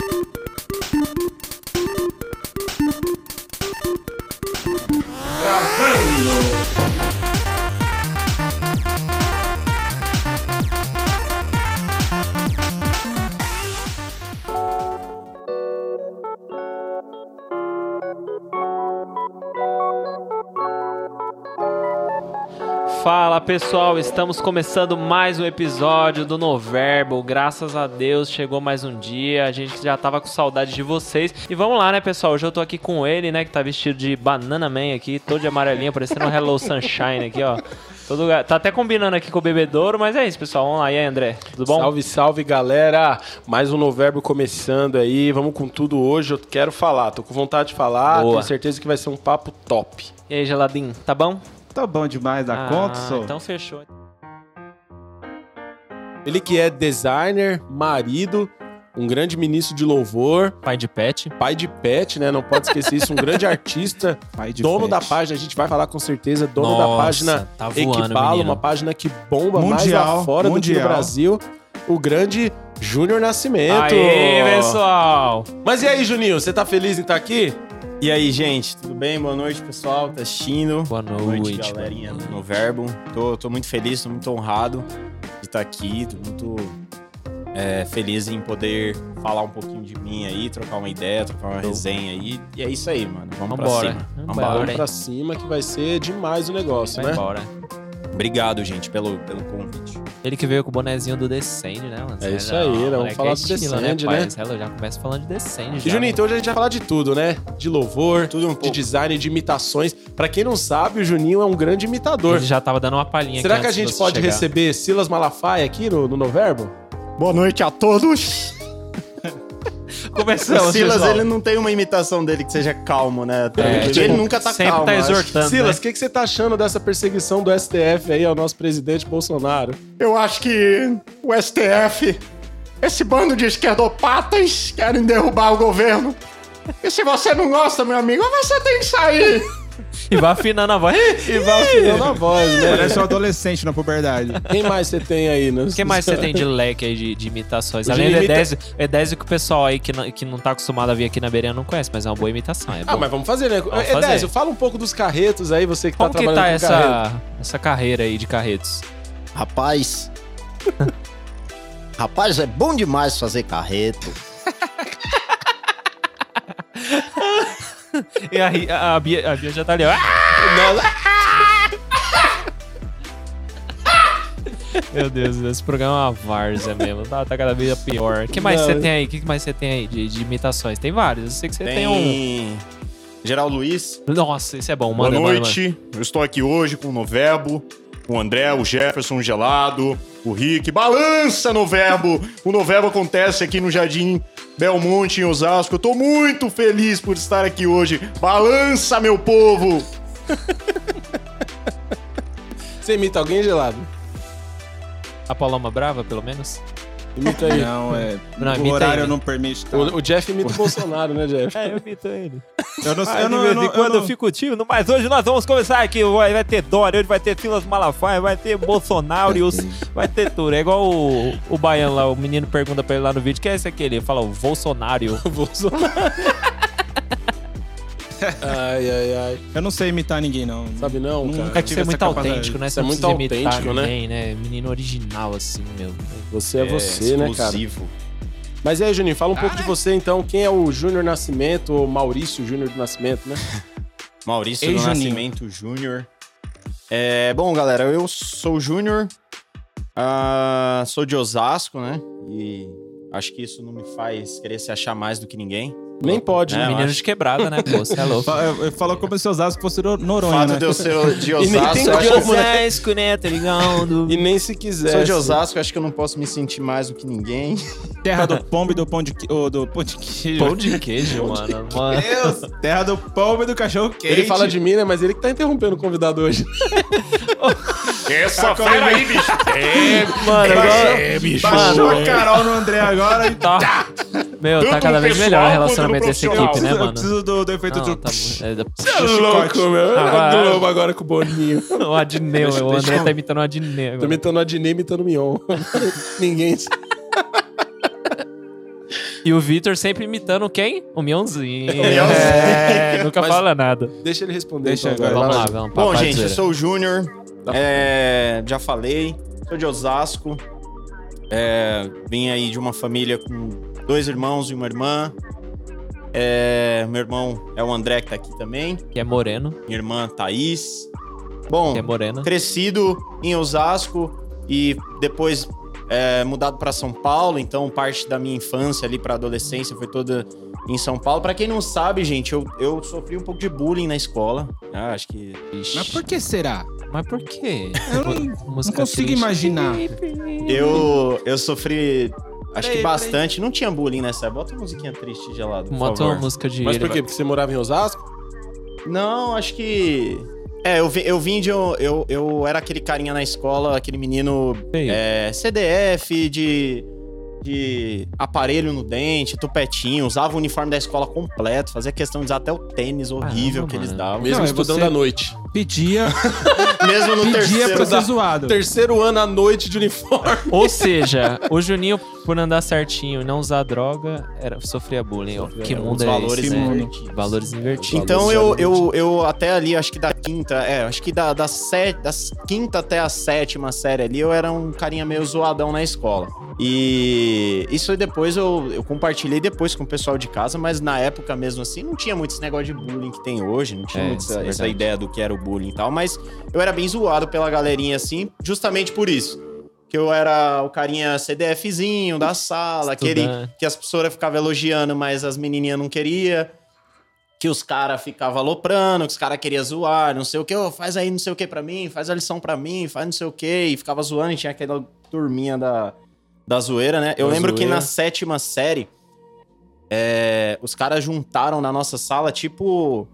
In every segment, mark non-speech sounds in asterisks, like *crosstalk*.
you pessoal, estamos começando mais um episódio do Noverbo. Graças a Deus chegou mais um dia. A gente já tava com saudade de vocês. E vamos lá, né, pessoal? Hoje eu tô aqui com ele, né, que tá vestido de Banana Man aqui, todo de amarelinho, parecendo um Hello Sunshine aqui, ó. Todo... Tá até combinando aqui com o bebedouro, mas é isso, pessoal. Vamos lá. E aí, André? Tudo bom? Salve, salve, galera! Mais um Noverbo começando aí. Vamos com tudo hoje. Eu quero falar, tô com vontade de falar. Boa. Tenho certeza que vai ser um papo top. E aí, Geladinho? Tá bom? Tá bom demais da Ah, conta, só. Então fechou. Ele que é designer, marido, um grande ministro de louvor, Pai de pet. pai de pet, né? Não pode esquecer isso. Um grande *laughs* artista, Pai de dono pet. da página. A gente vai falar com certeza. Dono Nossa, da página tá voando, Equipalo, menino. uma página que bomba mais Mundial, lá fora do que no mundial. Brasil. O grande Júnior Nascimento. Aê, pessoal! Mas e aí, Juninho? Você tá feliz em estar aqui? E aí, gente, tudo bem? Boa noite, pessoal. Tá assistindo? Boa noite, galerinha boa no Verbo. Tô, tô muito feliz, tô muito honrado de estar aqui. Tô muito é, feliz em poder falar um pouquinho de mim aí, trocar uma ideia, trocar uma resenha aí. E é isso aí, mano. Vamos Vambora. pra cima. Vambora. Vambora. Vamos pra cima que vai ser demais o negócio, Vai né? embora. Obrigado, gente, pelo, pelo convite. Ele que veio com o bonezinho do Descend, né, mano? É isso Não, aí, né? Vamos falar é do Descend, pai? né? Hello, já começa falando de Descend. E já, Juninho, então hoje a gente vai falar de tudo, né? De louvor, Tudo um de pouco. design, de imitações. Pra quem não sabe, o Juninho é um grande imitador. Ele já tava dando uma palhinha Será que a gente pode chegar. receber Silas Malafaia aqui no, no Noverbo? Boa noite a todos. Começamos, o Silas, pessoal. ele não tem uma imitação dele que seja calmo, né? É, Porque tipo, ele nunca tá sempre calmo. tá exortando, Silas, né? o que, que você tá achando dessa perseguição do STF aí ao nosso presidente Bolsonaro? Eu acho que o STF, esse bando de esquerdopatas, querem derrubar o governo. E se você não gosta, meu amigo, você tem que sair. E vai afinando a voz. E vai afinando a voz, né? Parece um adolescente na puberdade. Quem mais você tem aí? Né? O que mais você tem de leque aí de, de imitações? O Além do imita- Edésio, Edésio que o pessoal aí que não, que não tá acostumado a vir aqui na beirinha não conhece, mas é uma boa imitação. É Ah, bom. mas vamos fazer, né? Vamos fazer. Edésio, fala um pouco dos carretos aí, você que Como tá que trabalhando tá com carreto. essa, essa carreira aí de carretos? Rapaz. Rapaz, é bom demais fazer carreto. *laughs* *laughs* E a, a, a Bia, a Bia já tá ali, ó. *laughs* Meu Deus, esse programa é uma várzea mesmo. Tá, tá cada vez pior. O que mais você tem aí? O que mais você tem aí de, de imitações? Tem vários. Eu sei que você tem, Tem, um. Geral Luiz. Nossa, esse é bom. Boa manda, manda. noite, eu estou aqui hoje com o Noverbo, com o André, o Jefferson, o Gelado, o Rick. Balança, Noverbo! O Noverbo acontece aqui no Jardim Belmonte, em Osasco. Eu tô muito feliz por estar aqui hoje. Balança, meu povo! Você imita alguém, Gelado? A Paloma Brava, pelo menos? Imita aí. Não, é. Não, o horário ele. não permite. tá? O, o Jeff imita o Bolsonaro, né, Jeff? É, eu imito ele. Eu não sei. Aí, Eu não, de eu vez em eu quando eu, não- fico tímido, mas hoje nós vamos começar aqui. Vai, vai ter Dória, hoje vai ter Silas Malafaia, vai ter Bolsonaro, vai ter tudo. É igual o, o baiano lá, o menino pergunta pra ele lá no vídeo, que é esse aqui? Ele fala o Bolsonaro. *laughs* Bolsonaro. Ai, ai, ai. Eu não sei imitar ninguém, não. Sabe não, Nunca cara? Tem que tive ser essa muito autêntico, né? Você é não muito precisa imitar autêntico, né? ninguém, né? Menino original, assim, meu. Você é, você, né, cara? exclusivo. Mas e aí, Juninho, fala um pouco de você, então. Quem é o Júnior Nascimento, ou Maurício Júnior do Nascimento, né? *laughs* Maurício Ei, do Juninho. Nascimento Júnior. É, bom, galera, eu sou o Júnior, ah, sou de Osasco, né? E acho que isso não me faz querer se achar mais do que ninguém. Nem pode, É, né? Menino de quebrada, né? Pô, você é louco. Eu- eu- Falou como se Osasco fosse O Noronha, fato né? de eu *laughs* ser de nem Osasco, tem eu acho como, né? Osasco, né? Tá ligado? E nem se quiser. sou de Osasco, acho que eu não posso me sentir mais do que ninguém. *laughs* Terra do pombo e do pão de, ô, do pão de queijo. Pão de queijo, mano. mano. Deus! Terra do pombo e do cachorro quente. Ele fala de mim, né? Mas ele que tá interrompendo o convidado hoje. *laughs* Essa fera aí, bicho! Mano, igual... É, bicho. Baixou a Carol no André agora e Tá. Meu, tá cada vez melhor o relacionamento dessa equipe, né, eu mano? preciso do, do efeito Não, do... tá. É, Você é louco, meu. Agora- A Globo agora com o Boninho. *laughs* O Adneu, o André eu- tá imitando o Adneu. Tô imitando o Adnei, imitando o Mion. *laughs* Ninguém... E o Vitor sempre imitando quem? O Mionzinho. Mionzinho. É, nunca Mas- fala nada. Deixa ele responder. Deixa então, agora. Vamos lá, vamos. Bom, gente, zoeira. eu sou o Júnior. É, já falei. Sou de Osasco. É, vim aí de uma família com dois irmãos e uma irmã. É, meu irmão é o André, que tá aqui também. Que é moreno. Minha irmã, Thaís. Bom, Que é morena. crescido em Osasco e depois é, mudado para São Paulo. Então, parte da minha infância ali para adolescência foi toda em São Paulo. Para quem não sabe, gente, eu, eu sofri um pouco de bullying na escola. Ah, acho que. Mas por que será? Mas por quê? Eu não, não consigo triste. imaginar. Eu, eu sofri. Acho que bastante. Não tinha bullying nessa. Bota uma musiquinha triste gelada. Por Bota uma favor. música de. Mas por quê? Porque você morava em Osasco? Não, acho que. É, eu, vi, eu vim de. Eu, eu, eu era aquele carinha na escola, aquele menino é, CDF, de, de aparelho no dente, tupetinho, usava o uniforme da escola completo, fazia questão de usar até o tênis horrível Caramba, que eles davam. Mesmo Não, estudando você- à noite. Pedia, *laughs* Mesmo no pedia terceiro. pra ser zoado. Terceiro ano à noite de uniforme. Ou seja, o Juninho, por andar certinho e não usar droga, era, sofria bullying. ó. Que Os mundo é valores esse, né? invertidos. Valores invertidos. Então eu, eu, eu até ali, acho que da quinta, é, acho que da, da, set, da quinta até a sétima série ali, eu era um carinha meio zoadão na escola. E isso aí depois eu, eu compartilhei depois com o pessoal de casa, mas na época mesmo assim não tinha muito esse negócio de bullying que tem hoje, não tinha É, muito isso é essa, essa ideia do que era o bullying e tal, mas eu era bem zoado pela galerinha assim, justamente por isso. Que eu era o carinha CDFzinho da sala, aquele que as pessoas ficavam elogiando, mas as menininhas não queriam que os caras ficavam aloprando, que os caras queriam zoar, não sei o que, ô, faz aí não sei o que pra mim, faz a lição pra mim, faz não sei o que, e ficava zoando, e tinha aquela turminha da, da zoeira, né? Eu Da lembro que zoeira. na sétima série, é, os caras juntaram na nossa sala, tipo,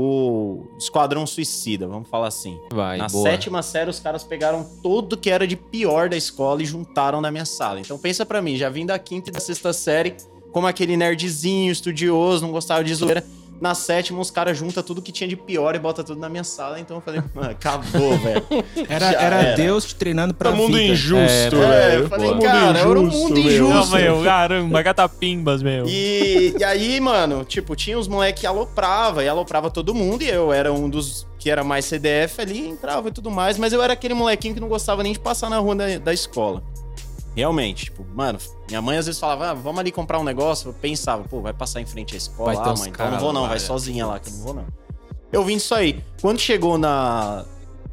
o Esquadrão Suicida, vamos falar assim. Vai, Na boa. sétima série, os caras pegaram tudo que era de pior da escola e juntaram na minha sala. Então pensa pra mim, já vim da quinta e da sexta série como aquele nerdzinho, estudioso, não gostava de zoeira. Na sétima, os caras juntam tudo que tinha de pior e bota tudo na minha sala. Então eu falei, mano, acabou, *laughs* velho. Era, era, era. Deus te treinando pra Tá mundo injusto, É, velho. eu falei, Mundo cara, era um injusto, mundo meu. injusto. Não, meu, caramba, catapimbas, meu. E, e aí, mano, tipo, tinha os moleques que aloprava e aloprava todo mundo, e eu era um dos que era mais CDF ali, entrava e tudo mais, mas eu era aquele molequinho que não gostava nem de passar na rua da, da escola. Realmente, tipo, mano, minha mãe às vezes falava, ah, vamos ali comprar um negócio, eu pensava, pô, vai passar em frente à escola Vai lá, uns mãe, então não vou não, lá, vai né? sozinha lá, que eu não vou não. Eu vim disso aí. Quando chegou na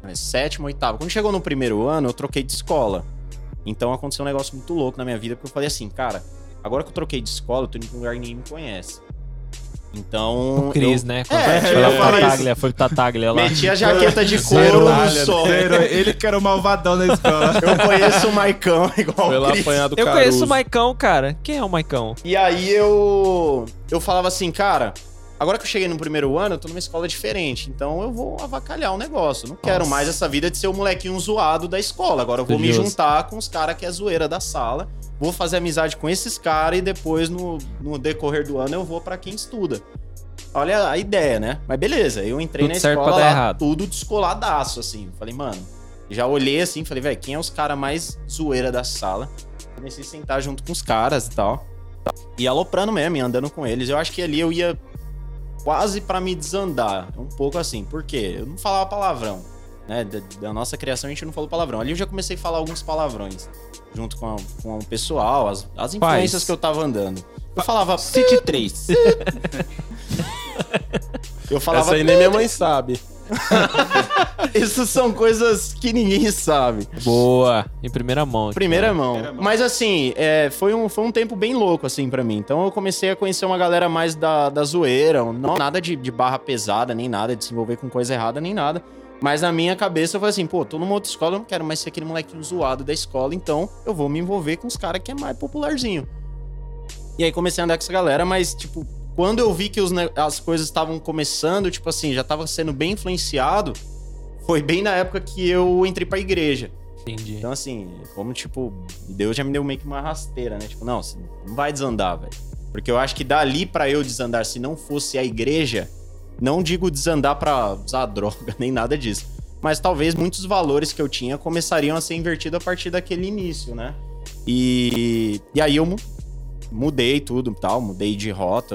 na sétima, oitava, quando chegou no primeiro ano, eu troquei de escola. Então aconteceu um negócio muito louco na minha vida, porque eu falei assim, cara, agora que eu troquei de escola, eu tô indo pra um lugar que ninguém me conhece. Então. O Cris, eu né? É, foi isso. Tataglia, foi pro Tataglia lá. Meti a jaqueta de couro no sol. zero. Ele que era o malvadão na escola. Eu conheço o Maicão *laughs* igual Foi o lá Cris. apanhar do Eu Caruso. conheço o Maicão, cara. Quem é o Maicão? E aí eu. Eu falava assim, cara. Agora que eu cheguei no primeiro ano, eu tô numa escola diferente. Então eu vou avacalhar o negócio. Não quero Nossa. mais essa vida de ser o molequinho zoado da escola. Agora eu vou me Estudioso. juntar com os caras que é zoeira da sala. Vou fazer amizade com esses caras e depois, no, no decorrer do ano, eu vou pra quem estuda. Olha a ideia, né? Mas beleza, eu entrei Tudo na escola lá, errado. tudo descoladaço, assim. Falei, mano, já olhei assim, falei, velho, quem é os caras mais zoeira da sala? Comecei a sentar junto com os caras e tal. E aloprando mesmo, e andando com eles. Eu acho que ali eu ia quase pra me desandar. Um pouco assim. Por quê? Eu não falava palavrão. Né? Da, da nossa criação a gente não falou palavrão. Ali eu já comecei a falar alguns palavrões. Junto com, a- com o pessoal, as, as influências que eu tava andando. Eu falava. City 3. *laughs* Eu falava. Essa aí nem minha mãe sabe. *laughs* Isso são coisas que ninguém sabe. Boa. Em primeira mão. aqui, Primeira cara. mão. Mas assim, é, foi, um, foi um tempo bem louco, assim, pra mim. Então eu comecei a conhecer uma galera mais da, da zoeira. Não nada de, de barra pesada, nem nada, de se envolver com coisa errada, nem nada. Mas na minha cabeça eu falei assim, pô, tô numa outra escola, eu não quero mais ser aquele molequinho zoado da escola, então eu vou me envolver com os caras que é mais popularzinho. E aí comecei a andar com essa galera, mas, tipo, quando eu vi que os as coisas estavam começando, tipo assim, já tava sendo bem influenciado, foi bem na época que eu entrei pra igreja. Entendi. Então, assim, como, tipo, Deus já me deu meio que uma rasteira, né? Tipo, não, você não vai desandar, velho. Porque eu acho que dali pra eu desandar, se não fosse a igreja, não digo desandar pra usar *laughs* droga, nem nada disso. Mas talvez muitos valores que eu tinha começariam a ser invertidos a partir daquele início, né? E, e aí eu mu- mudei tudo e tal, mudei de rota,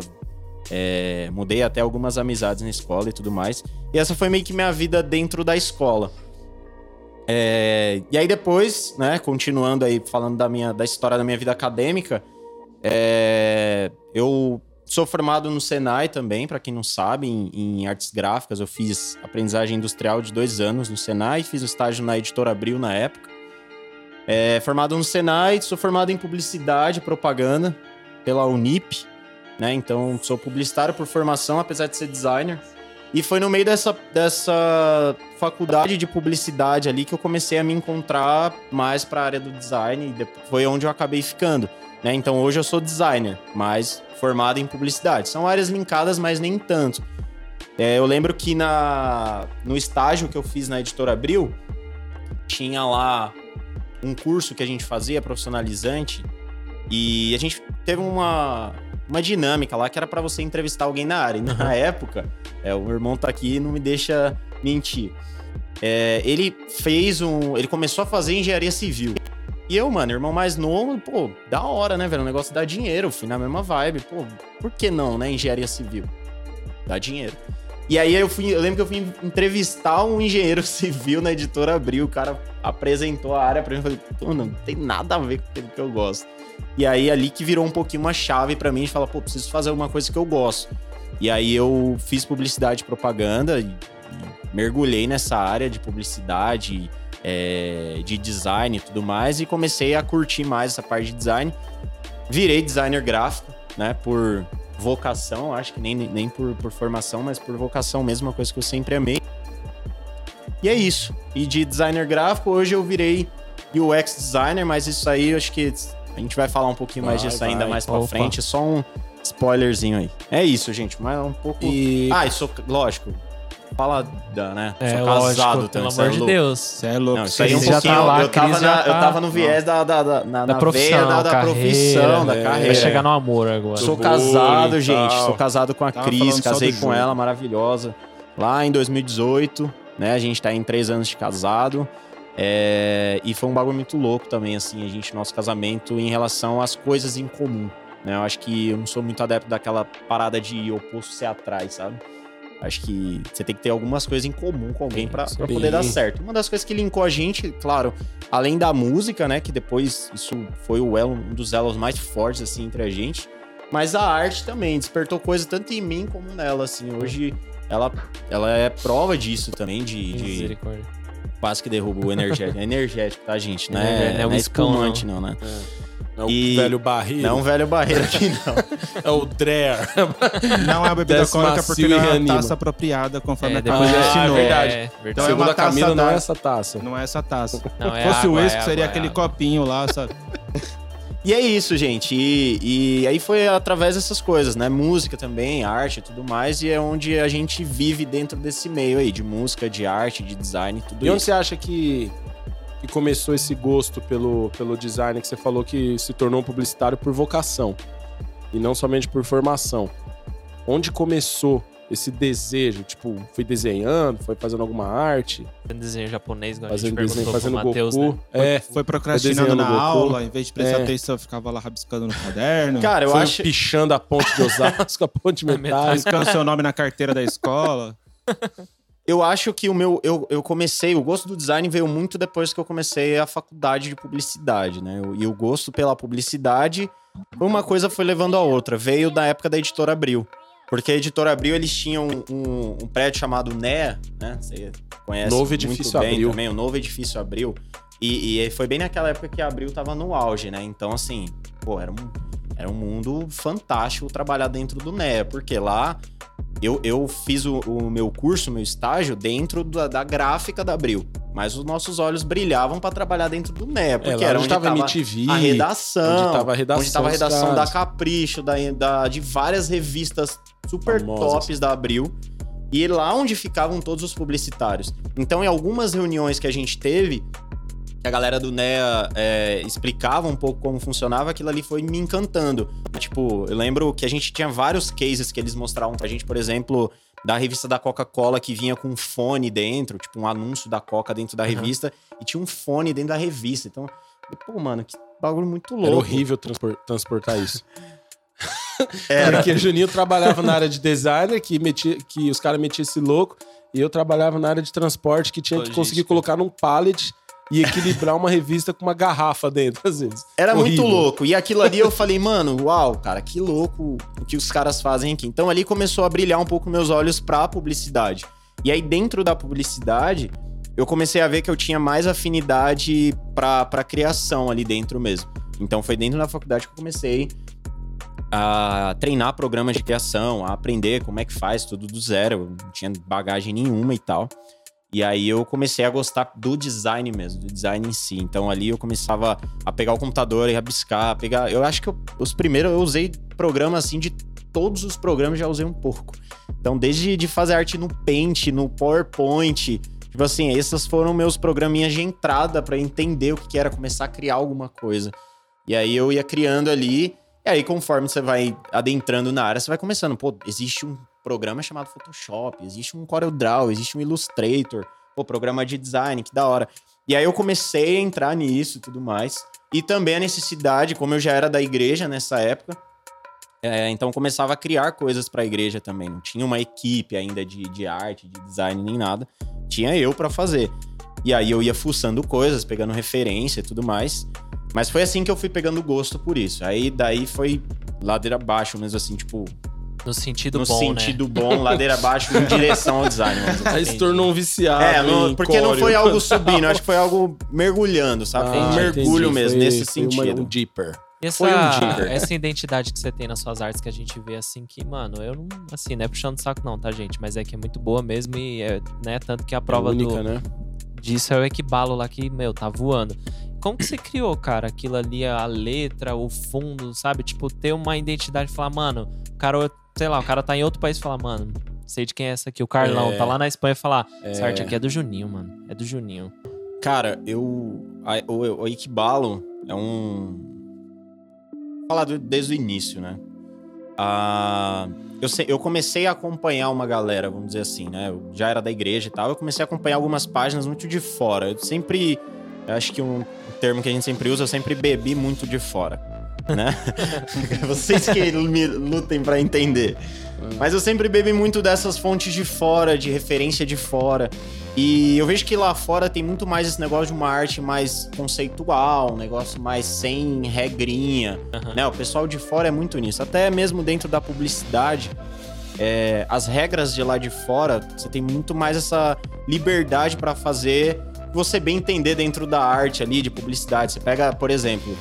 é, mudei até algumas amizades na escola e tudo mais. E essa foi meio que minha vida dentro da escola. É, e aí depois, né, continuando aí falando da minha da história da minha vida acadêmica, é, eu sou formado no Senai também, para quem não sabe, em, em, artes gráficas. Eu fiz aprendizagem industrial de dois anos no Senai, fiz um estágio na editora Abril na época. É, formado no Senai, sou formado em publicidade e propaganda pela Unip, né? Então sou publicitário por formação, apesar de ser designer. E foi no meio dessa, dessa faculdade de publicidade ali que eu comecei a me encontrar mais para a área do design e foi onde eu acabei ficando. Né? Então hoje eu sou designer, mas formado em publicidade. São áreas linkadas, mas nem tanto. É, eu lembro que na, no estágio que eu fiz na editora Abril, tinha lá um curso que a gente fazia profissionalizante e a gente teve uma, uma dinâmica lá que era para você entrevistar alguém na área. E na época, é, o meu irmão tá aqui e não me deixa mentir. É, ele fez um. Ele começou a fazer engenharia civil. E eu, mano, irmão mais novo, pô, da hora, né, velho? O negócio dá dinheiro, fui na mesma vibe. Pô, por que não, né? Engenharia civil. Dá dinheiro. E aí eu fui, eu lembro que eu fui entrevistar um engenheiro *laughs* civil na editora Abril, o cara apresentou a área pra mim e falei, pô, não, não tem nada a ver com aquilo que eu gosto. E aí ali que virou um pouquinho uma chave para mim de falar, pô, preciso fazer alguma coisa que eu gosto. E aí eu fiz publicidade e propaganda e, mergulhei nessa área de publicidade é, de design e tudo mais, e comecei a curtir mais essa parte de design. Virei designer gráfico, né? Por vocação, acho que nem, nem por, por formação, mas por vocação mesmo, uma coisa que eu sempre amei. E é isso. E de designer gráfico, hoje eu virei UX designer, mas isso aí eu acho que a gente vai falar um pouquinho mais Vai, disso ainda vai. mais pra Opa. frente. Só um spoilerzinho aí. É isso, gente. Mas um pouco. E Ah, sou, lógico. Fala, né? É, sou lógico, casado pelo também. amor cê é de louco. Deus. Você é louco. Não, isso aí é um já tá lá, eu, tava na- já eu tá- tava no viés da, da, da, na, Da na profissão, veia da, da carreira, profissão, da né? carreira. Vai chegar no amor agora. Sou Do casado, gente. Sou casado com a Tava Cris, casei com ela, maravilhosa. Lá em 2018, né? A gente tá em três anos de casado. É, E foi um bagulho muito louco também, assim, a gente, nosso casamento, em relação às coisas em comum. Né? Eu acho que eu não sou muito adepto daquela parada de oposto ser atrás, sabe? Acho que você tem que ter algumas coisas em comum com alguém Sim. poder dar certo. Uma das coisas que linkou a gente, claro, além da música, né? Que depois isso foi o elo, um dos elos mais fortes, assim, entre a gente. Mas a arte também despertou coisa tanto em mim como nela, assim. Hoje ela, ela é prova disso também, de, de Misericórdia. Quase que derruba o energético. É energético, tá, gente? Não é, não é não é uiscão, não. espumante, não, né? é o E- velho barreiro. Não é um velho barreiro aqui, *laughs* não. É o Dreher. Não é uma bebida alcoólica porque não é uma taça apropriada conforme É, a Camila Ah, ensinou. é verdade. É, verdade. Então é Segundo uma a Camila, taça não é essa taça. Não é essa taça. Não, é Se fosse o água, uísque, é seria água, é aquele água. copinho lá, sabe? *laughs* E é isso, gente. E, e aí foi através dessas coisas, né? Música também, arte e tudo mais. E é onde a gente vive dentro desse meio aí, de música, de arte, de design, tudo E onde isso. você acha que, que começou esse gosto pelo, pelo design que você falou que se tornou um publicitário por vocação e não somente por formação? Onde começou esse desejo? Tipo, foi desenhando, foi fazendo alguma arte, Desenho japonês, igual a gente fazendo desenho, pro fazendo Matheus, Goku? né? É, Foi procrastinando desenhando na Goku. aula, em vez de prestar É. atenção, ficava lá rabiscando no caderno. Cara, eu foi acho. pichando a ponte de Osasco, a ponte *laughs* metálica. Riscando seu nome na carteira da escola. Eu acho que o meu. Eu, eu comecei. O gosto do design veio muito depois que eu comecei a faculdade de publicidade, né? E o gosto pela publicidade, uma coisa foi levando a outra. Veio da época da editora Abril. Porque a editora Abril, eles tinham um, um prédio chamado NEA, né? Você conhece Novo muito Edifício bem Abril. também, o novo edifício Abril. E, e foi bem naquela época que a Abril tava no auge, né? Então, assim, pô, era um, era um mundo fantástico trabalhar dentro do NEA. Porque lá eu, eu fiz o, o meu curso, o meu estágio, dentro da, da gráfica da Abril. Mas os nossos olhos brilhavam pra trabalhar dentro do NEA, É, porque lá era onde onde tava tava MTV, a redação. onde tava a redação Onde tava a redação da. Capricho, da, da- de várias revistas super Famosas. tops da Abril. E lá onde ficavam todos os publicitários. Então, em algumas reuniões que a gente teve, que a galera do NEA é, explicava um pouco como funcionava, aquilo ali foi me encantando. Tipo, eu lembro que a gente tinha vários cases que eles mostravam pra gente, por exemplo, da revista da Coca-Cola que vinha com um fone dentro, tipo um anúncio da Coca dentro da Uhum. revista, e tinha um fone dentro da revista. Então, pô, mano, que bagulho muito louco. Era horrível transpor- transportar isso. *laughs* Era. Porque o Juninho trabalhava na área de designer, que, metia, que os caras metiam esse louco, e eu trabalhava na área de transporte, que tinha que conseguir Logística. colocar num pallet e equilibrar uma revista com uma garrafa dentro, às vezes. Era Horrível. muito louco. E aquilo ali eu falei, mano, uau, cara, que louco o que os caras fazem aqui. Então ali começou a brilhar um pouco meus olhos pra publicidade. E aí dentro da publicidade, eu comecei a ver que eu tinha mais afinidade pra, pra criação ali dentro mesmo. Então foi dentro da faculdade que eu comecei a treinar programas de criação, a aprender como é que faz tudo do zero. Eu não tinha bagagem nenhuma e tal. E aí eu comecei a gostar do design mesmo, do design em si. Então ali eu começava a pegar o computador e rabiscar, pegar. Eu acho que eu- os primeiros eu usei programas assim de todos os programas já usei um pouco. Então desde de fazer arte no Paint, no PowerPoint, tipo assim, esses foram meus programinhas de entrada pra entender o que era começar a criar alguma coisa. E aí eu ia criando ali, e aí conforme você vai adentrando na área, você vai começando, pô, existe um programa chamado Photoshop, existe um CorelDRAW, existe um Illustrator, pô, programa de design, que da hora. E aí eu comecei a entrar nisso e tudo mais. E também a necessidade, como eu já era da igreja nessa época, é, então começava a criar coisas pra igreja também. Não tinha uma equipe ainda de, de arte, de design, nem nada. Tinha eu pra fazer. E aí eu ia fuçando coisas, pegando referência e tudo mais. Mas foi assim que eu fui pegando gosto por isso. Aí daí foi ladeira abaixo, mesmo assim, tipo, No sentido no bom, sentido bom, ladeira abaixo em direção ao design. Aí se tornou um viciado. É, em porque não foi algo subindo, acho que foi *laughs* algo mergulhando, sabe? Foi um Ah, mergulho entendi. mesmo, Foi- nesse foi uma- sentido. um deeper. né? E essa, Foi um essa identidade que você tem nas suas artes que a gente vê assim que, mano, eu não. Assim, não é puxando o saco, não, tá, gente? Mas é que é muito boa mesmo e é, né? Tanto que a prova é única, do, né? disso é o equibalo lá que, meu, tá voando. Como que você criou, cara, aquilo ali, a letra, o fundo, sabe? Tipo, ter uma identidade e falar, mano, o cara, sei lá, o cara tá em outro país e falar, mano, sei de quem é essa aqui, o Carlão, É. tá lá na Espanha e falar, É. essa arte aqui é do Juninho, mano. É do Juninho. Cara, eu. a- o, o Ikebalo é um. Falar desde o início, né? Ah, eu, se- eu comecei a acompanhar uma galera, vamos dizer assim, né? Eu já era da igreja e tal. Eu comecei a acompanhar algumas páginas muito de fora. Eu sempre. Eu acho que um termo que a gente sempre usa, eu sempre bebi muito de fora. Né? *laughs* Vocês que me lutem pra entender. Mas eu sempre bebi muito dessas fontes de fora, de referência de fora. E eu vejo que lá fora tem muito mais esse negócio de uma arte mais conceitual, um negócio mais sem regrinha. Aham. Né? O pessoal de fora é muito nisso. Até mesmo dentro da publicidade, é, as regras de lá de fora, você tem muito mais essa liberdade pra fazer você bem entender dentro da arte ali, de publicidade. Você pega, por exemplo,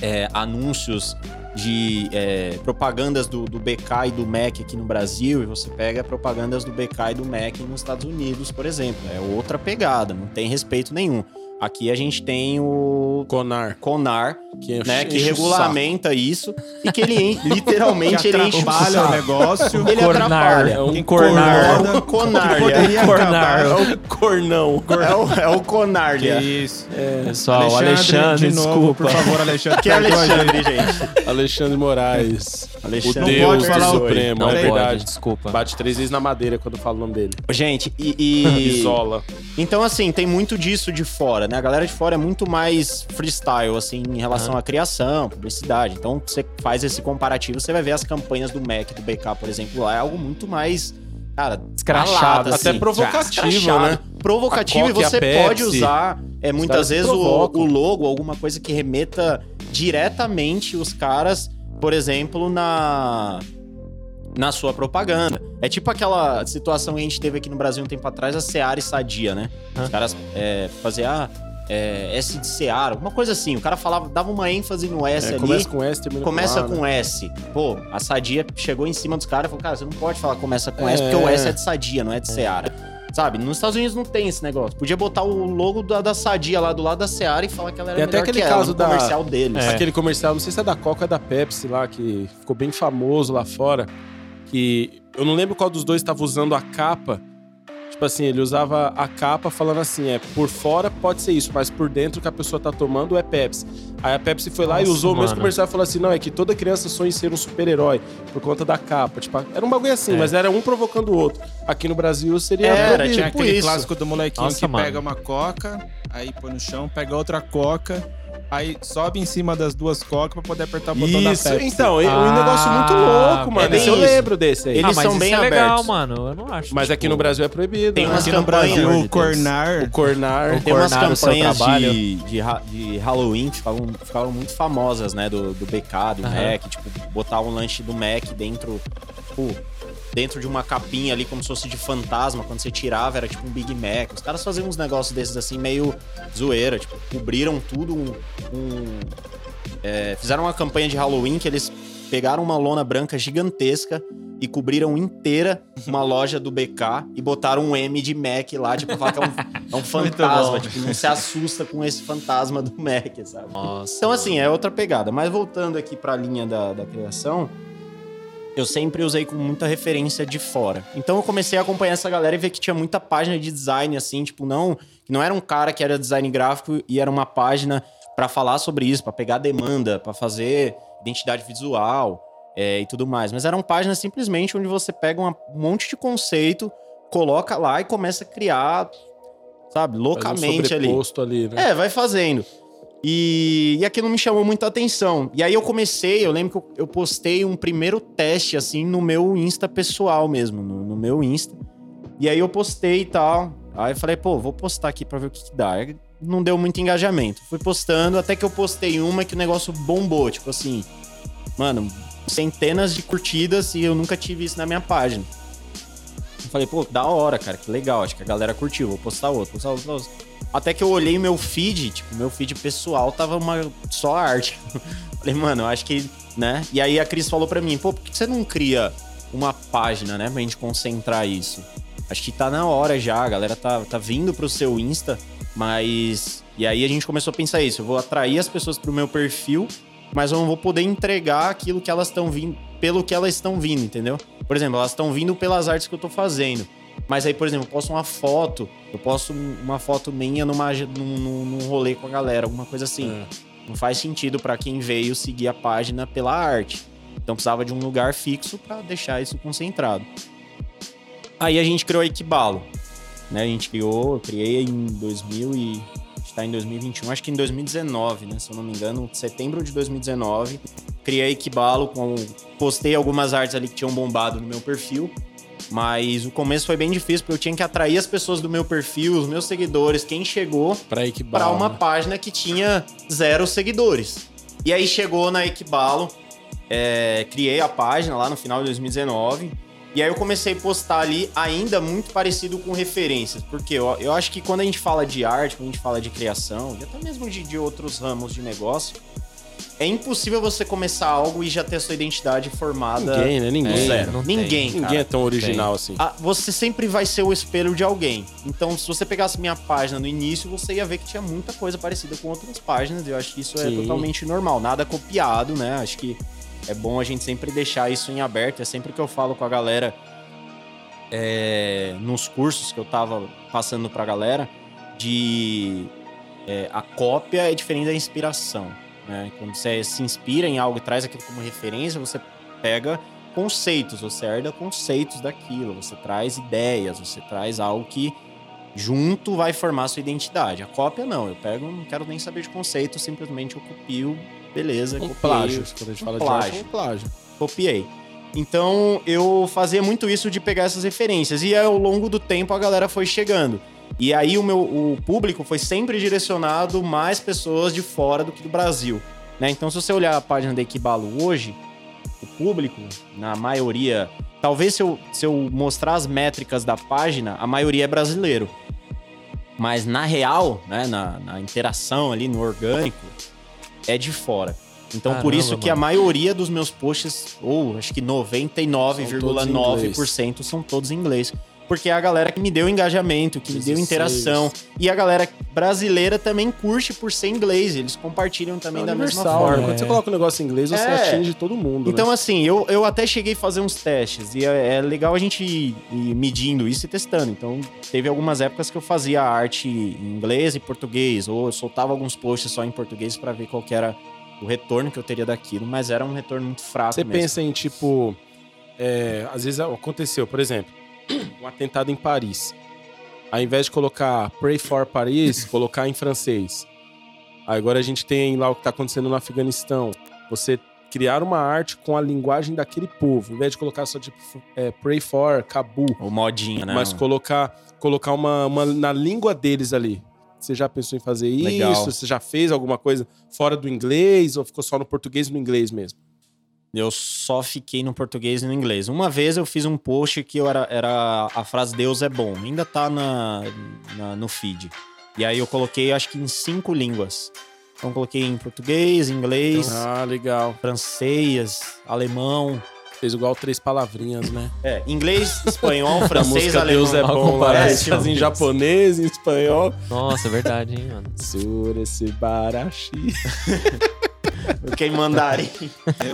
é, anúncios de é, propagandas do, do BK e do Mac aqui no Brasil e você pega propagandas do BK e do Mac nos Estados Unidos, por exemplo. É outra pegada, não tem respeito nenhum. Aqui a gente tem o Conar. CONAR, Que, né, enche que regulamenta isso e que ele en- *laughs* *laughs* literalmente Que ele enche o atrapalha o saco. negócio. Ele Cornar. atrapalha. É um Quem *laughs* cornar. É um conar, poderia Cornar. É um cornão. É o, é o conar, Que né? isso. Pessoal, o Alexandre, de novo, desculpa. por favor, Alexandre. Que é. Alexandre, gente. Alexandre Moraes. Alexandre. o Não Deus pode falar o- Supremo, Não é pode, verdade. desculpa. Bate três vezes na madeira quando fala o nome dele. Gente, e- e Isola. Então, assim, tem muito disso de fora, né? A galera de fora é muito mais freestyle, assim, em relação à criação, publicidade. Então, você faz esse comparativo, você vai ver as campanhas do Mac, do BK, por exemplo, lá é algo muito mais, cara, Escrachado, ralado, Até assim. provocativo, né? Provocativo e você pode usar, é, muitas vezes, o, o logo, alguma coisa que remeta diretamente os caras, por exemplo, na na sua propaganda. É tipo aquela situação que a gente teve aqui no Brasil um tempo atrás, a Seara e Sadia, né? Os caras é, faziam, ah, é, S de Seara, alguma coisa assim. O cara falava, dava uma ênfase no S É, ali. começa com S, termina Começa com A. com né? S. Pô, a Sadia chegou em cima dos caras e falou: Cara, você não pode falar começa com É. S, porque o S é de Sadia, não é de Seara. Sabe? Nos Estados Unidos não tem esse negócio. Podia botar o logo da, da Sadia lá do lado da Seara e falar que ela era Tem até aquele que ela, caso no da- comercial deles. É. Aquele comercial, não sei se é da Coca ou é da Pepsi lá, que ficou bem famoso lá fora. Que eu não lembro qual dos dois estava usando a capa. Tipo assim, ele usava a capa falando assim: é por fora pode ser isso, mas por dentro o que a pessoa tá tomando é Pepsi. Aí a Pepsi foi lá e Nossa, usou o mesmo mano. comercial e falou assim: não, é que toda criança sonha em ser um super-herói por conta da capa. Tipo, era um bagulho assim, É. mas era um provocando o outro. Aqui no Brasil seria. Era, proibido. Tinha Tipo aquele isso. clássico do molequinho Nossa, que mano. pega uma coca, aí põe no chão, pega outra coca aí sobe em cima das duas cocas pra poder apertar o botão da Isso, Pepsi. então, é um Ah, negócio muito louco, mano. é eu lembro desse aí. Eles ah, mas são isso bem é legal, abertos. mano. Eu não acho. Mas tipo, aqui no Brasil é proibido. Tem né? umas Aqui no campanhas, Brasil, o. Cornar... O Cornar. Tem umas campanhas trabalho. de, de, de Halloween que ficavam, ficavam muito famosas, né? Do, do BK, do Aham. Mac. Tipo, botar um lanche do Mac dentro... Tipo, dentro de uma capinha ali, como se fosse de fantasma. Quando você tirava, era tipo um Big Mac. Os caras faziam uns negócios desses assim, meio zoeira. Tipo, cobriram tudo um... um- é, fizeram uma campanha de Halloween que eles pegaram uma lona branca gigantesca e cobriram inteira uma loja do BK e botaram um M de Mac lá, tipo, falar que é um, é um *laughs* fantasma. Tipo, não se assusta com esse fantasma do Mac, sabe? Nossa. Então, assim, é outra pegada. Mas voltando aqui pra linha da, da criação, eu sempre usei com muita referência de fora. Então eu comecei a acompanhar essa galera e ver que tinha muita página de design, assim, tipo, não. Não era um cara que era design gráfico e era uma página pra falar sobre isso, pra pegar demanda, pra fazer identidade visual é, e tudo mais. Mas eram páginas simplesmente onde você pega uma- um monte de conceito, coloca lá e começa a criar, sabe, Faz um loucamente ali. ali, né? É, vai fazendo. E, e aquilo me chamou muita atenção. E aí eu comecei, eu lembro que eu, eu postei um primeiro teste, assim, no meu Insta pessoal mesmo, no, no meu Insta. E aí eu postei e tal. Aí eu falei, pô, vou postar aqui pra ver o que, que dá. Não deu muito engajamento. Fui postando, até que eu postei uma que o negócio bombou. Tipo assim, mano, centenas de curtidas e eu nunca tive isso na minha página. Eu falei, pô, da hora, cara, que legal. Acho que a galera curtiu. Vou postar outro, postar outro, postar outro. Até que eu olhei meu feed, tipo, meu feed pessoal tava uma só arte. *laughs* Falei, mano, eu acho que, né? E aí a Cris falou pra mim, pô, por que você não cria uma página, né, pra gente concentrar isso? Acho que tá na hora já, a galera tá, tá vindo pro seu Insta, mas. E aí a gente começou a pensar isso. Eu vou atrair as pessoas pro meu perfil, mas eu não vou poder entregar aquilo que elas estão vindo, pelo que elas estão vindo, entendeu? Por exemplo, elas estão vindo pelas artes que eu tô fazendo. Mas aí, por exemplo, eu posto uma foto, eu posto uma foto minha numa, num, num- rolê com a galera, alguma coisa assim. É. Não faz sentido pra quem veio seguir a página pela arte. Então precisava de um lugar fixo pra deixar isso concentrado. Aí a gente criou a Equibalo. Né? A gente criou, eu criei em 2000 e a gente tá em 2021, acho que em 2019, né? Se eu não me engano, setembro de 2019. Criei Equibalo, com, postei algumas artes ali que tinham bombado no meu perfil. Mas o começo foi bem difícil, porque eu tinha que atrair as pessoas do meu perfil, os meus seguidores, quem chegou, para uma né? página que tinha zero seguidores. E aí chegou na Equibalo, é, criei a página lá no final de 2019. E aí eu comecei a postar ali ainda muito parecido com referências. Porque eu, eu acho que quando a gente fala de arte, quando a gente fala de criação, e até mesmo de, de outros ramos de negócio, é impossível você começar algo e já ter a sua identidade formada Ninguém, né? do Ninguém. zero. não tem. Ninguém, Ninguém é tão original assim. Ah, você sempre vai ser o espelho de alguém. Então, se você pegasse minha página no início, você ia ver que tinha muita coisa parecida com outras páginas. E eu acho que isso é Sim. totalmente normal. Nada copiado, né? Acho que é bom a gente sempre deixar isso em aberto. É sempre que eu falo com a galera é, nos cursos que eu tava passando pra galera, de é, a cópia é diferente da inspiração. Né? Quando você se inspira em algo e traz aquilo como referência, você pega conceitos, você herda conceitos daquilo, você traz ideias, você traz algo que junto vai formar a sua identidade. A cópia não, eu pego, não quero nem saber de conceito, simplesmente eu copio, beleza, Um copiei, plágio. Quando a gente Um fala de plágio. é um plágio. copiei. Então eu fazia muito isso de pegar essas referências e ao longo do tempo a galera foi chegando. E aí o meu o público foi sempre direcionado mais pessoas de fora do que do Brasil, né? Então se você olhar a página da Equibalo hoje, o público, na maioria, talvez se eu, se eu mostrar as métricas da página, a maioria é brasileiro. Mas na real, né, na, na interação ali, no orgânico, é de fora. Então, por Caramba, isso que a mano. maioria dos meus posts, ou acho que 99,9% são todos em inglês. Porque é a galera que me deu engajamento, que me deu 16. interação. E a galera brasileira também curte por ser inglês. Eles compartilham também É da mesma forma. né? Quando você coloca um negócio em inglês, você É. atinge todo mundo. Então, né? assim, eu, eu até cheguei a fazer uns testes e é, é legal a gente ir, ir medindo isso e testando. Então, teve algumas épocas que eu fazia arte em inglês e português, ou eu soltava alguns posts só em português pra ver qual que era o retorno que eu teria daquilo, mas era um retorno muito fraco Você mesmo. pensa em, tipo... é, às vezes aconteceu, por exemplo, um atentado em Paris. Ao invés de colocar Pray for Paris, *laughs* colocar em francês. Agora a gente tem lá o que tá acontecendo no Afeganistão. Você criar uma arte com a linguagem daquele povo, em vez de colocar só tipo é, Pray for, Kabul, O modinho, né? mas colocar, colocar uma, uma na língua deles ali. Você já pensou em fazer Legal. isso? Você já fez alguma coisa fora do inglês ou ficou só no português e no inglês mesmo? Eu só fiquei no português e no inglês. Uma vez eu fiz um post que eu era, era a frase Deus é bom. Ainda tá na, na- no feed. E aí eu coloquei, acho que em cinco línguas. Então eu coloquei em português, inglês, Ah, legal. francês, alemão. Fez igual três palavrinhas, né? *laughs* É, inglês, espanhol, *laughs* francês, alemão. Deus é bom lá. comparação. faz em japonês, em espanhol. Nossa, é verdade, hein, mano. Surese barashi. *laughs* Fiquei em mandarim.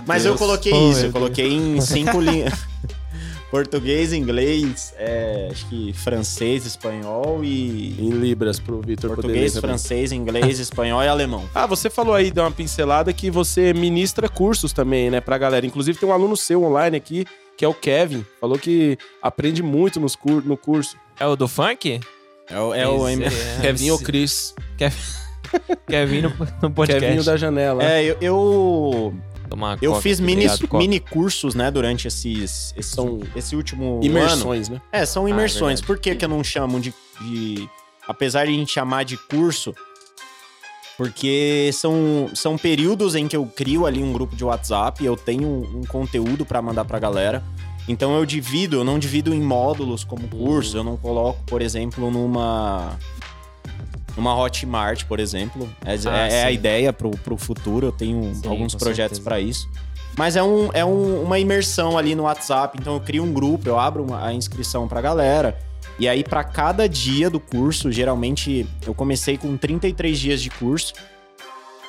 Mas eu coloquei Oh, isso, eu coloquei em cinco linhas. *laughs* Português, inglês, é, acho que francês, espanhol e. Em libras pro Vitor Português, francês, inglês, espanhol e alemão. *laughs* Ah, você falou aí, deu uma pincelada que você ministra cursos também, né, pra galera. Inclusive tem um aluno seu online aqui, que é o Kevin. Falou que aprende muito nos cur no curso. É o do funk? É o, é o é- *laughs* Kevin ou Cris? *laughs* Quer vir no, no podcast. Da janela. É, eu, eu, Tomar eu coca, fiz mini, obrigado, coca. mini cursos, né, durante esses, esses São esse último ano. Imersões, né? É, são Ah, imersões. verdade. Por que, que eu não chamo de, de- Apesar de a gente chamar de curso, porque são, são períodos em que eu crio ali um grupo de WhatsApp, eu tenho um, conteúdo pra mandar pra galera. Então eu divido, eu não divido em módulos como curso, eu não coloco, por exemplo, numa. Numa Hotmart, por exemplo. É, Ah, é- é a ideia pro, pro futuro, eu tenho Sim, alguns projetos pra isso. Mas é, um, é um- uma imersão ali no WhatsApp. Então eu crio um grupo, eu abro uma- a inscrição pra galera. E aí, pra cada dia do curso, geralmente eu comecei com 33 dias de curso.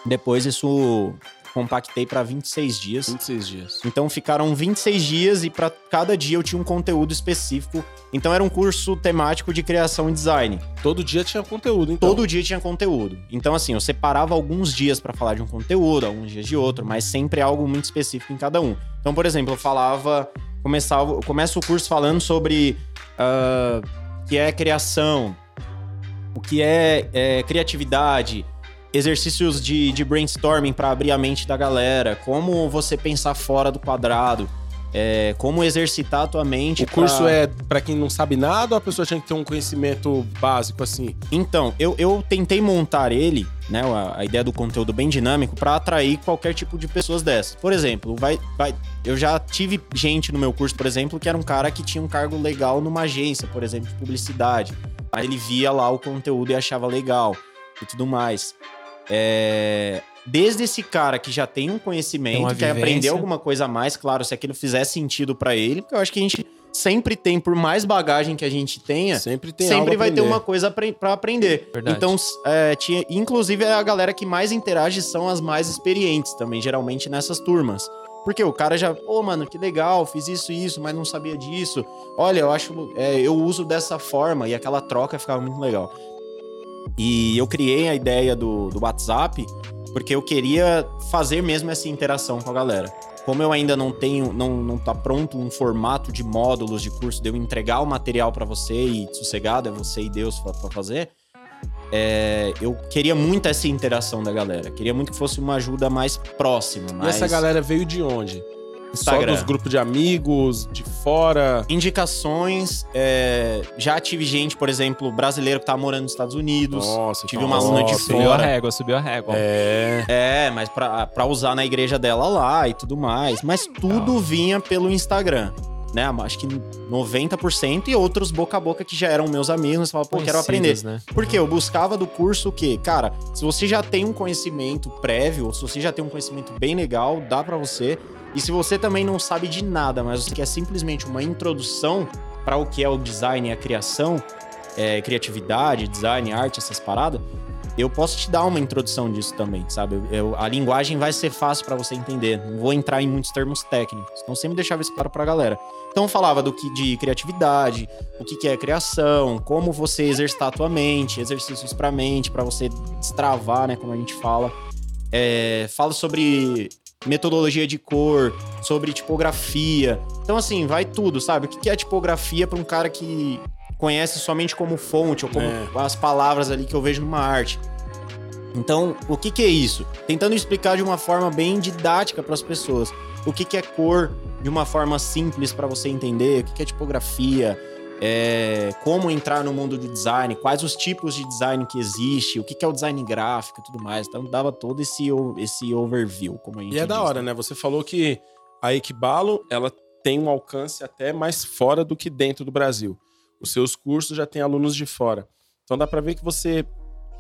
Depois isso compactei pra 26 dias. 26 dias. Então ficaram 26 dias e pra cada dia eu tinha um conteúdo específico. Então era um curso temático de criação e design. Todo dia tinha conteúdo, então. Todo dia tinha conteúdo. Então, assim, eu separava alguns dias pra falar de um conteúdo, alguns dias de outro, mas sempre algo muito específico em cada um. Então, por exemplo, eu falava. Começava, eu começo o curso falando sobre ah, o que é criação, o que é, é, criatividade, exercícios de, de brainstorming para abrir a mente da galera, como você pensar fora do quadrado, é, como exercitar a tua mente. O curso pra- é pra quem não sabe nada ou a pessoa tinha que ter um conhecimento básico assim? Então, eu, eu tentei montar ele, né, a, a ideia do conteúdo bem dinâmico, pra atrair qualquer tipo de pessoas dessas. Por exemplo, vai, vai, eu já tive gente no meu curso, por exemplo, que era um cara que tinha um cargo legal numa agência, por exemplo, de publicidade. Aí ele via lá o conteúdo e achava legal e tudo mais. É, Desde esse cara que já tem um Tem conhecimento, uma quer aprender alguma coisa a mais, claro, se aquilo fizer sentido pra ele, porque eu acho que a gente sempre tem, por mais bagagem que a gente tenha, Sempre tem sempre vai ter uma coisa pra pra aprender. Verdade. Então, é, tinha, inclusive, a galera que mais interage são as mais experientes também, geralmente nessas turmas. Porque o cara já, pô, mano, que legal, fiz isso e isso, mas não sabia disso. Olha, eu acho, é, eu uso dessa forma e aquela troca ficava muito legal. E eu criei a ideia do, do WhatsApp porque eu queria fazer mesmo essa interação com a galera. Como eu ainda não tenho, não, não tá pronto um formato de módulos de curso de eu entregar o material pra você e sossegado, é você e Deus pra fazer. é, eu queria muito essa interação da galera. Queria muito que fosse uma ajuda mais próxima. E Mais... essa galera veio de onde? Instagram. Só dos grupos de amigos, de fora. Indicações. é, já tive gente, por exemplo, brasileiro que tá morando nos Estados Unidos. Nossa, tive uma aluna de nossa, Subiu a fora. régua, subiu a régua. É. É, mas pra, pra usar na igreja dela lá e tudo mais. Mas tudo vinha pelo Instagram. Né? Acho que 90% e outros boca a boca que já eram meus amigos. Falavam, pô, quero aprender. Né? Porque eu buscava do curso o quê? Cara, se você já tem um conhecimento prévio, ou se você já tem um conhecimento bem legal, dá pra você. E se você também não sabe de nada, mas você quer simplesmente uma introdução para o que é o design e a criação, é, criatividade, design, arte, essas paradas, eu posso te dar uma introdução disso também, sabe? Eu- eu- a linguagem vai ser fácil pra você entender. Não vou entrar em muitos termos técnicos. Então sempre deixava isso claro pra galera. Então falava do que de criatividade, o que, que é criação, como você exercitar a tua mente, exercícios pra mente, pra você destravar, né? Como a gente fala. É, falo sobre metodologia de cor, sobre tipografia. Então, assim, vai tudo, sabe? O que é tipografia pra um cara que conhece somente como fonte ou como É. as palavras ali que eu vejo numa arte. Então, o que, que é isso? Tentando explicar de uma forma bem didática para as pessoas. O que, que é cor de uma forma simples para você entender, o que, que é tipografia, é, como entrar no mundo do design, quais os tipos de design que existe, o que, que é o design gráfico e tudo mais. Então, dava todo esse, esse overview, como a gente E é da diz, hora, né? Você falou que a Equibalo, ela tem um alcance até mais fora do que dentro do Brasil. Os seus cursos já têm alunos de fora. Então dá pra ver que você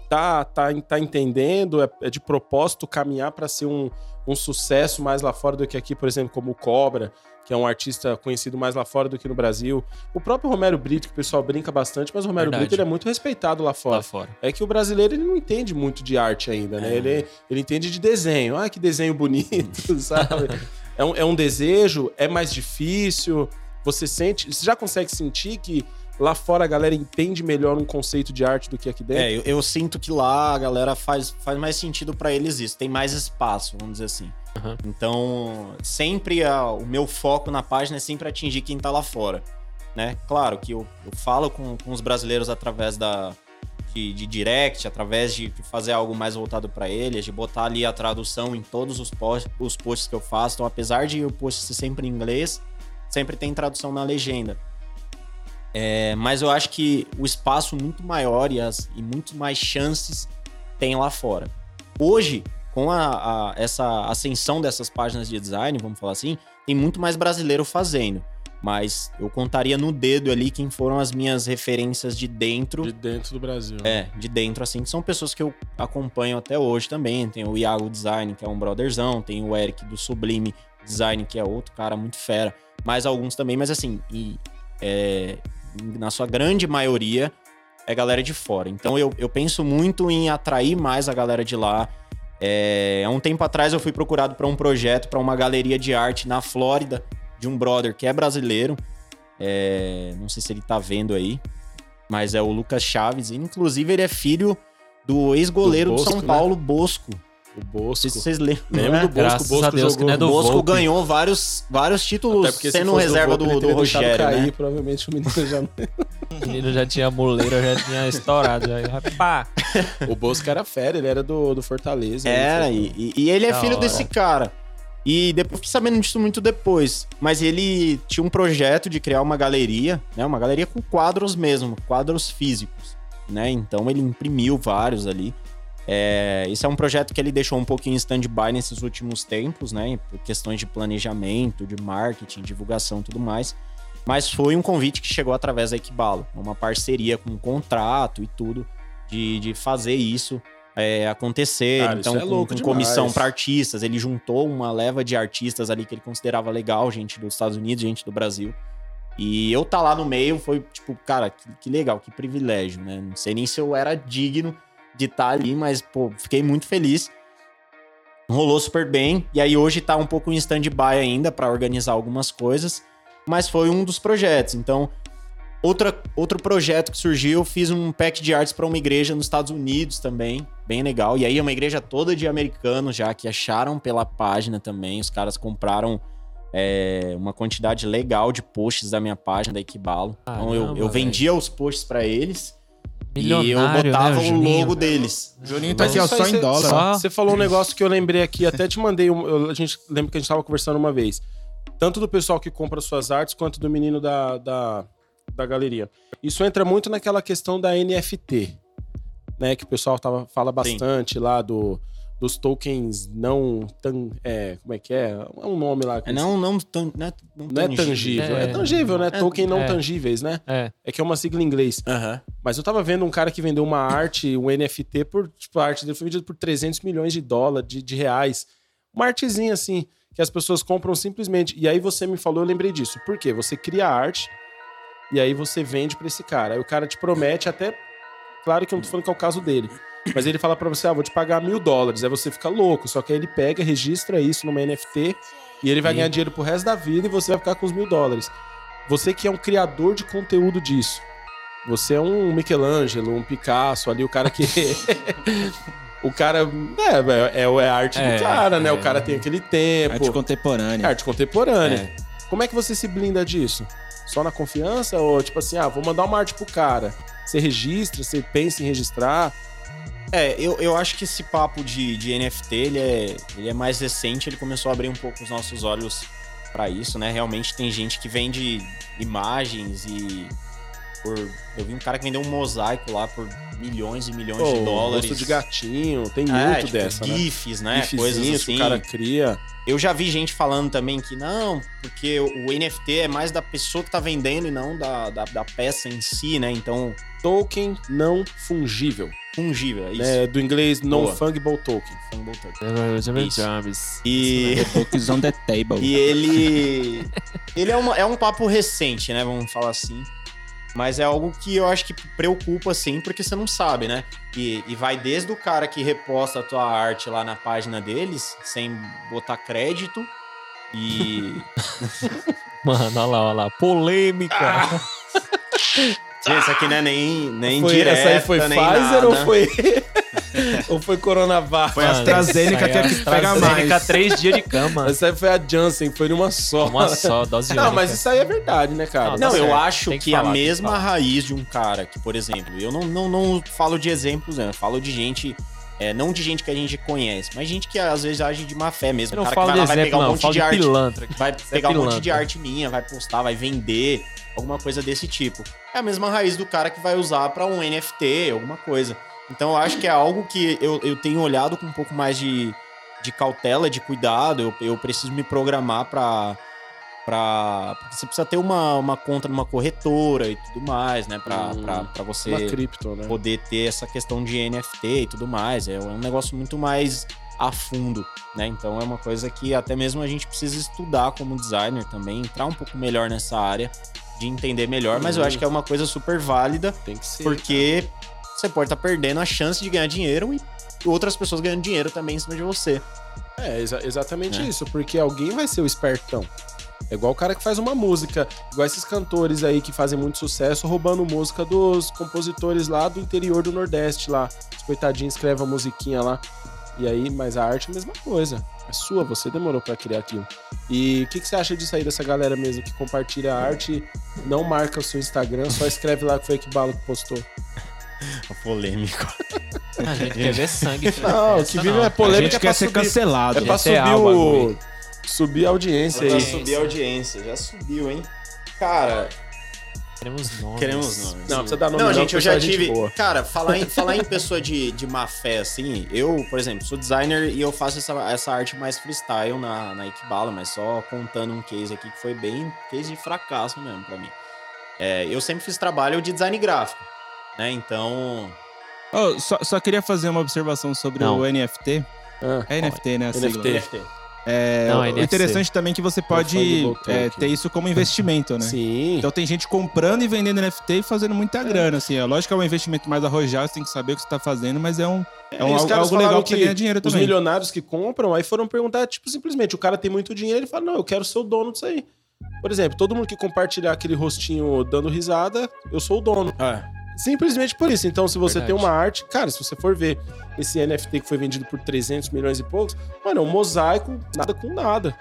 tá, tá, tá entendendo, é, é de propósito caminhar para ser um, um sucesso mais lá fora do que aqui, por exemplo, como o Cobra, que é um artista conhecido mais lá fora do que no Brasil. O próprio Romero Brito, que o pessoal brinca bastante, mas o Romero Verdade. Brito ele é muito respeitado lá fora. Lá fora. É que o brasileiro ele não entende muito de arte ainda, né? Ele, ele entende de desenho. Ah, que desenho bonito, *laughs* sabe? É um, é um desejo, é mais difícil. Você sente. Você já consegue sentir que lá fora a galera entende melhor um conceito de arte do que aqui dentro? É, eu, eu sinto que lá a galera faz, faz mais sentido pra eles isso, tem mais espaço, vamos dizer assim. Aham. Então, sempre a- o meu foco na página é sempre atingir quem tá lá fora, né? Claro que eu, eu falo com, com os brasileiros através da de, de direct, através de, fazer algo mais voltado pra eles, de botar ali a tradução em todos os, post, os posts que eu faço. Então, apesar de o post ser sempre em inglês, sempre tem tradução na legenda. É, mas eu acho que o espaço muito maior e, as, e muito mais chances tem lá fora. Hoje, com a, a- essa ascensão dessas páginas de design, vamos falar assim, tem muito mais brasileiro fazendo. Mas eu contaria no dedo ali quem foram as minhas referências de dentro. De dentro do Brasil. É, de dentro, assim, que são pessoas que eu acompanho até hoje também. Tem o Iago Design, que é um brotherzão, tem o Eric do Sublime Design, que é outro cara muito fera. Mais alguns também, mas assim, e, é, na sua grande maioria é galera de fora. Então eu, eu penso muito em atrair mais a galera de lá. É, há um tempo atrás eu fui procurado para um projeto, para uma galeria de arte na Flórida, de um brother que é brasileiro. É, não sei se ele tá vendo aí, mas é o Lucas Chaves. Inclusive, ele é filho do ex-goleiro do, Do São né? Paulo, Bosco. O Bosco. vocês lembram. Lembro né? do Bosco. Graças o Bosco a Deus que jogou- não é do O Bosco Volpe. ganhou vários, vários títulos Até porque se sendo reserva Volpe, do, ele do, deixado Rogério, cair, né? Provavelmente o menino já não... *laughs* O menino já tinha muleira, já tinha estourado. Já, pá. O Bosco era fera, ele era do, do Fortaleza. Era, e, e- e ele é Da filho hora. desse cara. E depois fiquei sabendo disso muito depois. Mas ele tinha um projeto de criar uma galeria, né? Uma galeria com quadros mesmo, quadros físicos, né? Então ele imprimiu vários ali. É, esse é um projeto que ele deixou um pouquinho em stand-by nesses últimos tempos, né? Por questões de planejamento, de marketing, divulgação e tudo mais. Mas foi um convite que chegou através da Equibalo. Uma parceria com um contrato e tudo de, de fazer isso é, acontecer. Cara, então, isso é com, louco com comissão para artistas. Ele juntou uma leva de artistas ali que ele considerava legal, gente dos Estados Unidos, gente do Brasil. E eu tá lá no meio foi tipo, cara, que, que legal, que privilégio, né? Não sei nem se eu era digno de estar ali, mas, pô, fiquei muito feliz. Rolou super bem. E aí hoje tá um pouco em stand-by ainda para organizar algumas coisas. Mas foi um dos projetos. Então, outra, outro projeto que surgiu, eu fiz um pack de artes para uma igreja nos Estados Unidos também. Bem legal. E aí é uma igreja toda de americanos já, que acharam pela página também. Os caras compraram é, uma quantidade legal de posts da minha página da Equibalo. Então eu, eu vendia os posts para eles. E eu Milionário, botava né, o Juninho? logo deles. Juninho tá Mas aqui, ó, só em dólar. só- Você falou um negócio que eu lembrei aqui, até te mandei. um- eu- a gente lembra que a gente tava conversando uma vez. Tanto do pessoal que compra suas artes, quanto do menino da, da, da galeria. Isso entra muito naquela questão da NFT, né? Que o pessoal tava, fala bastante lá do, dos tokens não tan, é, como é que é? É um nome lá. É não, não, tan- não, é, não não é tangível. É, É. tangível, né? É, Token não é. tangíveis, né? É. É que é uma sigla em inglês. Aham. Mas eu tava vendo um cara que vendeu uma arte, um NFT, por. Tipo, a arte dele foi vendida por 300 milhões de dólares, de, de reais. Uma artezinha assim, que as pessoas compram simplesmente. E aí você me falou, eu lembrei disso. Por quê? Você cria a arte e aí você vende pra esse cara. Aí o cara te promete até. Claro que eu não tô falando que é o caso dele. Mas ele fala pra você, ah, vou te pagar mil dólares. Aí você fica louco. Só que aí ele pega, registra isso numa NFT e ele vai E- ganhar dinheiro pro resto da vida e você vai ficar com os mil dólares. Você que é um criador de conteúdo disso. Você é um Michelangelo, um Picasso ali, o cara que. *laughs* o cara. É, é, é a arte É, do cara, né? é. O cara tem aquele tempo. Arte contemporânea. Arte contemporânea. É. Como é que você se blinda disso? Só na confiança? Ou tipo assim, ah, vou mandar uma arte pro cara. Você registra, você pensa em registrar? É, eu, eu acho que esse papo de, de NFT, ele é, ele é mais recente, ele começou a abrir um pouco os nossos olhos pra isso, né? Realmente tem gente que vende imagens e por... Eu vi um cara que vendeu um mosaico lá por milhões e milhões de dólares. rosto de gatinho, tem É, muito tipo, dessa, né? GIFs, né? Coisas que assim. o cara cria. Eu já vi gente falando também que não, porque o o NFT é mais da pessoa que tá vendendo e não da, da, da peça em si, né? Então, Token não fungível. Fungível, é isso. né? Do inglês Boa. non-fungible token. Fungible token. Isso. E, Focus *laughs* on the table. e ele. *laughs* Ele é, uma, é um papo recente, né? Vamos falar assim. Mas é algo que eu acho que preocupa, sim, porque você não sabe, né? E, e vai desde o cara que reposta a tua arte lá na página deles, sem botar crédito. E. *laughs* Mano, olha lá, olha lá. Polêmica. Gente, isso aqui não é nem, nem Foi- direta, essa aí foi nem Pfizer nada. ou foi. *laughs* ou foi Coronavac? Foi a AstraZeneca que é que pega AstraZeneca, mais. três dias de cama. Essa aí foi a Janssen, foi numa só. Uma só, dose Não, única. mas isso aí é verdade, né, cara? Não, Não, Tá eu certo. acho Tem que, que a falar, que mesma raiz de um cara que, por exemplo, eu não, não, não falo de exemplos, né? Eu falo de gente. É, não de gente que a gente conhece, mas gente que às vezes age de má fé mesmo. Eu não O cara falo que vai lá, vai exemplo, pegar um não. Monte de arte. pilantra. Vai pegar um monte de arte minha, vai postar, vai vender, alguma coisa desse tipo. É a mesma raiz do cara que vai usar pra um NFT, alguma coisa. Então eu acho que é algo que eu, eu tenho olhado com um pouco mais de, de cautela, de cuidado. Eu, eu preciso me programar pra. Pra porque você precisa ter uma, uma conta numa corretora e tudo mais, né? Pra, Hum, pra, pra você cripto, né? poder ter essa questão de NFT e tudo mais. É um negócio muito mais a fundo, né? Então é uma coisa que até mesmo a gente precisa estudar como designer também, entrar um pouco melhor nessa área, de entender melhor, mas eu Uhum. acho que é uma coisa super válida, Tem que ser. porque você pode estar perdendo a chance de ganhar dinheiro e outras pessoas ganhando dinheiro também em cima de você. É, exa- exatamente É. isso, porque alguém vai ser o espertão. É igual o cara que faz uma música, igual esses cantores aí que fazem muito sucesso roubando música dos compositores lá do interior do Nordeste lá. Os coitadinhos escrevem a musiquinha lá. E aí, mas a arte é a mesma coisa. É sua, você demorou pra criar aquilo. E o que, que você acha disso aí, dessa galera mesmo que compartilha a arte, não marca o seu Instagram, só escreve lá que foi que balo que postou? *laughs* Polêmico. A gente quer ver sangue. filho. Não, que vive não. é A polêmica gente é pra quer ser subir, cancelado. é pra subir o... bagulho. Subir a audiência Já aí. subiu a audiência, já subiu, hein? Cara, Queremos nomes. queremos nomes. Não, precisa dar nome Não, não, gente, eu já é tive. Cara, falar em, *laughs* falar em pessoa de, de má fé, assim, eu, por exemplo, sou designer e eu faço essa, essa arte mais freestyle na, na Ikebala, mas só contando um case aqui que foi bem case de fracasso mesmo pra mim. É, eu sempre fiz trabalho de design gráfico, né? Então. Oh, só, só queria fazer uma observação sobre Não. o NFT. Ah, É NFT, né? NFT. NFT. É, Não, o NFC. interessante também é que você pode é, ter isso como investimento, né? Sim. Então tem gente comprando e vendendo NFT e fazendo muita grana, assim. É lógico que é um investimento mais arrojado, você tem que saber o que você tá fazendo, mas é um, é um os algo, algo legal que você ganha dinheiro Os também. milionários que compram, aí foram perguntar, tipo, simplesmente, o cara tem muito dinheiro, ele fala, não, eu quero ser o dono disso aí. Por exemplo, todo mundo que compartilhar aquele rostinho dando risada, eu sou o dono. Simplesmente por isso. Então, se você Verdade. tem uma arte, cara, se você for ver esse NFT que foi vendido por 300 milhões e poucos, mano, é um mosaico, nada com nada.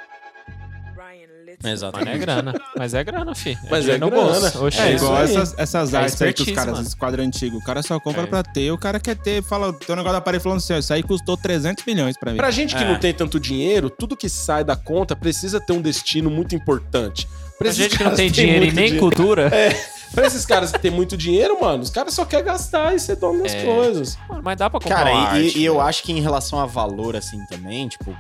Exato. Mas é grana. Mas é grana, fi. Mas é dinheiro no grana. bolso. Oxe, É, isso igual aí. essas, essas É artes aí que os caras, mano. esses quadros antigos, o cara só compra É. pra ter, o cara quer ter, fala, tem um negócio da parede falando assim, ó, isso aí custou 300 milhões pra mim. Pra gente que É. não tem tanto dinheiro, tudo que sai da conta precisa ter um destino muito importante. Pra esses gente que *laughs* não tem dinheiro e nem dinheiro- cultura. *laughs* Pra esses caras que têm muito dinheiro, mano, os caras só querem gastar e ser dono das É. coisas. Mano, Mas dá pra comprar Cara, uma e, arte, e eu né? acho que em relação a valor, assim, também, tipo,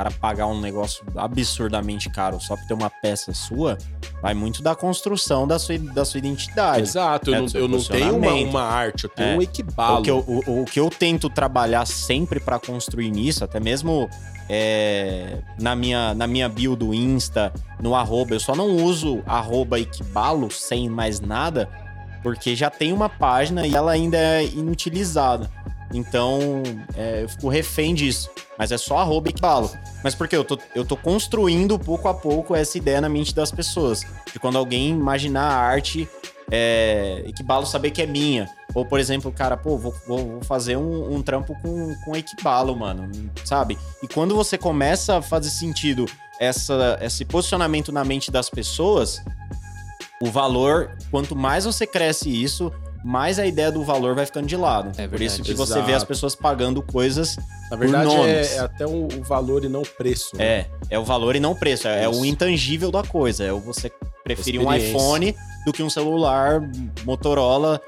cara pagar um negócio absurdamente caro só pra ter uma peça sua, vai muito da construção da sua, da sua identidade. Exato, eu É, não, eu não tenho uma, uma arte, eu tenho É. um O equibalo. que, eu, o, o que eu tento trabalhar sempre pra construir nisso, até mesmo é, na, minha, na minha bio do Insta, no arroba, eu só não uso arroba Ikebalo sem mais nada, porque já tem uma página e ela ainda é inutilizada. Então, é, eu fico refém disso. Mas é só arroba Ikebalo. Mas porque eu tô, eu tô construindo pouco a pouco essa ideia na mente das pessoas. De quando alguém imaginar a arte, é, Ikebalo saber que é minha. Ou, por exemplo, cara, pô, vou, vou- vou fazer um, um trampo com, com Equibalo, mano, sabe? E quando você começa a fazer sentido essa, esse posicionamento na mente das pessoas, o valor, quanto mais você cresce isso, mais a ideia do valor vai ficando de lado. É Por isso verdade. que você vê Exato. as pessoas pagando coisas Na verdade, por nomes. é, é até o, o valor e não o preço. né? É, é o valor e não o preço. É, é o intangível da coisa. É o você preferir um iPhone do que um celular Motorola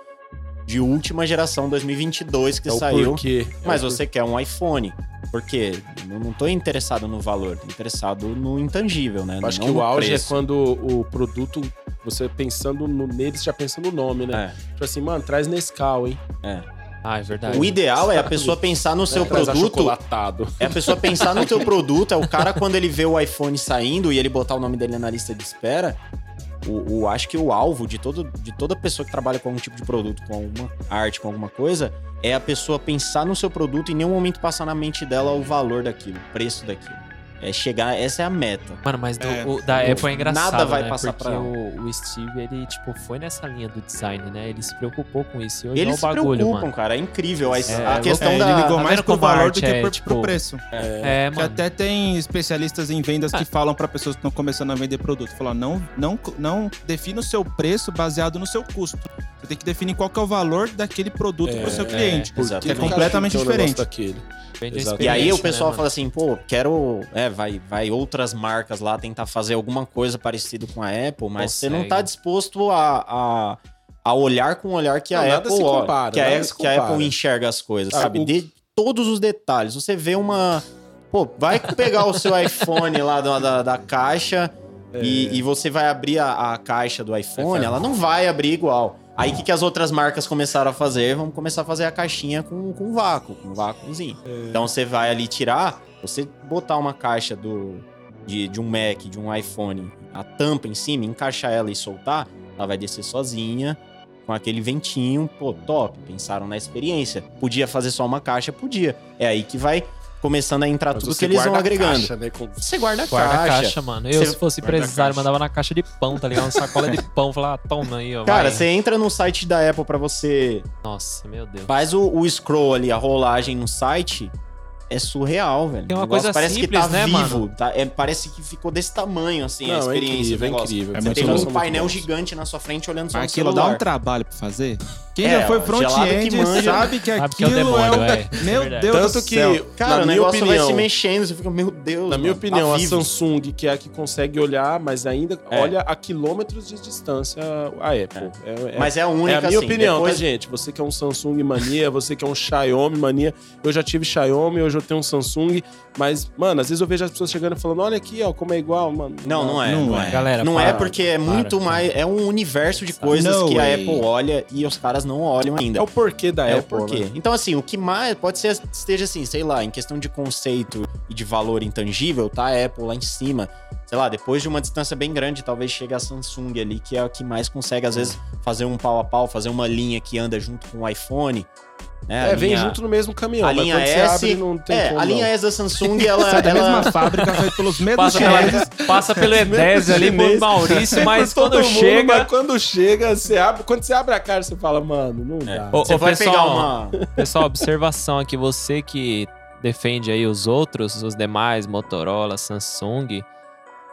de última geração 2022 que É saiu. porquê. É Mas o você quer um iPhone. Por quê? Eu não tô interessado no valor, tô interessado no intangível, né? Eu acho Não que o auge preço. é quando o produto, você pensando no, nele, você já pensa no nome, né? Tipo assim, mano, traz Nescau, hein? É, é. Ah, é verdade. O ideal é a pessoa pensar no seu Traz produto. É a pessoa pensar no *laughs* teu produto, é o cara quando ele vê o iPhone saindo e ele botar o nome dele na lista de espera. O, o- acho que o alvo de, todo, de toda pessoa que trabalha com algum tipo de produto, com alguma arte, com alguma coisa, é a pessoa pensar no seu produto e em nenhum momento passar na mente dela o valor daquilo, o preço daquilo. É chegar, essa é a meta. Mano, mas do- É. o da Apple é engraçado, Nada vai né? passar Porque pra- o, o Steve, ele, tipo, foi nessa linha do design, né? Ele se preocupou com isso. E hoje Eles é o se bagulho, preocupam, mano. cara, é incrível. A, É, a é questão É, da... ele ligou tá mais pro valor arte do que é, pro, tipo, pro preço. É, Que mano. até tem especialistas em vendas Ah. que falam pra pessoas que estão começando a vender produto. Falar, não, não, não defina o seu preço baseado no seu custo. Você tem que definir qual que é o valor daquele produto pro seu cliente. Exato. Que é Exatamente. completamente diferente. daquele. E aí o experiência, pessoal né, fala assim, pô, quero. É, vai, vai outras marcas lá tentar fazer alguma coisa parecida com a Apple, mas você não tá Consegue. disposto a, a, a olhar com o olhar que Não, a Apple compara, que, a, que a. Apple enxerga as coisas, Ah, sabe? o- De todos os detalhes. Você vê uma. Pô, vai pegar o seu iPhone lá da, da, da caixa e, e você vai abrir a, a caixa do iPhone, É. ela não vai abrir igual. Aí o que, que as outras marcas começaram a fazer? Vamos começar a fazer a caixinha com, com vácuo, com um vácuozinho. Então você vai ali tirar, você botar uma caixa do, de, de um Mac, de um iPhone, a tampa em cima, encaixar ela e soltar, ela vai descer sozinha, com aquele ventinho, pô, top. Pensaram na experiência. Podia fazer só uma caixa? Podia. É aí que vai começando a entrar Mas tudo que eles vão guarda a agregando. caixa, né, com- Você guarda a Guarda a caixa. caixa, mano. Eu, Você se fosse guarda a empresário, mandava na caixa de pão, tá ligado? Uma sacola de pão. Falava, ah, toma aí, ó. Cara, vai. você entra no site da Apple pra você Nossa, meu Deus. faz o, o scroll ali, a rolagem no site, é surreal, velho. É uma coisa parece simples, que tá né, vivo. mano? Tá, é, parece que ficou desse tamanho, assim, a Não, é experiência. incrível, do é incrível. É Você muito tem um painel gigante na sua frente olhando só Mas aquilo celular. dá um trabalho pra fazer. Quem É, já foi que front-end sabe que Sabe que é o aquilo é, demônio, o... é. Meu. Deus Tanto do que, céu. Cara, na o minha negócio vai opinião, se mexendo, você fica, meu Deus. Na minha mano, opinião, tá a vivo. Samsung, que é a que consegue olhar, mas ainda É. olha a quilômetros de distância a Apple. É, é- Mas é a é única, a minha assim, opinião, depois- tá, gente? Você que é um Samsung mania, você que é um Xiaomi mania. Eu já tive Xiaomi, hoje eu tenho um Samsung. Mas, mano, às vezes eu vejo as pessoas chegando e falando: olha aqui, ó, como é igual, mano. Não, não é. Não Não, é. é. Galera, não para, é porque é muito para. mais. É um universo de coisas que a. Apple olha e os caras não olham ainda. É o porquê da É o Apple. porquê. né? Então, assim, o que mais pode ser esteja assim, sei lá, em questão de conceito e de valor intangível, tá a Apple lá em cima. Sei lá, depois de uma distância bem grande, talvez chegue a Samsung ali, que é a que mais consegue, às vezes, fazer um pau a pau, fazer uma linha que anda junto com o iPhone. Né? É, A vem linha- junto no mesmo caminhão. A linha quando você S. abre, não tem é, como, a linha não. S da Samsung, *laughs* ela. Sai da ela- mesma fábrica, feito pelos mesmos Passa, chineses. passa pelo *laughs* E10 ali, por Maurício, *laughs* mas quando mundo, chega. mas quando chega, você abre. Quando você abre a cara, você fala, mano, não dá. Ô, Você ô, vai pessoal, pegar uma. Pessoal, observação aqui, você que defende aí os outros, os demais, Motorola, Samsung,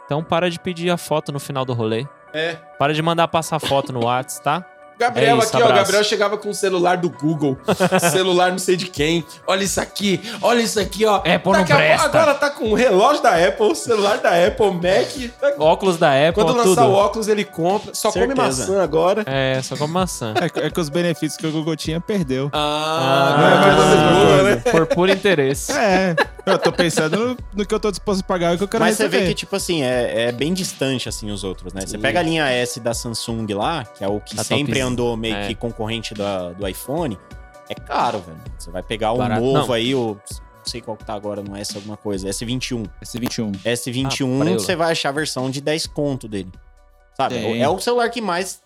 então para de pedir a foto no final do rolê. É. Para de mandar passar foto no WhatsApp, tá? Gabriel É isso, aqui, ó. O abraço. Gabriel chegava com o celular do Google. *laughs* celular não sei de quem. Olha isso aqui. Olha isso aqui, ó. Apple não Daqui a pouco- presta. Agora tá com o relógio da Apple, celular da Apple, Mac. Tá- Óculos da Apple, Quando lançar tudo. o óculos, ele compra. Só come Certeza. maçã agora. É, só com maçã. É, é que os benefícios que o Google tinha, perdeu. Ah, não é mais coisa a mesma boa, *laughs* coisa. né? Por puro interesse. É, eu tô pensando no, no que eu tô disposto a pagar e o que eu quero Mas você receber. vê que, tipo assim, é, é bem distante, assim, os outros, né? Você Sim. pega a linha S da Samsung lá, que é o que Tá sempre topzera. andou meio É. que concorrente da- do iPhone, é caro, velho. Você vai pegar o Barato. novo Não. aí, o... Não sei qual que tá agora no S alguma coisa, S21. S21. S21, Ah, você vai achar a versão de 10 conto dele. Sabe? Tem. É o celular que mais...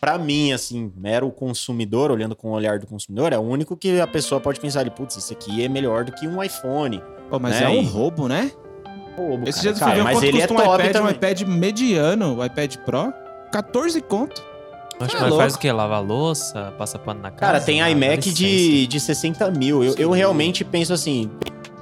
Pra mim, assim, mero consumidor, olhando com o olhar do consumidor, é o único que a pessoa pode pensar ali, putz, esse aqui é melhor do que um iPhone. Pô, mas Né, é um roubo, né? Roubo, Esse cara. dia Cara, viu mas ele é custa um top iPad, um também. iPad mediano, o iPad Pro? 14 conto. Acho é que louco. faz o quê? Lava a louça, passa pano na casa? Cara, tem Ah, iMac de, de 60 mil. Eu, eu realmente penso assim.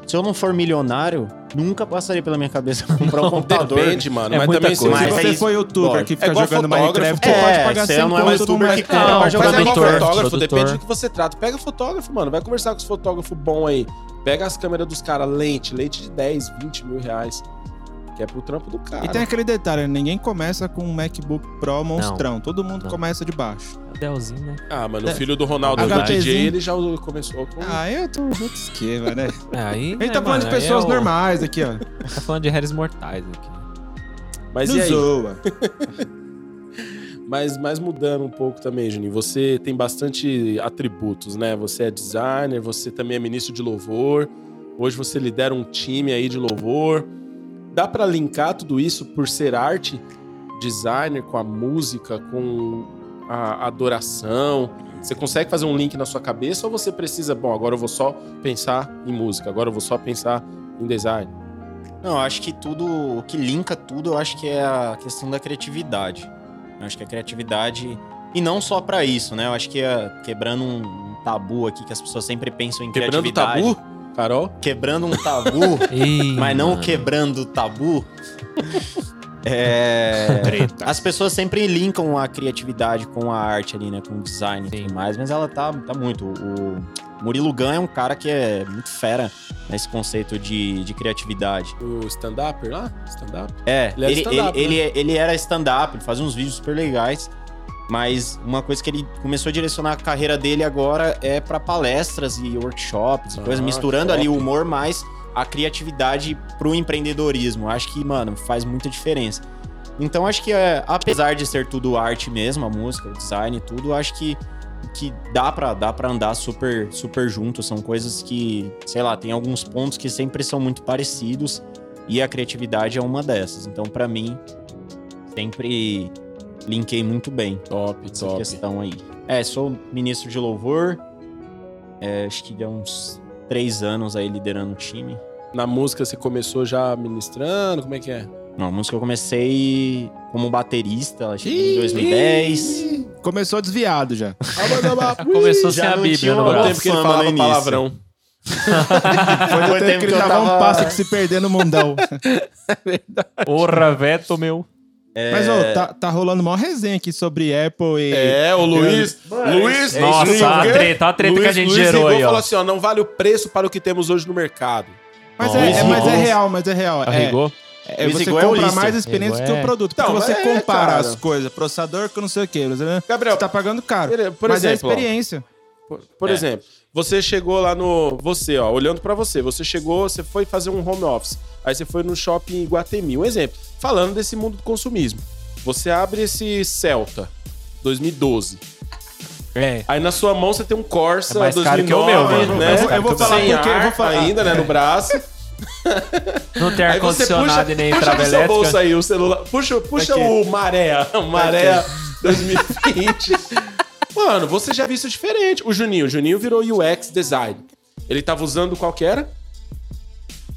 Se eu não for milionário, nunca passaria pela minha cabeça *laughs* comprar um computador. Depende, mano. É mas muita também coisa. se você for youtuber que É fica igual jogando. Minecraft, É, você pode pagar você 100 não é um youtuber que quer Não, jogar Mas é fotógrafo, produtor. depende do que você trata. Pega fotógrafo, mano. Vai conversar com os fotógrafos bons aí. Pega as câmeras dos caras, lente, lente de 10, 20 mil reais. Que é pro trampo do cara. E tem aquele detalhe, ninguém começa com um MacBook Pro monstrão. Todo mundo Não. começa de baixo. Delzinho, né? Ah, mano, o É. filho do Ronaldo, do HPzinho. DJ, ele já começou com... Ah, eu tô outro esquema, né? É, aí. A gente tá falando de mano, aí pessoas é o- normais aqui, ó. Tá falando de réis mortais aqui. Mas Não e aí? zoa. *laughs* Mas, mas mudando um pouco também, Juninho, você tem bastante atributos, né? Você é designer, você também é ministro de louvor. Hoje você lidera um time aí de louvor. Dá pra linkar tudo isso por ser arte, designer com a música, com a adoração? Você consegue fazer um link na sua cabeça ou você precisa, bom, agora eu vou só pensar em música, agora eu vou só pensar em design? Não, eu acho que tudo, o que linka tudo, eu acho que é a questão da criatividade. Eu acho que a criatividade, e não só pra isso, né? Eu acho que é quebrando um, tabu aqui, que as pessoas sempre pensam em Quebrando criatividade. tabu, Carol? Quebrando um tabu, *laughs* mas não quebrando o tabu. É... As pessoas sempre linkam a criatividade com a arte ali, né? Com o design e Sim. tudo mais, mas ela tá, tá muito. O Murilo Gun é um cara que é muito fera nesse conceito de, de criatividade. O stand-upper lá? Stand-up? É, Ele era ele, stand-up, ele, né? ele, ele era stand-up, ele fazia uns vídeos super legais. Mas uma coisa que ele começou a direcionar a carreira dele agora é pra palestras e workshops e Ah, coisas, misturando top. ali o humor mais a criatividade pro empreendedorismo. Acho que, mano, faz muita diferença. Então acho que, é, apesar de ser tudo arte mesmo, a música, o design e tudo, acho que, que dá, pra, dá pra andar super, super junto. São coisas que, sei lá, tem alguns pontos que sempre são muito parecidos e a criatividade é uma dessas. Então, pra mim, sempre linkei muito bem Top, essa top. questão aí. É, sou ministro de louvor. É, acho que há uns três anos aí liderando o time. Na música você começou já ministrando? Como é que é? Não, a música eu comecei como baterista, acho que em 2010. Começou desviado já. *laughs* Começou sem Já a não Bíblia no braço. tempo que ele falava palavrão. *laughs* Foi o tempo que ele dava um passo que se perder no mundão. *laughs* Porra, veto, meu. Mas, ó, tá, tá rolando uma resenha aqui sobre Apple e... É, o Luiz. Luiz. Nossa, Luiz, a treta, a treta que a gente Luiz gerou aí, ó. falou assim: ó, não vale o preço para o que temos hoje no mercado. Mas, Nossa. é, é- mas é Luiz real, mas é real. É, Arregou? é Luiz você Igor é o compra Lister. mais experiência Igor que é. o produto. Porque Não, você é, compara cara. as coisas, processador com não sei o que, né? Gabriel, você tá pagando caro. Por- por mas exemplo, é experiência. Por, por É. exemplo, você chegou lá no. Você, ó, olhando pra você, você chegou, você foi fazer um home office. Aí você foi no shopping Iguatemi. Um exemplo. Falando desse mundo do consumismo. Você abre esse Celta 2012. É. Aí na sua mão você tem um Corsa É mais caro 2009, que o meu, mano. né? Caro eu vou falar porque eu vou falar ainda, né, no braço. *laughs* Não tem puxa, ar-condicionado e nem puxa trava elétrica. aí o celular. Puxa, puxa Aqui. o Maré, Maré 2020. Mano, você já viu isso diferente. O Juninho, o Juninho virou UX design. Ele tava usando qual que era?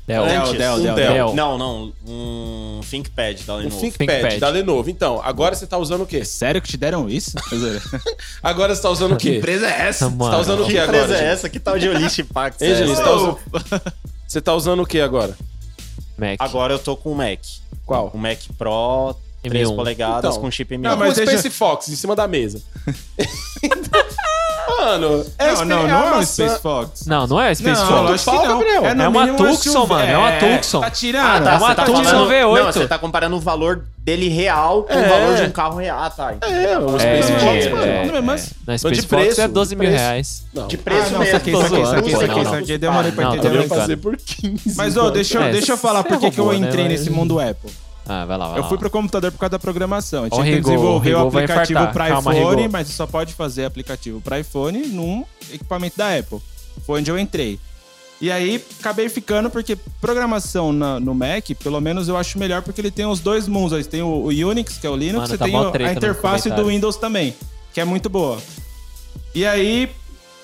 Del. Del, Del, um Del, Dell. Del. Não, não. Um ThinkPad da Um Lenovo. ThinkPad, ThinkPad. da Lenovo. Então, agora você tá usando o quê? Sério que te deram isso? *laughs* Agora você tá usando o quê? empresa é essa? Você Mano, tá usando o Que quê empresa agora? é Juninho? essa? Que tal de Olist Pax? É? Você tá usando... *laughs* Você tá usando o quê agora? Mac. Agora eu tô com o Mac. Qual? O Mac Pro, 3 M1. polegadas Então. com chip M1. Não, Não, mas o deixa- Space Fox em cima da mesa. *laughs* Mano, é Não, não, é não é a um maçã- Space Fox. Não, não é Space não, Fox. lógico que não. No É uma mínimo Tucson, SUV. mano, é uma Tucson. Tá tirando. tá, É uma você tá Tucson tirando. V8. Não, você tá comparando o valor dele real com É. o valor de um carro real, ah, tá. É, o É, Space é, Fox, é, mano. é. Não, mas- Na Space de Fox preço, é de 12 mil reais. Não. De preço Ah, não, mesmo. saquei, saquei, saquei, saquei, saquei. Demorei pra Não, entender. Eu ia fazer por 15. Mas, ó, deixa, eu- É, deixa eu falar por que que eu né, entrei mas- nesse mundo Apple. Ah, vai lá, vai Eu lá. fui pro computador por causa da programação. Eu tinha que desenvolver o aplicativo para iPhone, mas só pode fazer aplicativo para iPhone num equipamento da Apple. Foi onde eu entrei. E aí, acabei ficando porque programação na- no Mac, pelo menos eu acho melhor porque ele tem os dois mundos. Ele tem o, o Unix, que é o Linux, Mano, e tá tem o- treta a interface do. Windows também, que é muito boa. E aí,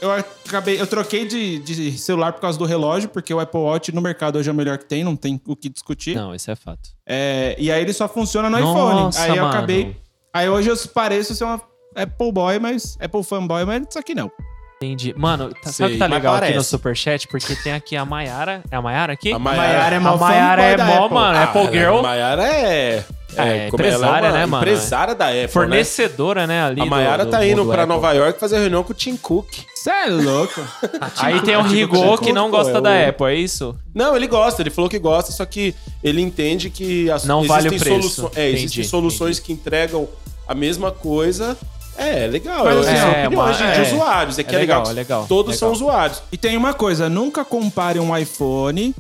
eu acabei, eu troquei de, de celular por causa do relógio, porque o Apple Watch no mercado hoje é o melhor que tem, não tem o que discutir. Não, isso é fato. É, e aí ele só funciona no Nossa, iPhone. Aí eu mano. acabei. Aí hoje eu pareço ser uma Apple boy, mas. Apple fanboy, mas isso aqui não. Entendi. Mano, tá- sabe o que tá legal aqui no. Superchat? Porque tem aqui a Mayara. É a Mayara aqui? A Maiara- Maiara é mó A Maiara é da mó, Apple. mano. Apple Ah, Girl. A Maiara é. É, como ela empresária, uma né, mano? Empresária da Apple. né? Fornecedora, né, ali. A Maiara do tá indo pra Apple. Nova York fazer reunião com o Tim Cook. Cê é louco. *laughs* Aí tem o Tim Rigo Cook, que não pô, gosta é da o- Apple, é isso? Não, ele gosta, ele falou que gosta, só que ele entende que as, Não vale o existem preço. soluções- é, existem Entendi, soluções que entregam a mesma coisa. É, legal. Mas, é, assim, é, opiniões de, uma- de é. usuários. É que É é legal. legal, é legal, Todos legal. são usuários. E tem uma coisa, nunca compare um iPhone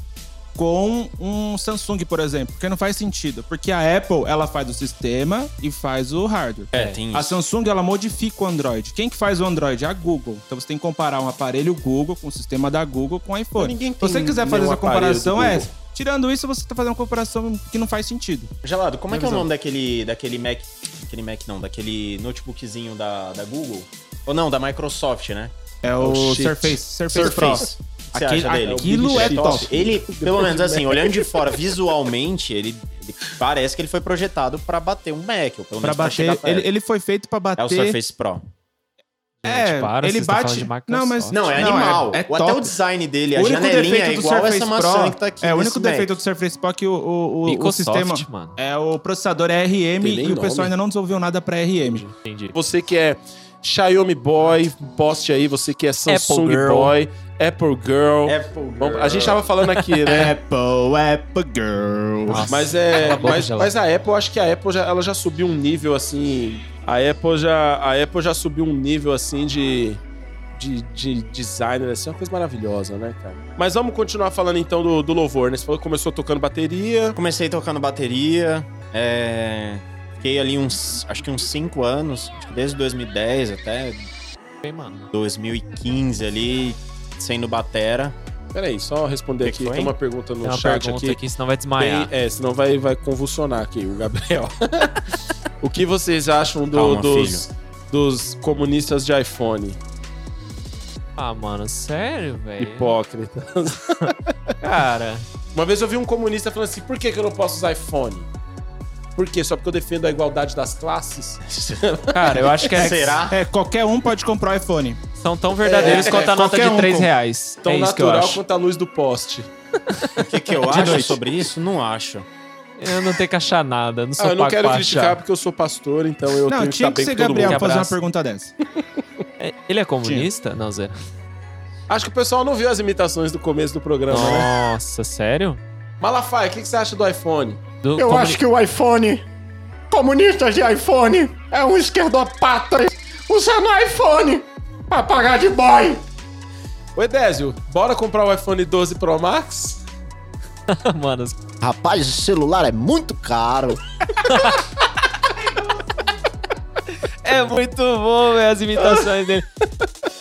com um Samsung, por exemplo, porque não faz sentido. Porque a Apple, ela faz o sistema e faz o hardware. É, tem A isso. Samsung, ela modifica o Android. Quem que faz o Android? A Google. Então você tem que comparar um aparelho Google com o sistema da Google com o iPhone. Mas ninguém Se você tem quiser fazer essa comparação, é... Google. Tirando isso, você tá fazendo uma comparação que não faz sentido. Gelado, como é que é o nome daquele, daquele Mac... Aquele Mac não, daquele notebookzinho da, da Google? Ou não, da Microsoft, né? É o Oh. Surface. Surface, Pro. Surface. O que você Aquele- acha dele? aquilo é top. Ele, pelo menos assim, olhando de fora, visualmente, ele, ele parece que ele foi projetado pra bater um Mac, ou pelo Pra menos pra bater, perto. ele, ele foi feito pra bater. É o Surface Pro. É, Gente, para, ele vocês estão bate. Microsoft. Não, mas Não, é Não, animal. é- é O- Até o design dele, a o único janelinha defeito é do igual Surface essa maçã Pro que tá aqui é o único Mac. defeito do Surface Pro que o, o, o, o sistema mano. é o processador é Tem RM nem e o pessoal ainda não desenvolveu nada pra RM. Entendi. Você que é Xiaomi Boy, poste aí. Você que é Samsung Girl. Boy, Apple Girl. Apple Vamos- A gente tava falando aqui, né? *laughs* Apple, Apple Girl. Nossa. Mas é, mas, mas a Apple, acho que a Apple já, ela já subiu um nível assim. A Apple já, a Apple já subiu um nível assim de, de, de designer, assim, uma coisa maravilhosa, né, cara? Mas vamos continuar falando então do, do louvor, né? Você falou que começou tocando bateria. Comecei tocando bateria, é, fiquei ali uns, acho que uns 5 anos, acho que desde 2010 até Bem, mano. 2015 ali, sendo batera. Peraí, só responder Que aqui. que foi? Tem uma pergunta no Tem uma chat pergunta aqui. aqui, senão vai desmaiar. Tem- é, senão vai, vai convulsionar aqui o Gabriel. *laughs* o que vocês acham do- Calma, dos, dos comunistas de iPhone? Ah, mano, sério, velho? Hipócritas. *laughs* Cara, Uma vez eu vi um comunista falando assim: por que, que eu não posso usar iPhone? Por quê? Só porque eu defendo a igualdade das classes? *laughs* cara, eu acho que é, Será? É, qualquer um pode comprar o iPhone. são tão verdadeiros É, quanto a nota de um 3 com- reais. Tão é isso que eu natural acho. quanto a luz do poste. *laughs* O que, que eu De acho noite. sobre isso? Não acho. Eu não tenho que achar nada, não sou Ah, eu não quero criticar porque eu sou pastor, então eu não, tenho que tinha estar que bem ser com todo Gabriel mundo. fazer uma pergunta dessa. É, Ele é comunista? Não, Zé. Acho que o pessoal não viu as imitações do começo do programa, né? Nossa, sério? Malafaia, o que, que você acha do iPhone? Do Eu comuni- acho que o iPhone, comunistas de iPhone, é um esquerdopata usando iPhone pra pagar de boy. Ô Edésio, bora comprar o iPhone 12 Pro Max? *laughs* Mano, Rapaz, esse celular é muito caro. *laughs* é muito bom, velho, as imitações dele.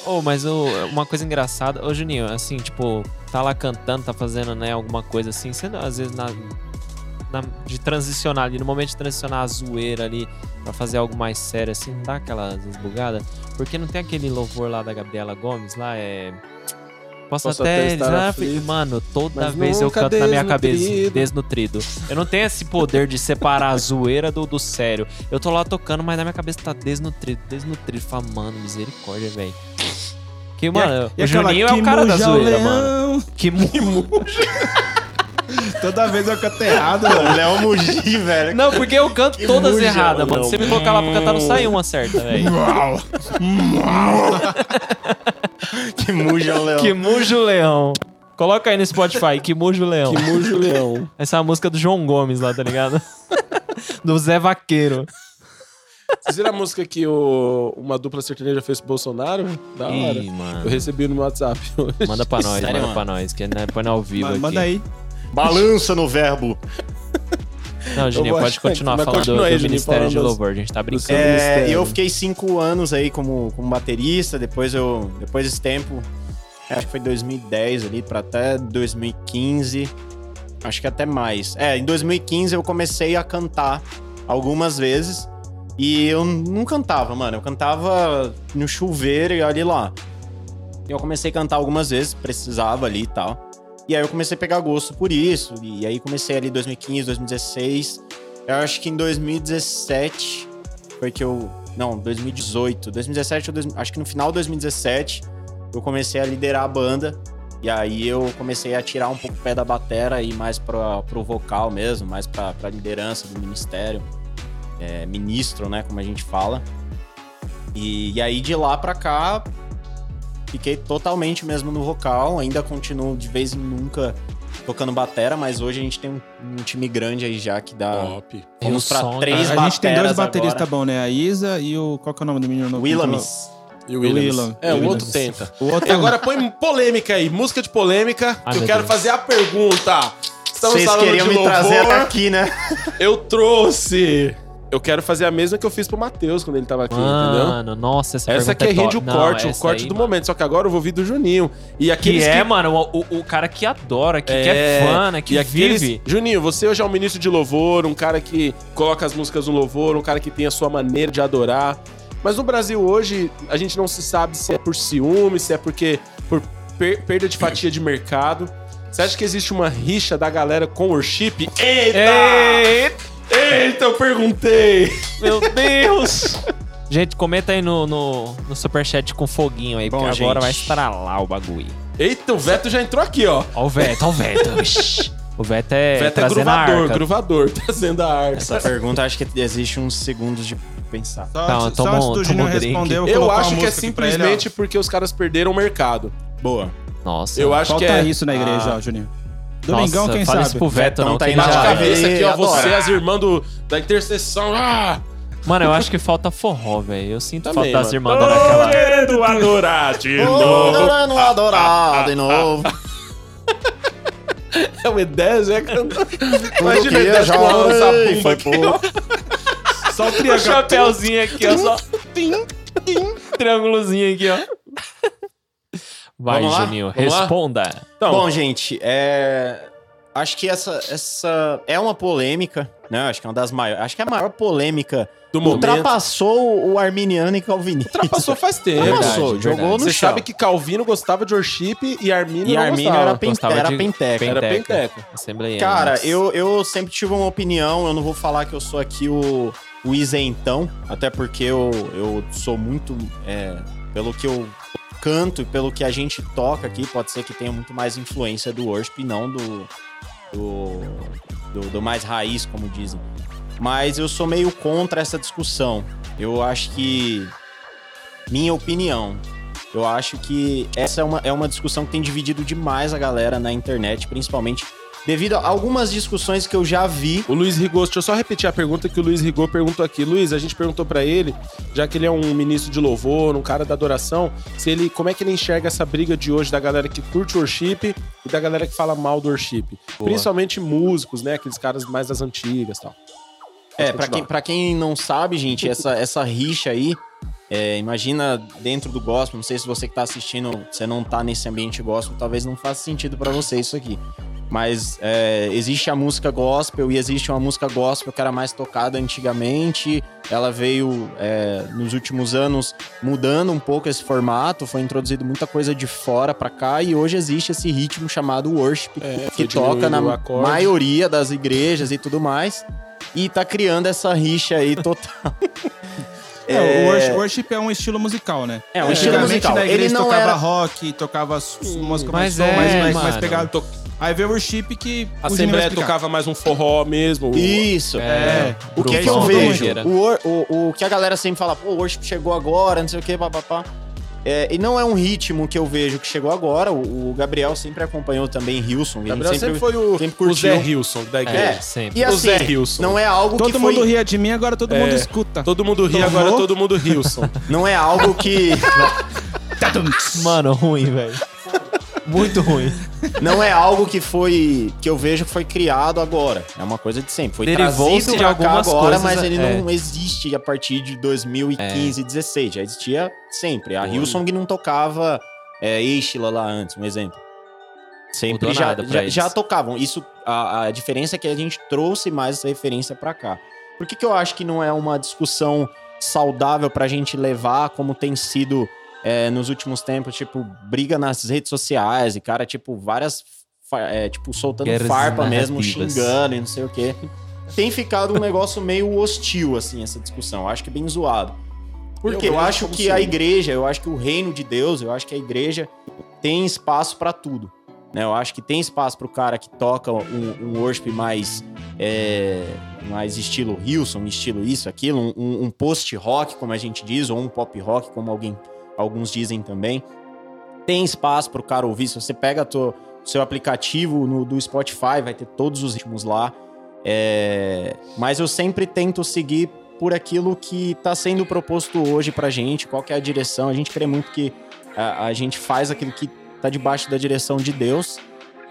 Oh, mas o- uma coisa engraçada, ô Juninho, assim, tipo, tá lá cantando, tá fazendo, né, alguma coisa assim, não- às vezes na, na- de transicionar ali, no momento de transicionar a zoeira ali pra fazer algo mais sério, assim, não dá aquelas bugadas? Porque não tem aquele louvor lá da Gabriela Gomes, lá é. Posso, Posso até. estar dizer, aflito, mano, toda vez eu canto na minha cabeça desnutrido. Eu não tenho esse poder de separar a zoeira do, do sério. Eu tô lá tocando, mas na minha cabeça tá desnutrido, desnutrido. Fala, mano, misericórdia, velho. Que, mano, E o aquela Juninho é o cara da o zoeira, mano. leão. Que mu... Toda vez eu canto errado, mano. Léo Mugi, velho. Não, porque eu canto todas muja, erradas, mano. Se você me colocar lá pra cantar, não sai uma certa, velho. *laughs* Que muja o Léo. Que mujo leão. Coloca aí no Spotify, que mujo leão. Que mujo leão. Essa é a música do João Gomes lá, tá ligado? *laughs* do Zé Vaqueiro. Vocês viram a música que o- uma dupla sertaneja fez pro Bolsonaro? Da hora. Ih, mano. Eu recebi no meu WhatsApp hoje. Manda pra nós, Sério, manda mano? pra nós, que né, põe ao vivo Ma- aqui. Manda aí. Balança no verbo. Não, Juninho, pode continuar falando do, continua aí, do Juninho, Ministério de Louvor. A gente tá brincando. É, e eu fiquei cinco anos aí como, como baterista, depois eu. Depois desse tempo, é, acho que foi 2010 ali pra até 2015. Acho que até mais. É, em 2015 eu comecei a cantar algumas vezes. E eu não cantava, mano. Eu cantava no chuveiro e olha lá. E eu comecei a cantar algumas vezes, precisava ali e tal. E aí eu comecei a pegar gosto por isso. E aí comecei ali em 2015, 2016. Eu acho que em 2017 foi que eu. Não, 2018. 2017 ou dois- acho que no final de 2017 eu comecei a liderar a banda. E aí eu comecei a tirar um pouco o pé da batera e mais pra, pro vocal mesmo, mais pra, pra liderança do ministério. É, ministro, né, como a gente fala. E, e aí de lá pra cá, fiquei totalmente mesmo no vocal. Ainda continuo de vez em nunca tocando batera, mas hoje a gente tem um, um time grande aí já que dá... Top. Vamos pra som, três A gente tem dois bateristas agora. bons, né? A Isa e o. Qual que é o nome do menino novo? Willamis. E o. Williams. É, o Williams. outro tenta. O outro E agora põe polêmica aí, música de polêmica. Ai, que eu quero Deus. fazer a pergunta. Estamos Vocês falando queriam de me trazer louvor. aqui, né? Eu trouxe. Eu quero fazer a mesma que eu fiz pro Matheus quando ele tava aqui, entendeu? Mano, nossa, essa, Essa aqui pergunta rende o corte, o corte aí, do mano. momento. Só que agora eu vou ouvir do Juninho. E Que aqueles é, mano, o, o, cara que adora, que, que é fã, né? Que e aqueles- vive. Juninho, você hoje é um ministro de louvor, um cara que coloca as músicas no louvor, um cara que tem a sua maneira de adorar. Mas no Brasil hoje, a gente não se sabe se é por ciúme, se é porque por per- perda de fatia de mercado. Você acha que existe uma rixa da galera com worship? Eita! Eita, Eita, eu perguntei! meu Deus! Gente, comenta aí no, no, no superchat com foguinho aí, Bom, porque agora gente. vai estralar o bagulho. Eita, o Veto já entrou aqui, ó. Ó o Veto, ó o Veto. O Veto é, O Veto é trazendo a gruvador, gruvador, *laughs* trazendo a arca. Essa pergunta acho que existe uns segundos de pensar. Só, Tá, antes- só toma antes do Júnior responder, eu Eu acho que é pra ele, simplesmente porque os caras perderam o mercado. Boa. Nossa. Eu acho Falta que é. isso na igreja, Ah. ó, Juninho. Domingão, Nossa, quem fala sabe? isso pro Veto, não. tá ele na cabeça aqui, ó. adora. Você, as irmãs do, da intercessão. Ah! Mano, eu acho que falta forró, velho. Eu sinto Também, falta das mano. irmãs dando aquela... querendo adorar de Adorando adorar de *laughs* novo. É o E10, é cantando. *laughs* Tudo Imagina o eu E10 já com a lança orei, bumba foi aqui, ó. Só o *laughs* O triângulo. chapéuzinho aqui, ó. Só... Triângulozinho aqui, ó. Vai, Vamos lá? Juninho, Vamos lá? responda. Então, Bom, gente, é... acho que essa, essa é uma polêmica, né? Acho que é uma das maiores. Acho que é a maior polêmica. do momento. Ultrapassou o arminiano e calvinista. Ultrapassou faz tempo. Ultrapassou, Verdade, jogou verdade. no Você chão. sabe que Calvino gostava de worship e Arminio E não Arminio gostava. era, pen... Era de- penteca. Era Penteca. penteca. Assembleiano. Cara, eu, eu sempre tive uma opinião, eu não vou falar que eu sou aqui o, o isentão, até porque eu, eu sou muito. é, pelo que eu canto e pelo que a gente toca aqui, pode ser que tenha muito mais influência do worship e não do, do, do, do mais raiz, como dizem. Mas eu sou meio contra essa discussão. Eu acho que. Minha opinião. Eu acho que essa é uma, é uma discussão que tem dividido demais a galera na internet, principalmente devido a algumas discussões que eu já vi. O Luiz Rigor, deixa eu só repetir a pergunta que o Luiz Rigor perguntou aqui. Luiz, a gente perguntou pra ele, já que ele é um ministro de louvor, um cara da adoração, se ele, como é que ele enxerga essa briga de hoje da galera que curte worship e da galera que fala mal do worship? Principalmente músicos, né? Aqueles caras mais das antigas e tal. É, Pode pra continuar. quem, pra quem não sabe, gente, essa, *laughs* essa rixa aí, é, imagina dentro do gospel, não sei se você que tá assistindo, você não tá nesse ambiente gospel, talvez não faça sentido pra você isso aqui. Mas é, existe a música gospel e existe uma música gospel que era mais tocada antigamente. Ela veio é, nos últimos anos mudando um pouco esse formato, foi introduzido muita coisa de fora pra cá e hoje existe esse ritmo chamado worship É, que toca na maioria das igrejas e tudo mais. E tá criando essa rixa aí total. *laughs* É, o worship, worship é um estilo musical, né? É, um estilo musical. Na igreja Ele não tocava era- rock, tocava música mais, Mas som, é, mais, mais, mais pegado. To- Aí veio o worship que A o Assembleia tocava mais um forró mesmo. o- Isso. É, O que, que eu vejo? O, o, o que a galera sempre fala, pô, o worship chegou agora, não sei o que, papapá. É, e não é um ritmo que eu vejo que chegou agora. O, o Gabriel sempre acompanhou também Hilson. Gabriel sempre, foi o, sempre o Zé. Hilson da igreja. É, sempre. E O assim, Zé Hilson. não é algo Todo que mundo foi... ria de mim, agora todo É. mundo escuta. Todo mundo ri, Tomou? agora todo mundo Hilson. Não é algo que... *laughs* Mano, ruim, velho. Muito ruim. não é algo que foi... Que eu vejo que foi criado agora. É uma coisa de sempre. Foi Derivou-se trazido de pra cá agora, coisas, mas ele é. não existe a partir de 2015, 16. Já existia sempre. A. Hillsong não tocava é, Eichila lá antes, um exemplo. Sempre Mudou já, já, já tocavam. Isso, a, a diferença é que a gente trouxe mais essa referência pra cá. Por que, que eu acho que não é uma discussão saudável pra gente levar como tem sido é, nos últimos tempos, tipo, briga nas redes sociais e cara, tipo, várias, é, tipo, soltando Guerras farpa mesmo, xingando e não sei o quê. Tem ficado um negócio meio hostil, assim, essa discussão. Eu Acho que é bem zoado. Porque Eu eu, acho que sim. a igreja, eu acho que o reino de Deus, eu acho que a igreja tem espaço pra tudo. Né? Eu acho que tem espaço pro cara que toca um, um worship mais, é, mais estilo Hilson, estilo isso, aquilo, um- um, um post-rock, como a gente diz, ou um pop rock, como alguém, alguns dizem também. Tem espaço pro cara ouvir. Se você pega o seu aplicativo no, do Spotify, vai ter todos os ritmos lá. É, mas eu sempre tento seguir por aquilo que está sendo proposto hoje pra gente, qual é a direção. A gente crê muito que a, a gente faz aquilo que tá debaixo da direção de Deus,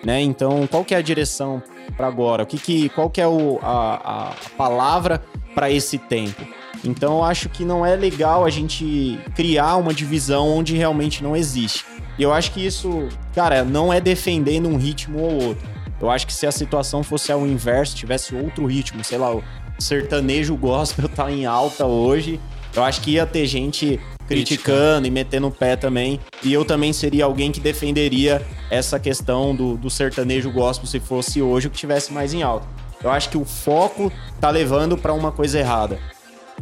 né? Então, qual que é a direção para agora? O que que, qual que é o, a, a palavra para esse tempo? Então, eu acho que não é legal a gente criar uma divisão onde realmente não existe. E eu acho que isso, cara, não é defendendo um ritmo ou outro. Eu acho que se a situação fosse ao inverso, tivesse outro ritmo, sei lá, o sertanejo gospel tá em alta hoje, eu acho que ia ter gente criticando e metendo o pé também. E eu também seria alguém que defenderia essa questão do, do sertanejo gospel se fosse hoje o que tivesse mais em alta. Eu acho que o foco tá levando para uma coisa errada.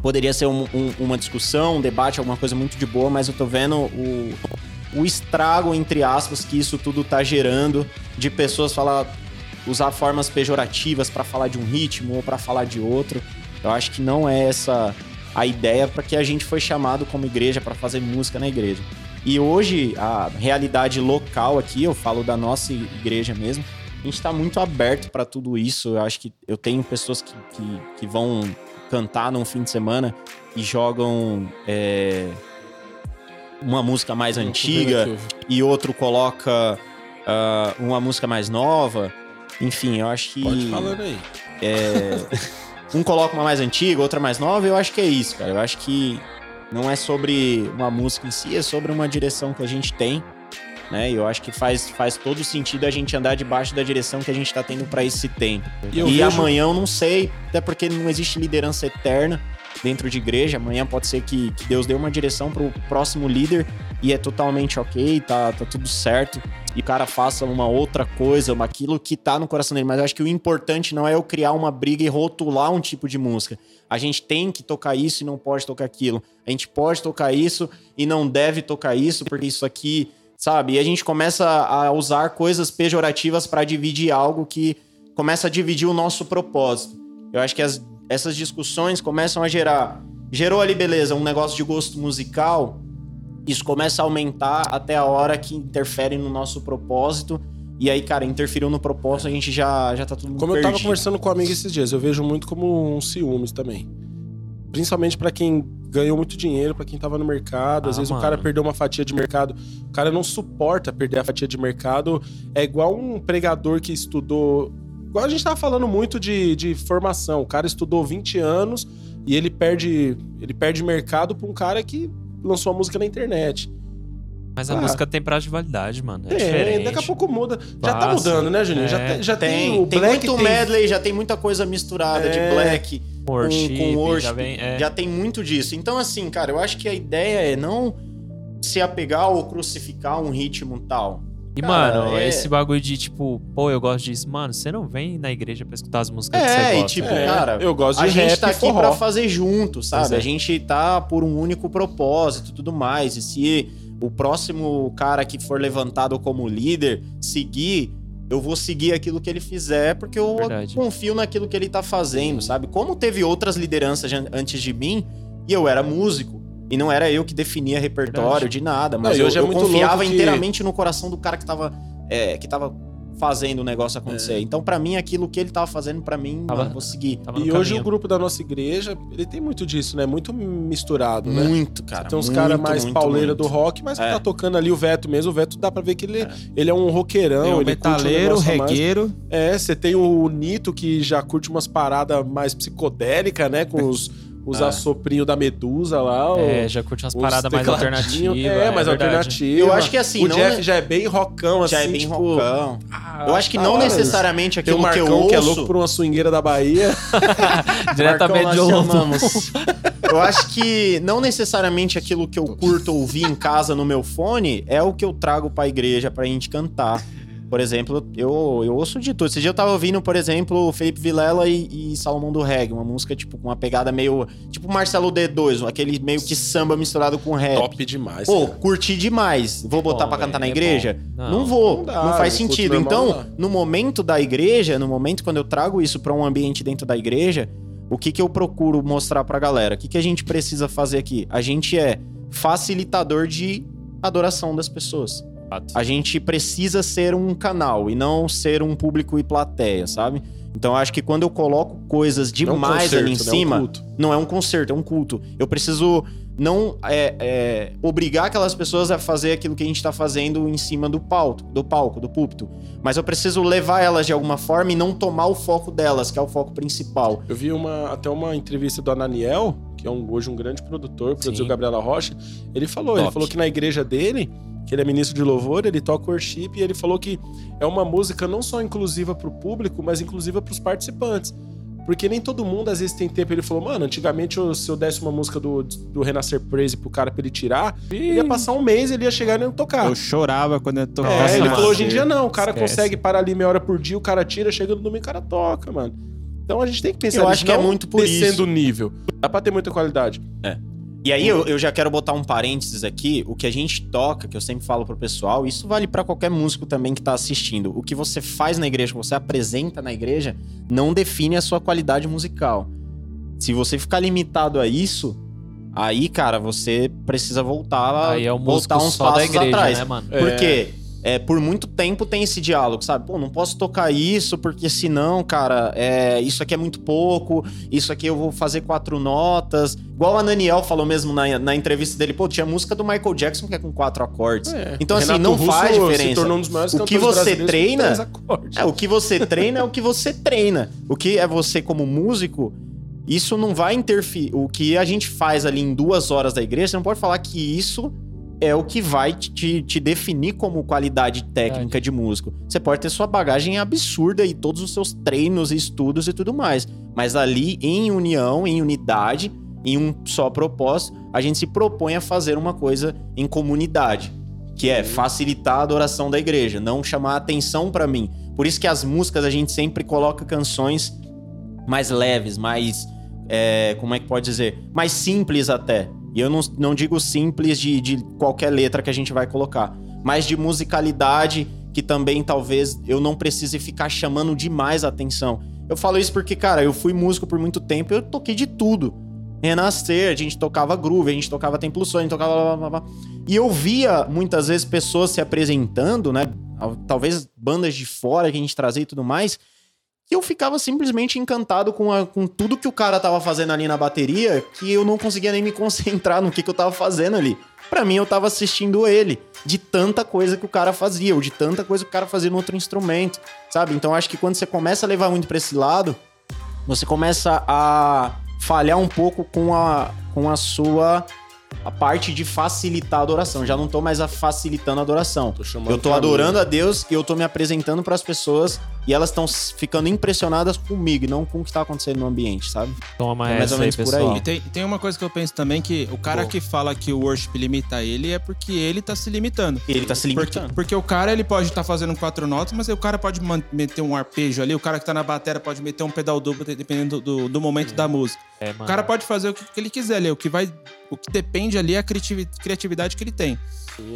Poderia ser um- um- uma discussão, um debate, alguma coisa muito de boa, mas eu tô vendo o, o estrago, entre aspas, que isso tudo tá gerando de pessoas falar usar formas pejorativas pra falar de um ritmo ou pra falar de outro. Eu acho que não é essa a ideia para que a gente foi chamado como igreja para fazer música na igreja. E hoje a realidade local aqui, eu falo da nossa igreja mesmo, a gente tá muito aberto para tudo isso. Eu acho que eu tenho pessoas que, que, que vão cantar num fim de semana e jogam é, uma música mais antiga e outro coloca ah, uma música mais nova. Enfim, eu acho que. Pode falando aí. é, *laughs* um coloca uma mais antiga, outra mais nova, eu acho que é isso, cara. Eu acho que não é sobre uma música em si, é sobre uma direção que a gente tem, né? E eu acho que faz, faz todo sentido a gente andar debaixo da direção que a gente tá tendo pra esse tempo. E E, vejo- amanhã eu não sei, até porque não existe liderança eterna dentro de igreja. Amanhã pode ser que, que Deus dê uma direção pro próximo líder e é totalmente ok, tá, tá tudo certo. E o cara faça uma outra coisa, uma- aquilo que tá no coração dele. Mas eu acho que o importante não é eu criar uma briga e rotular um tipo de música. A gente tem que tocar isso e não pode tocar aquilo. A gente pode tocar isso e não deve tocar isso, porque isso aqui, sabe? E a gente começa a usar coisas pejorativas para dividir algo que começa a dividir o nosso propósito. Eu acho que as- essas discussões começam a gerar. Gerou ali, beleza, um negócio de gosto musical. Isso começa a aumentar até a hora que interfere no nosso propósito. E aí, cara, interferiu no propósito, a gente já, já tá tudo Como eu tava perdido. conversando com um amigo esses dias, eu vejo muito como um ciúmes também. Principalmente pra quem ganhou muito dinheiro, pra quem tava no mercado. Às Ah, vezes mano. o cara perdeu uma fatia de mercado. O cara não suporta perder a fatia de mercado. É igual um pregador que estudou. Igual a gente tava falando muito de, de formação. O cara estudou 20 anos e ele perde, ele perde mercado pra um cara que lançou a música na internet. Mas a Ah. música tem prazo de validade, mano. É, É, diferente. daqui a pouco muda. Já tá mudando, né, Juninho? Já, É. tem, já tem, Tem, o tem Black. muito tem- medley, já tem muita coisa misturada É. de black Worship, com, com worship. já vem- é. Já tem muito disso. Então, assim, cara, eu acho que a ideia é não se apegar ou crucificar um ritmo tal. E, Cara, mano, é- esse bagulho de tipo, pô, eu gosto disso. Mano, você não vem na igreja pra escutar as músicas que você É, e gosta. tipo, É, cara, eu gosto de a gente rap tá aqui forró. pra fazer junto, sabe? É. A gente tá por um único propósito e tudo mais. E se o próximo cara que for levantado como líder seguir, eu vou seguir aquilo que ele fizer, porque eu Verdade. confio naquilo que ele tá fazendo, sabe? Como teve outras lideranças antes de mim, e eu era músico. E não era eu que definia repertório Verdade. de nada, mas Não, eu, hoje é eu muito confiava que- inteiramente no coração do cara que tava, é, que tava fazendo o negócio acontecer. Então, pra mim, aquilo que ele tava fazendo, pra mim, Tava- mano, vou seguir. Tava E hoje caminho. o grupo da nossa igreja, ele tem muito disso, né? Muito misturado, né? Muito, cara. Tem uns muito, caras mais muito, pauleira muito. do rock, mas que É. tá tocando ali o Veto mesmo. O Veto dá pra ver que ele é, ele é um roqueirão. Tem o ele curte um metaleiro, mais. regueiro. É, você tem o Nito que já curte umas paradas mais psicodélicas, né? Com *laughs* os, os Ah. assoprinhos da Medusa lá. É, o- já curte umas paradas mais alternativas. É, mais verdade. alternativa. Eu acho que assim, O não Jeff ne- já é bem rockão, assim. Já é bem tipo, rockão. ah, Eu acho que da não necessariamente Tem o aquilo que eu ouço... que é louco por uma swingueira da Bahia. Diretamente de chamamos. Eu acho que não necessariamente aquilo que eu curto ouvir em casa no meu fone é o que eu trago pra igreja pra gente cantar. Por exemplo, eu, eu ouço de tudo. Esse dia eu tava ouvindo, por exemplo, o Felipe Vilela e, e Salomão do Reggae, uma música, tipo, com uma pegada meio. Tipo Marcelo D2, aquele meio que samba misturado com rap. Top demais. Pô, cara. curti demais. Vou botar pra cantar na é igreja? Não, Não, vou. não Não, dá, faz no culto sentido. Então, não no momento da igreja, no momento quando eu trago isso pra um ambiente dentro da igreja, o que que eu procuro mostrar pra galera? O que que a gente precisa fazer aqui? A gente é facilitador de adoração das pessoas. A gente precisa ser um canal e não ser um público e plateia, sabe? Então eu acho que quando eu coloco coisas Não é um demais concerto, ali em né? É um cima, culto. não é um concerto, é um culto. Eu preciso não é, é, obrigar aquelas pessoas a fazer aquilo que a gente tá fazendo em cima do palco, do palco, do púlpito. Mas eu preciso levar elas de alguma forma e não tomar o foco delas, que é o foco principal. Eu vi uma, até uma entrevista do Ananiel, que é um- hoje um grande produtor, produziu Sim. Gabriela Rocha. Ele falou, ele Top. falou que na igreja dele, que ele é ministro de louvor, ele toca worship e ele falou que é uma música não só inclusiva pro público, mas inclusiva pros participantes. Porque nem todo mundo às vezes tem tempo. Ele falou, mano, antigamente eu- se eu desse uma música do, do Renascer Praise pro cara pra ele tirar, ele ia passar um mês, ele ia chegar e não tocar. Eu chorava quando eu tocava. É, ele falou hoje em dia não, o cara Esquece. consegue parar ali meia hora por dia, o cara tira, chega no domingo, o cara toca, mano. Então a gente tem que pensar Eu nisso, acho que é muito por descendo isso. o nível. Dá pra ter muita qualidade. E aí eu, eu já quero botar um parênteses aqui, o que a gente toca, que eu sempre falo pro pessoal, isso vale pra qualquer músico também que tá assistindo. O que você faz na igreja, o que você apresenta na igreja, não define a sua qualidade musical. Se você ficar limitado a isso, aí, cara, você precisa voltar, Aí é o músico voltar uns só da passos igreja, atrás. né, mano? Porque é, por muito tempo tem esse diálogo, sabe? Pô, não posso tocar isso, porque senão, cara, é, isso aqui é muito pouco, isso aqui eu vou fazer quatro notas. Igual a Naniel falou mesmo na, na entrevista dele, pô, tinha música do Michael Jackson que é com quatro acordes. É. Então, assim, Renato não Russo faz diferença. um O que você treina-. É, o que você treina é o que você treina. O que é você como músico, isso não vai interferir. O que a gente faz ali em duas horas da igreja, você não pode falar que isso é o que vai te, te definir como qualidade técnica de músico. Você pode ter sua bagagem absurda e todos os seus treinos, estudos e tudo mais. Mas ali, em união, em unidade, em um só propósito, a gente se propõe a fazer uma coisa em comunidade. Que é facilitar a adoração da igreja, não chamar atenção pra mim. Por isso que as músicas a gente sempre coloca canções mais leves, mais. é, como é que pode dizer? Mais simples até. E eu não, não digo simples de, de qualquer letra que a gente vai colocar, mas de musicalidade que também talvez eu não precise ficar chamando demais a atenção. Eu falo isso porque, cara, eu fui músico por muito tempo, eu toquei de tudo. Renascer, a gente tocava groove, a gente tocava Templo Sonho, a gente tocava. blá, blá, blá. E eu via muitas vezes pessoas se apresentando, né? Talvez bandas de fora que a gente trazia e tudo mais. E eu ficava simplesmente encantado com, a- com tudo que o cara tava fazendo ali na bateria, que eu não conseguia nem me *laughs* concentrar no que, que eu tava fazendo ali. Pra mim, eu tava assistindo ele, de tanta coisa que o cara fazia, ou de tanta coisa que o cara fazia no outro instrumento, sabe? Então, acho que quando você começa a levar muito pra esse lado, você começa a falhar um pouco com a, com a sua a parte de facilitar a adoração. Já não tô mais facilitando a adoração. Tô Eu tô adorando a Deus e eu tô me apresentando pras pessoas e elas estão ficando impressionadas comigo, e não com o que tá acontecendo no ambiente, sabe? Toma É mais essa ou aí, menos por pessoal. aí. E tem, tem uma coisa que eu penso também, que o cara Bom. que fala que o worship limita ele é porque ele tá se limitando. Ele tá se Porque, limitando. porque o cara ele pode estar fazendo quatro notas, mas aí o cara pode meter um arpejo ali, o cara que tá na bateria pode meter um pedal duplo, dependendo do, do- momento da música. É, O cara pode fazer o que, que ele quiser ali, o que vai. O que depende ali é a criativi- criatividade que ele tem.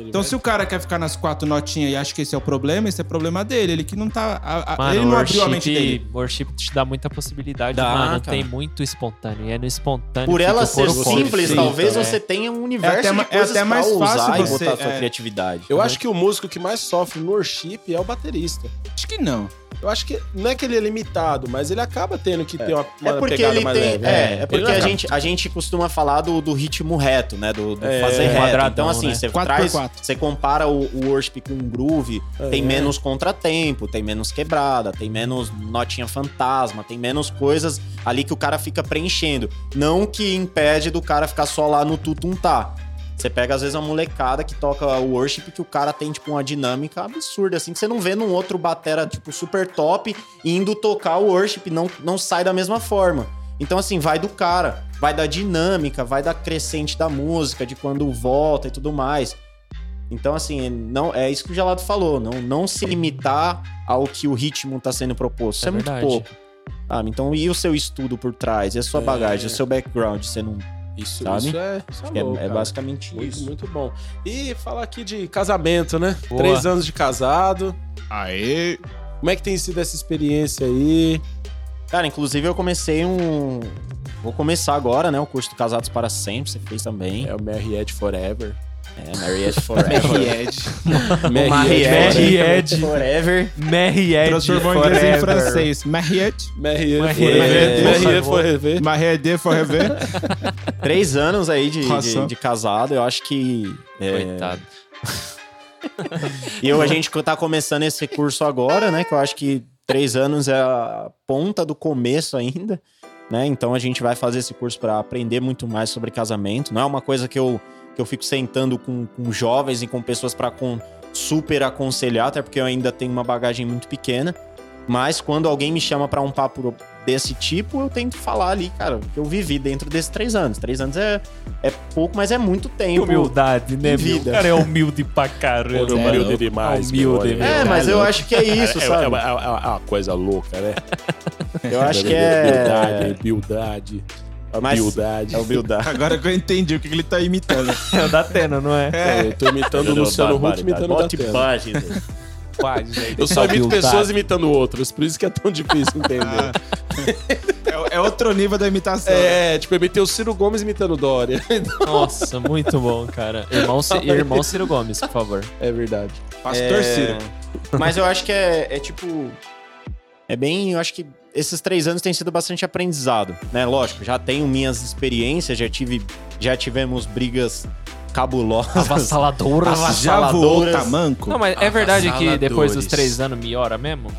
Então, se o cara quer ficar nas quatro notinhas e acha que esse é o problema, esse é problema dele. Ele que não tá. a- a- Mano, ele não abriu a mente worship, dele. worship te dá muita possibilidade, Dá, mano. cara. Tem muito espontâneo. E é no espontâneo Por ela ser simples, talvez é. você tenha um universo até ma- de coisas é até mais pra fácil usar e você- botar a sua é. criatividade. Eu acho que o músico que mais sofre no worship é o baterista. Acho que não. Eu acho que não é que ele é limitado, mas ele acaba tendo que ter uma, uma É porque pegada ele mais tem. leve. É, é Ele porque a gente, a gente costuma falar do, do ritmo reto, né? Do, do É, fazer reto. quadradão, Então, assim, né? você traz. Você compara o, o worship com um groove, É. tem menos contratempo, tem menos quebrada, tem menos notinha fantasma, tem menos coisas ali que o cara fica preenchendo. Não que impede do cara ficar só lá no tutum-tá. Você pega, às vezes, uma molecada que toca o worship que o cara tem, tipo, uma dinâmica absurda, assim, que você não vê num outro batera, tipo, super top, indo tocar o worship, não, não sai da mesma forma. Então, assim, vai do cara, vai da dinâmica, vai da crescente da música, de quando volta e tudo mais. Então, assim, não é isso que o Gelado falou, não, não se limitar ao que o ritmo tá sendo proposto. Isso É é, muito verdade. pouco. Sabe? Então, e o seu estudo por trás, e a sua bagagem, o seu background, você não. Isso, Sabe? isso é, isso é É, louco, é basicamente Muito, isso. muito bom. E falar aqui de casamento, né? Boa. Três anos de casado. Aê! Como é que tem sido essa experiência aí? Cara, inclusive eu comecei um. Vou começar agora, né? O curso do Casados para Sempre, você fez também. É o Married Forever. É, Marriage Forever. *laughs* Married. *laughs* Forever. Married Transformou em inglês em francês. Mariette. Married Married. Forever. Married Forever. *laughs* Três anos aí de, de, de casado, eu acho que. é, Coitado. E eu, a gente tá começando esse curso agora, né? Que eu acho que três anos é a ponta do começo ainda, né? Então a gente vai fazer esse curso para aprender muito mais sobre casamento. Não é uma coisa que eu, que eu fico sentando com, com jovens e com pessoas para super aconselhar, até porque eu ainda tenho uma bagagem muito pequena. Mas quando alguém me chama para um papo desse tipo, eu tento falar ali, cara, o que eu vivi dentro desses três anos. Três anos é, é pouco, mas é muito tempo. Humildade, né, vida. O cara é humilde pra caramba. Humilde É louco. demais, Humilde, meu, meu. É, mas eu acho que é isso, é, sabe? É, uma, é uma- é uma coisa louca, né? Eu acho que Humildade, é. humildade. Mas- Humildade. É humildade. *laughs* Agora que eu entendi o que ele tá imitando. É o da Atena, não é? É, eu tô imitando o Luciano Huck imitando o. Quase, *laughs* gente. Eu só imito pessoas imitando outras, por isso que é tão difícil entender. É, é outro nível da imitação. É, tipo, eu imitei o Ciro Gomes imitando o Dória. *laughs* Nossa, muito bom, cara. Irmão, irmão Ciro Gomes, por favor. É verdade. Pastor Ciro. Mas eu acho que é, é tipo. É bem. Eu acho que esses três anos têm sido bastante aprendizado, né? Lógico, já tenho minhas experiências, já tive. Já tivemos brigas cabulosas. Avassaladora. Já voou Avassaladoras. tamanco? Não, mas é verdade que depois dos três anos melhora mesmo?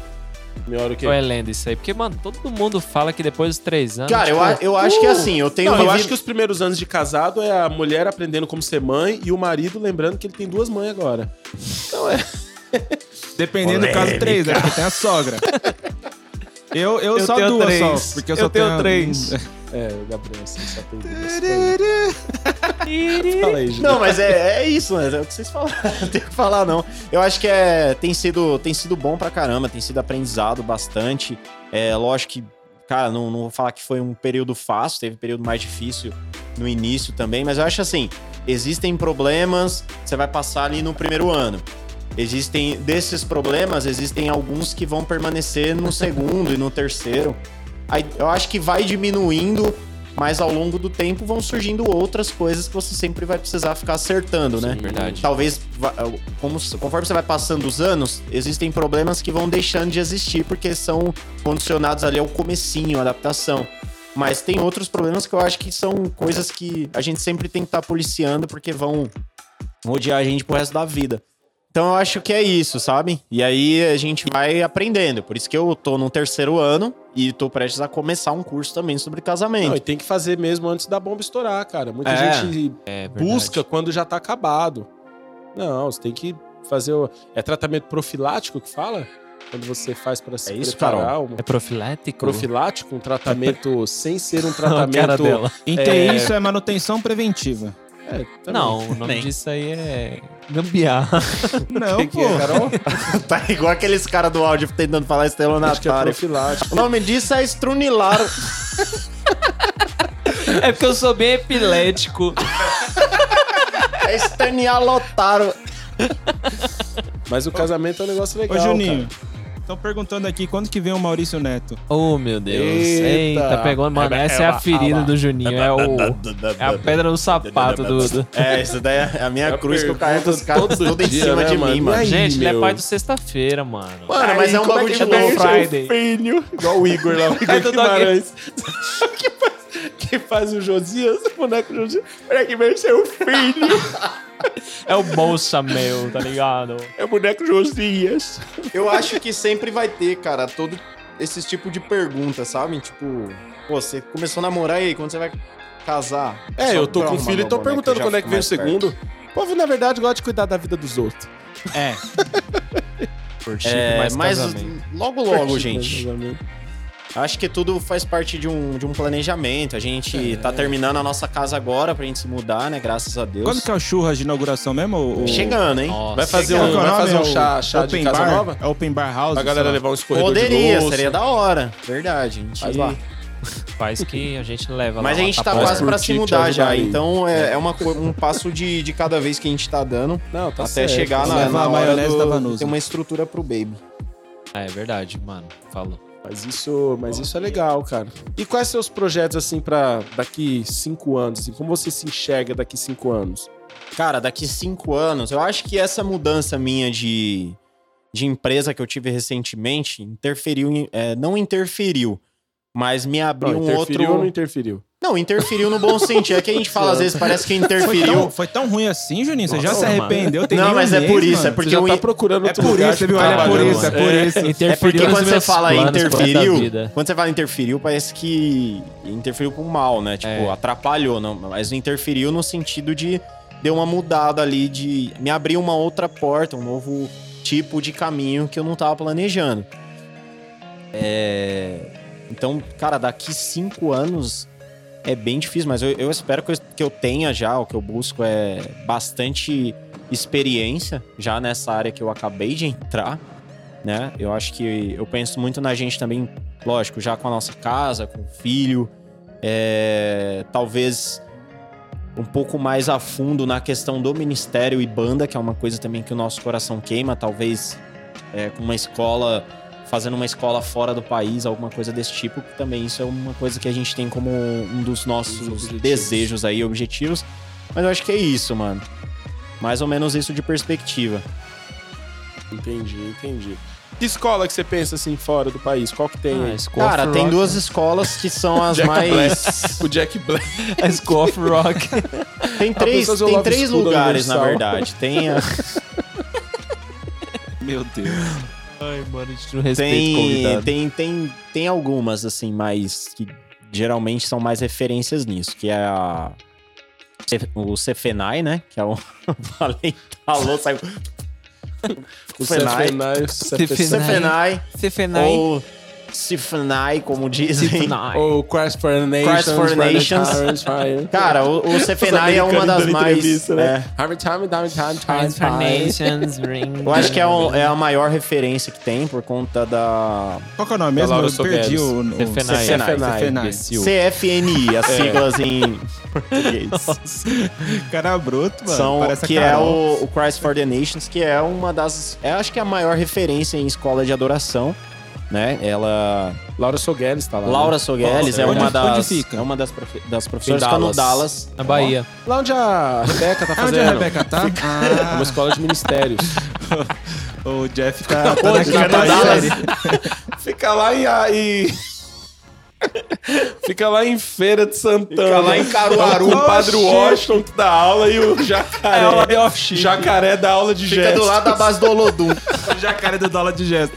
Melhor o quê? Ou é lenda isso aí? Porque, mano, todo mundo fala que depois dos três anos. Cara, eu, a- eu acho que assim, eu tenho Não, eu acho que os primeiros anos de casado é a mulher aprendendo como ser mãe e o marido lembrando que ele tem duas mães agora. Então é. *laughs* Dependendo do caso, três, né? Porque tem a sogra. *laughs* Eu, eu, Eu só tenho duas três. só. Porque eu, Eu só tenho tenho três. *laughs* É, o Gabriel, assim, só tem duas. Fala aí. Não, mas é, é isso, né? É o que vocês falaram. *laughs* Não tenho o que falar, não. Eu acho que é, tem, sido, tem sido bom pra caramba, tem sido aprendizado bastante. É lógico que, cara, não, não vou falar que foi um período fácil, teve período mais difícil no início também, mas eu acho assim: existem problemas, você vai passar ali no primeiro ano. Existem, desses problemas, existem alguns que vão permanecer no segundo e no terceiro. Aí eu acho que vai diminuindo, mas ao longo do tempo vão surgindo outras coisas que você sempre vai precisar ficar acertando, né? verdade. Talvez, va- como- conforme você vai passando os anos, existem problemas que vão deixando de existir porque são condicionados ali ao comecinho, à adaptação. Mas tem outros problemas que eu acho que são coisas que a gente sempre tem que estar policiando porque vão odiar a gente pro resto da vida. Então eu acho que é isso, sabe? E aí a gente vai aprendendo. Por isso que eu tô no terceiro ano e tô prestes a começar um curso também sobre casamento. Não, e tem que fazer mesmo antes da bomba estourar, cara. Muita É. gente É busca quando já tá acabado. Não, você tem que fazer o... É tratamento profilático que fala? Quando você faz pra se É isso, preparar Carol? um É profilático? profilático, um tratamento *laughs* sem ser um Não, a cara tratamento... dela. Em TI, isso é manutenção preventiva. É. Não, o nome disso aí é gambiarra. *laughs* Não, Que que é, Carol? *laughs* tá igual aqueles caras do áudio tentando falar Acho que é estelionatário. profilático. o nome disso é estrunilar. *laughs* é porque eu sou bem epilético. é esternialotar. Mas o casamento é um negócio legal, Ô, Juninho, cara. Estão perguntando aqui quando que vem o Maurício Neto. Oh, meu Deus. Eita. Eita, pegou. Mano, É, essa é, é a ferida é, do Juninho. É, o, é a pedra no sapato do. do- *laughs* É, isso daí é a minha Eu cruz que eu carrego os caras todo tudo em dia, cima né, de mano? mim, mano. Aí, Gente, ele é pai do sexta-feira, mano. Mano, mas é um bagulho de é Black louco. seu Friday. filho? Igual o Igor lá, o *laughs* Igor É Guimarães. *laughs* que, faz, *laughs* que faz o Josias, o boneco Josias. Olha que vem seu filho. *laughs* É o bolsa meu, tá ligado? É o boneco Josias. Eu acho que sempre vai ter, cara, todo esse tipo de pergunta, sabe? Tipo, pô, você começou a namorar e aí, quando você vai casar? É, Só eu tô com filho e tô perguntando quando é que vem o segundo. O povo, na verdade, gosta de cuidar da vida dos outros. É. *laughs* Por Chico, É, mais mas casamento. logo logo, gente. Acho que tudo faz parte de um, de um planejamento. A gente É. tá terminando a nossa casa agora pra gente se mudar, né? Graças a Deus. Quando que é o churras de inauguração mesmo? Chegando, hein? Nossa. Vai fazer Qual um, é vai fazer É um o chá, chá de Open casa bar? nova? É Open Bar House. Pra galera levar um escorredor de Poderia, louça. seria da hora. Verdade. A gente... Faz lá. Faz que a gente leva Mas lá a uma gente tá tapola. quase pra se mudar já. aí. Então é, é uma, co- um passo de, de cada vez que a gente tá dando. Não, tá até certo. chegar na, na a hora maionese da do, Vanusa. ter uma estrutura pro baby. É verdade, mano. Falou. Mas isso, mas isso é legal, cara. E quais seus projetos, assim, pra daqui cinco anos? Assim, como você se enxerga daqui cinco anos? Cara, daqui cinco anos, eu acho que essa mudança minha de, de empresa que eu tive recentemente interferiu, é, não interferiu, mas me abriu Não, um interferiu outro. ou não interferiu? Não, interferiu no bom sentido. É que a gente fala, às vezes parece que Foi tão, interferiu. foi tão ruim assim, Juninho? Você já Nossa, se arrependeu? Tem Não, um mas é mês, por isso, mano. é porque você já tá procurando É outro por lugar isso, viu? É por trabalho, isso, é por isso. É porque nos quando você fala interferiu, quando você fala interferiu, parece que interferiu pro mal, né? Tipo, É. atrapalhou, não, mas interferiu no sentido de deu uma mudada ali, de me abrir uma outra porta, um novo tipo de caminho que eu não tava planejando. É... Então, cara, daqui cinco anos é bem difícil, mas eu, eu espero que eu, que eu tenha já, o que eu busco é bastante experiência já nessa área que eu acabei de entrar, né? Eu acho que eu penso muito na gente também, lógico, já com a nossa casa, com o filho, é, talvez um pouco mais a fundo na questão do ministério e banda, que é uma coisa também que o nosso coração queima, talvez é, com uma escola, fazendo uma escola fora do país, alguma coisa desse tipo, que também isso é uma coisa que a gente tem como um dos nossos desejos aí, objetivos. Mas eu acho que é isso, mano. Mais ou menos isso de perspectiva. Entendi, entendi. Que escola que você pensa, assim, fora do país? Qual que tem Ah? School Cara, tem Rock. duas escolas que são as *laughs* Jack mais. O Jack Black. *laughs* A School of Rock. *laughs* Tem três, tem três lugares, na verdade. Tem, a- Meu Deus. Ai, mano, a gente não respeita tem, convidado. tem, tem, tem algumas, assim, mais. que geralmente são mais referências nisso, que é a. O Cefenai, né? Que é o. *laughs* Falei, falou, saiu. O Cefenai. Cefenai. Cefenai. Cefenai. Ou Cifenai, como dizem. Ou Christ for Nations. Christ for Nations. Nations. Cara, o, o Cefenai é uma das mais. né? é, eu acho que é, o- é a maior referência que tem por conta da Qual que é o nome mesmo? Eu perdi o... Imbecil. CFNI, as siglas em português. *laughs* Cara bruto, mano. São, Parece que é o, o Christ for the Nations, que é uma das. É, acho que é a maior referência em escola de adoração. Né? Ela. Laura Sogueles tá lá. Laura né? Sogueles é onde- uma onde das. fica? É uma das, profe- das professoras. Em Fica no Dallas. Dallas. Na Bahia. Lá onde a Rebeca tá Ah, fazendo. onde a Rebeca tá? É uma Ah, escola de ministérios. *laughs* o Jeff tá, tá no Dallas. Fica lá em... em... Fica lá em Feira de Santana. Fica lá em Caruaru. O padre. Washington que dá aula e o jacaré. É aula jacaré dá aula de Fica gestos. do lado da base do Olodum. *laughs* O jacaré do dólar de gesto.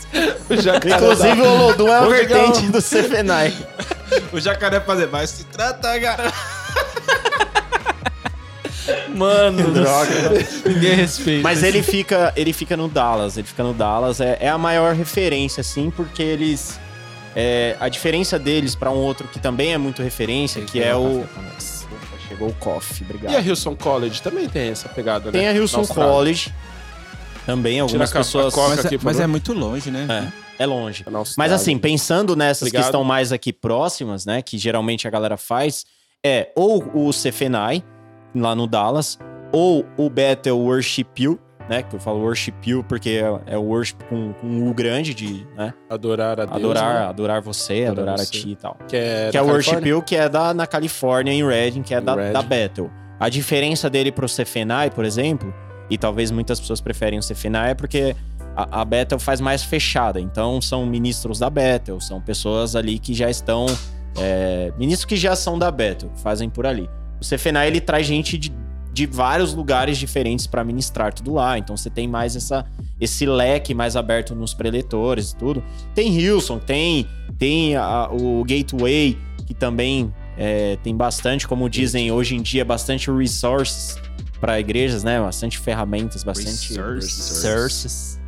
O jacaré Inclusive, dá- o Olodum é Vou pegar vertente do Cefenai. *laughs* O jacaré fazer, vai se tratar, cara. Mano, ninguém respeita. Mas ele fica, ele fica no Dallas. Ele fica no Dallas. É, é a maior referência, assim, porque eles. É, a diferença deles pra um outro que também é muito referência, que é o. Opa, Chegou o coffee, obrigado. E a Hillsong College também tem essa pegada, né? Tem a Austrália. College. Também, algumas Tira a pessoas. Mas, aqui, é, por mas é muito longe, né? É, é longe. Na Mas assim, pensando nessas Obrigado. que estão mais aqui próximas, né? Que geralmente a galera faz, é ou o Cefenai, lá no Dallas, ou o Bethel Worship You, né? Que eu falo Worship You porque é, é o worship com, com um U grande de, né? Adorar a Deus. adorar, né? adorar você, Adorar adorar, você. a ti e tal. Que é, que é o Worship? You, que é da, na Califórnia, em Redding, que é da, Redding. da Bethel. A diferença dele pro Cefenai, por exemplo, e talvez muitas pessoas preferem o Cefenai, é porque a, a Bethel faz mais fechada. Então, são ministros da Bethel, são pessoas ali que já estão... é, ministros que já são da Bethel, fazem por ali. O Cefenai, ele traz gente de, de vários lugares diferentes para ministrar tudo lá. Então, você tem mais essa, esse leque mais aberto nos preletores e tudo. Tem Hilson, tem, tem a- o Gateway, que também é, tem bastante, como dizem hoje em dia, bastante resources para igrejas, né? Bastante ferramentas, bastante Resources. Sources.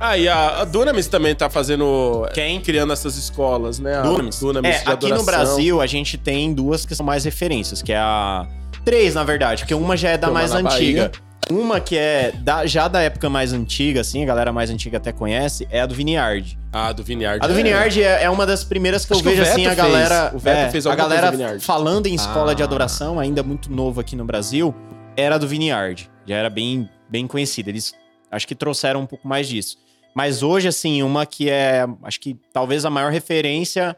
Ah, e a, a Dunamis também tá fazendo. Quem? Criando essas escolas, né? A Dunamis. Dunamis é, de aqui no adoração. Brasil a gente tem duas que são mais referências, que é a... Três, na verdade, porque uma já é da mais antiga. Bahia. Uma que é da- já da época mais antiga, assim, a galera mais antiga até conhece, é a do Vineyard. Ah, do Vineyard. A do é. Vineyard é, é uma das primeiras que Acho eu que vejo, assim, a galera... fez. O Veto é, fez a galera falando em escola de Ah. adoração, ainda muito novo aqui no Brasil, era do Vineyard. Já era bem, bem conhecida. Eles acho que trouxeram um pouco mais disso. Mas hoje, assim, uma que é, acho que talvez a maior referência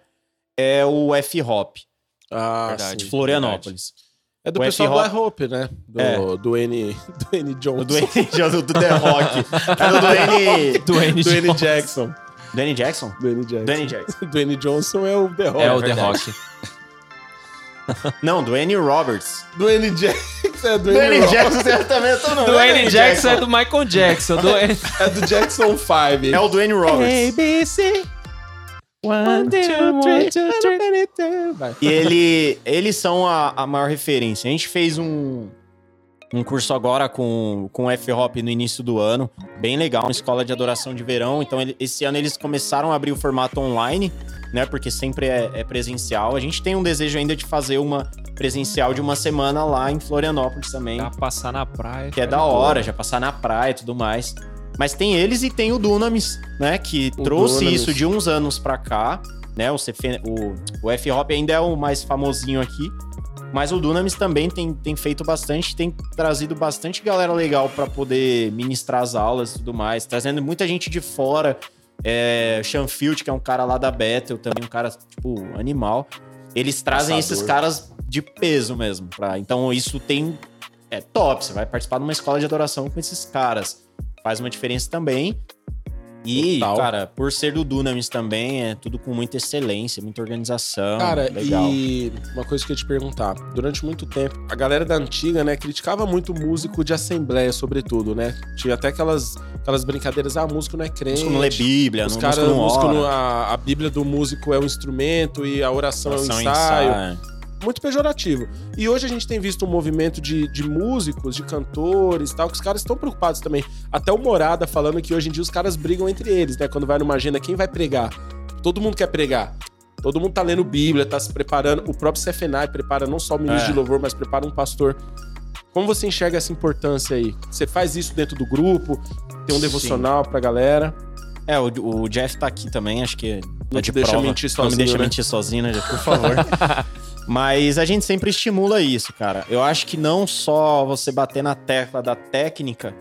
é o F-Hop, Ah, Verdade. de. Florianópolis. É do O pessoal do. I Hope, né? Do, É. do N. Do N Johnson. Do N, do, do The Rock. É do, do N... Do N. Do N Jackson. Do N Jackson? Do N Jackson. Do N Jackson. Do N Johnson é o The Rock. É o The. Rock. Não, do N Roberts. Do N Jackson é do, Do N. Jackson no Do N. Jackson é do Michael Jackson. Do N. É do Jackson 5. É o do N Roberts. ABC. One, two, three, two, three. Vai. E ele, eles são a, a maior referência. A gente fez um, um curso agora com, com o F-Hop no início do ano. Bem legal, uma escola de adoração de verão. Então, ele- esse ano eles começaram a abrir o formato online, né? Porque sempre é, é presencial. A gente tem um desejo ainda de fazer uma presencial de uma semana lá em Florianópolis também. Pra passar na praia. Que é cara. da hora, já passar na praia e tudo mais. Mas tem eles e tem o Dunamis, né? Que O trouxe Dunamis. isso de uns anos pra cá, né? O, CF, o, o F-Hop ainda é o mais famosinho aqui. Mas o Dunamis também tem, tem feito bastante, tem trazido bastante galera legal pra poder ministrar as aulas e tudo mais. Trazendo muita gente de fora. É, Sean Field, que é um cara lá da Bethel, também um cara, tipo, animal. Eles trazem Passador. esses caras de peso mesmo. Pra, então isso tem é top. Você vai participar de uma escola de adoração com esses caras. Faz uma diferença também. E, Total. cara, por ser do Dunamis também, é tudo com muita excelência, muita organização. Cara, legal. e uma coisa que eu ia te perguntar. Durante muito tempo, a galera da antiga, né, criticava muito músico de assembleia, sobretudo, né? Tinha até aquelas, aquelas brincadeiras, ah, músico não é crente. Músico não lê Bíblia, Os não, caras, músico não músico não- a, a Bíblia do músico é o instrumento e a oração, Oração é o ensaio. ensaio. Muito pejorativo. E hoje a gente tem visto um movimento de, de músicos, de cantores tal, que os caras estão preocupados também. Até o Morada falando que hoje em dia os caras brigam entre eles, né? Quando vai numa agenda, quem vai pregar? Todo mundo quer pregar. Todo mundo tá lendo Bíblia, tá se preparando. O próprio Cefenai prepara não só o ministro É. de louvor, mas prepara um pastor. Como você enxerga essa importância aí? Você faz isso dentro do grupo? Tem um Sim. devocional pra galera? É, o, o Jeff tá aqui também, acho que Não é te de deixa prova. mentir Não me sozinho, deixa né? mentir sozinho, né, Jeff, por favor. *laughs* Mas a gente sempre estimula isso, cara. Eu acho que não só você bater na tecla da técnica,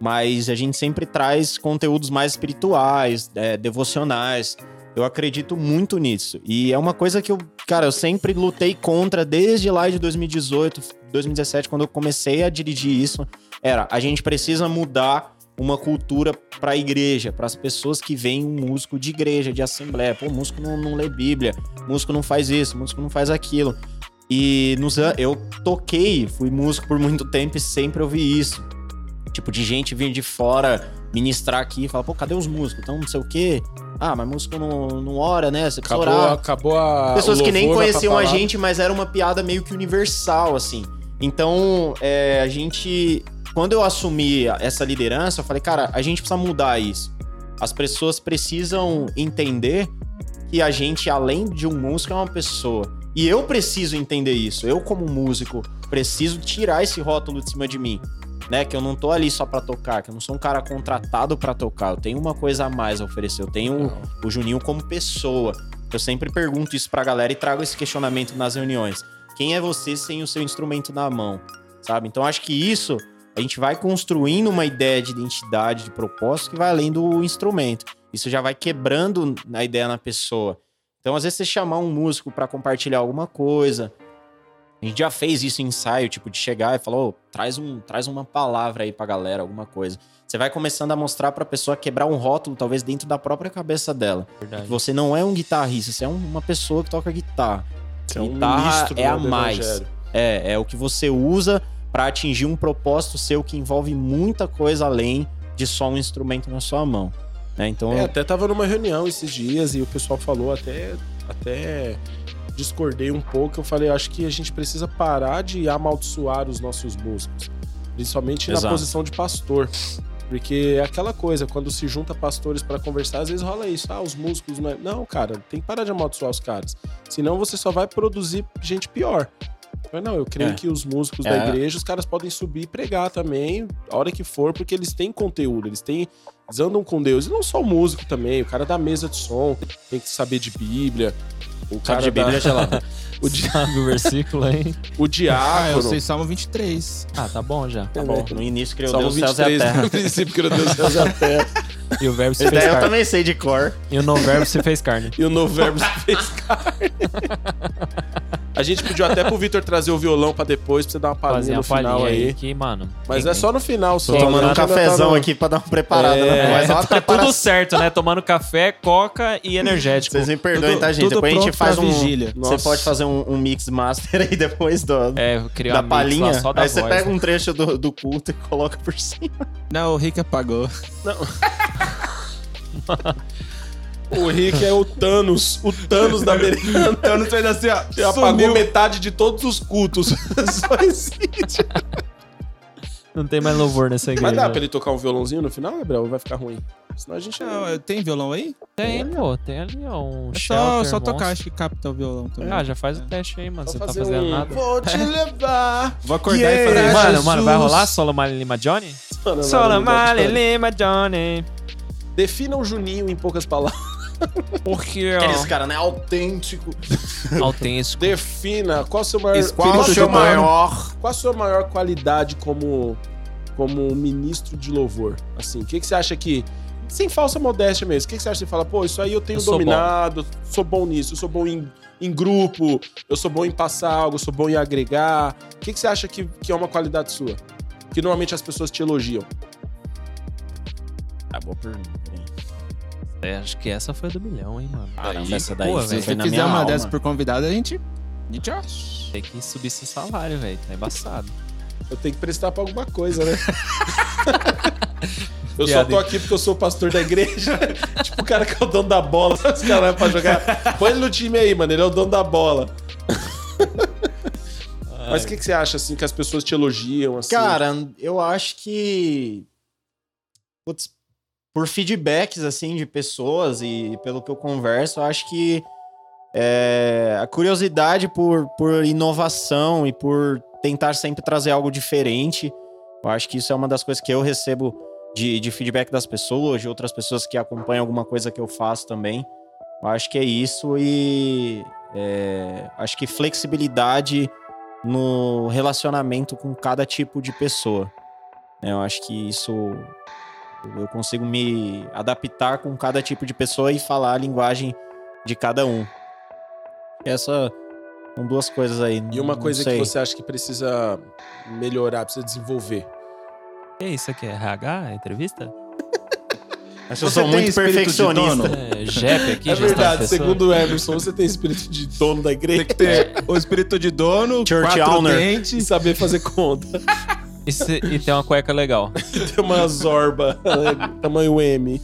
mas a gente sempre traz conteúdos mais espirituais, é, devocionais. Eu acredito muito nisso. E é uma coisa que eu, cara, eu sempre lutei contra desde lá de 2018, 2017, quando eu comecei a dirigir isso. Era, a gente precisa mudar uma cultura para a igreja, para as pessoas que veem um músico de igreja, de assembleia. Pô, músico não, não lê Bíblia, músico não faz isso, músico não faz aquilo. E nos, eu toquei, fui músico por muito tempo e sempre ouvi isso. Tipo, de gente vir de fora ministrar aqui e falar, pô, cadê os músicos? Então, não sei o quê. Ah, mas músico não, não ora, né? Você Acabou, orar. acabou a. Pessoas que nem conheciam a gente, mas era uma piada meio que universal, assim. Então, é, a gente. Quando eu assumi essa liderança, eu falei, cara, a gente precisa mudar isso. As pessoas precisam entender que a gente, além de um músico, é uma pessoa. E eu preciso entender isso. Eu, como músico, preciso tirar esse rótulo de cima de mim. Né, que eu não tô ali só pra tocar, que eu não sou um cara contratado pra tocar. Eu tenho uma coisa a mais a oferecer. Eu tenho o Juninho como pessoa. Eu sempre pergunto isso pra galera e trago esse questionamento nas reuniões. Quem é você sem o seu instrumento na mão? Sabe? Então acho que isso a gente vai construindo uma ideia de identidade, de propósito que vai além do instrumento. Isso já vai quebrando a ideia na pessoa. Então, às vezes, você chamar um músico pra compartilhar alguma coisa. A gente já fez isso em ensaio, tipo, de chegar e falar, ô, traz, um, traz uma palavra aí pra galera, alguma coisa. Você vai começando a mostrar pra pessoa quebrar um rótulo, talvez dentro da própria cabeça dela. Verdade. Você não é um guitarrista, você é um- uma pessoa que toca guitarra. Você é um Guitarra ministro é a mais. evangelho. É, é o que você usa pra atingir um propósito seu que envolve muita coisa além de só um instrumento na sua mão. né? Então, É, até tava numa reunião esses dias e o pessoal falou até até discordei um pouco. Eu falei, acho que a gente precisa parar de amaldiçoar os nossos músicos, principalmente na Exato. posição de pastor. Porque é aquela coisa, quando se junta pastores pra conversar, às vezes rola isso. Ah, os músicos não é... Não, cara, tem que parar de amaldiçoar os caras. Senão você só vai produzir gente pior. Mas não, eu creio É. que os músicos É. da igreja, os caras podem subir e pregar também, a hora que for, porque eles têm conteúdo, eles têm. Eles andam com Deus. E não só o músico também, o cara da mesa de som tem que saber de Bíblia. O cara de Bíblia da... gelada. *laughs* o, di... Sabe o versículo aí? o Ah, diácono. eu sei Salmo 23. Ah, tá bom já. Tá bom, no início criou Salmo Deus os céus e a 23, terra. no princípio criou Deus os céus e a terra. E o verbo se Esse fez daí eu carne. também sei de cor. E o novo verbo se fez carne. E o novo verbo se fez carne. A gente pediu até pro Vitor trazer o violão pra depois, pra você dar uma palhinha Fazer no uma final palhinha aí aí. que, mano. Mas quem- é só no final, só. Tô tomando um tá cafezão no- aqui pra dar uma preparada. É, né? Mas é uma Tá preparação. tudo certo, né? Tomando café, coca e energético. Vocês me perdoem, Tudo- tá, gente? tudo Depois a gente faz um. vigília. Você pode fazer um, um mix master *laughs* aí depois do, É, da lá palhinha. só da aí você voz. pega um trecho do, do culto e coloca por cima. Não, o Rick apagou. *laughs* O Rick é o Thanos, o Thanos da americana. *laughs* Thanos fez assim, ó. Apagou metade de todos os cultos. Só existe. Não tem mais louvor nessa igreja. Mas dá pra ele tocar um violãozinho no final, Gabriel? Ou vai ficar ruim? Senão a gente. Não, tem violão aí? Tem, pô. Tem ali, ó, um É só, só tocar, acho que capta o violão também. Ah, já faz o teste aí, mano. Vou Você tá fazendo um- nada. Vou te *laughs* levar. Vou acordar Yeah. e fazer. Mano, Jesus. mano, vai rolar Solo Mali Lima Johnny? Solo Mali Lima Johnny. Defina o Juninho em poucas palavras. Porque, Aqueles ó, caras, né? Autêntico. autêntico. Defina qual a sua maior, Qual o de dono? maior? Qual a sua maior qualidade como, como ministro de louvor? Assim, o que, que você acha que. Sem falsa modéstia mesmo, o que, que você acha que você fala, pô, isso aí eu tenho Eu sou dominado, sou bom nisso, eu sou bom em, em grupo, eu sou bom em passar algo, eu sou bom em agregar. O que, que você acha que, que é uma qualidade sua? Que normalmente as pessoas te elogiam. Ah, boa pergunta. É, acho que essa foi a do milhão, hein, mano. Caramba, essa daí Pô, velho, Se fizer uma alma. dessas por convidado, a gente. A gente ó. Tem que subir seu salário, velho. Tá embaçado. Eu tenho que prestar pra alguma coisa, né? *laughs* eu só tô aqui porque eu sou pastor da igreja. *laughs* tipo o cara que é o dono da bola. Sabe *laughs* os caras pra jogar? Põe ele no time aí, mano. Ele é o dono da bola. Mas o que, que você acha, assim, que as pessoas te elogiam, assim? Cara, eu acho que. Putz, por feedbacks, assim, de pessoas e pelo que eu converso, eu acho que é, a curiosidade por, por inovação e por tentar sempre trazer algo diferente, eu acho que isso é uma das coisas que eu recebo de, de feedback das pessoas, de outras pessoas que acompanham alguma coisa que eu faço também. Eu acho que é isso e é, acho que flexibilidade no relacionamento com cada tipo de pessoa. né? Eu acho que isso eu consigo me adaptar com cada tipo de pessoa e falar a linguagem de cada um. Essa são duas coisas aí. E uma coisa que sei. você acha que precisa melhorar, precisa desenvolver. Que isso aqui? É RH? Entrevista? *laughs* Acho que eu Você sou tem muito espírito de perfeccionista. dono? É, JEP aqui, *laughs* é verdade, segundo o Emerson, você tem espírito de dono da igreja Tem que ter o espírito de dono, Church quatro owner. e dentes. saber fazer conta. *laughs* E, se- e tem uma cueca legal. *laughs* Ter uma zorba tamanho M.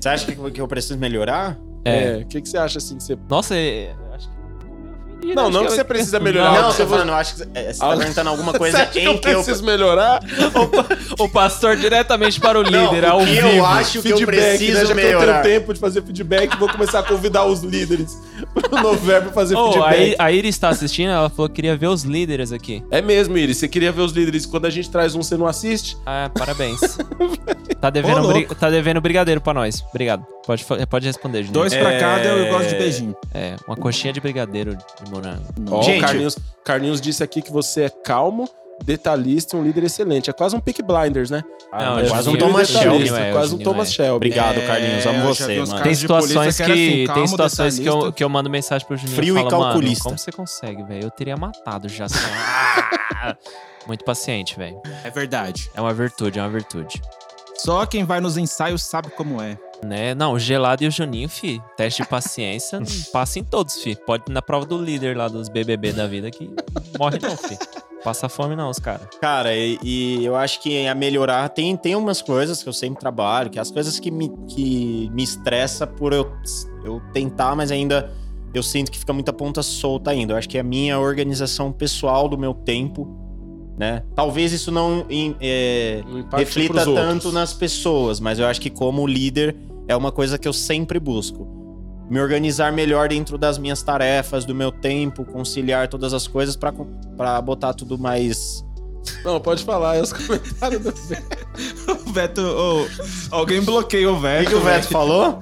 Você acha que, que eu preciso melhorar? É. É, o que, que você acha, assim, que você... Nossa, é- acho que. Não, Acho não que eu- você precisa melhorar. Não, Não, eu você tô falando, eu acho que é, você tá Ah, perguntando alguma *laughs* Você coisa que eu que eu... preciso melhorar? O pastor diretamente para o Não, líder, o ao que vivo. eu acho que eu preciso né? Já que eu melhorar. tenho tempo de fazer feedback, vou começar a convidar os líderes *laughs* pro novembro fazer Oh, a, feedback. I- a Iris tá assistindo, ela falou que queria ver os líderes aqui. É mesmo, Iris. Você queria ver os líderes. Quando a gente traz um, você não assiste? Ah, parabéns. *laughs* tá, devendo Ô, tá devendo brigadeiro pra nós. Obrigado. Pode, pode responder, Juninho. Dois pra cada, eu gosto de beijinho. É, uma coxinha de brigadeiro de morango. Ó, Gente. o Carlinhos, Carlinhos disse aqui que você é calmo, detalhista e um líder excelente. É quase um Pick Blinders, né? Não, é o quase um Thomas Shelby, é, o quase um Thomas é. Shelby. Obrigado, É, Carlinhos. Amo já você, mano. Tem situações polícia que, que assim, tem situações que eu, que eu mando mensagem pro Juninho Frio e e falo, mano, calculista." como você consegue, velho? Eu teria matado já. assim, ah! *laughs* Muito paciente, velho. É verdade. É uma virtude, é uma virtude. Só quem vai nos ensaios sabe como é. Né? Não, o Gelado e o Juninho, fi. Teste de paciência, *laughs* passa em todos, fi. Pode ir na prova do líder lá dos BBB da vida que morre não, fi. Passa fome não, os caras. Cara, e, e eu acho que a melhorar tem, tem umas coisas que eu sempre trabalho, que as coisas que me, que me estressa por eu, eu tentar, mas ainda eu sinto que fica muita ponta solta ainda. Eu acho que é a minha organização pessoal do meu tempo, né? Talvez isso não em- é, Não reflita tanto outros. nas pessoas, mas eu acho que como líder é uma coisa que eu sempre busco. Me organizar melhor dentro das minhas tarefas, do meu tempo, conciliar todas as coisas para botar tudo mais Não, pode falar, é os *laughs* comentários do O Veto. ô, alguém bloqueia o O Veto. que, que o Veto falou?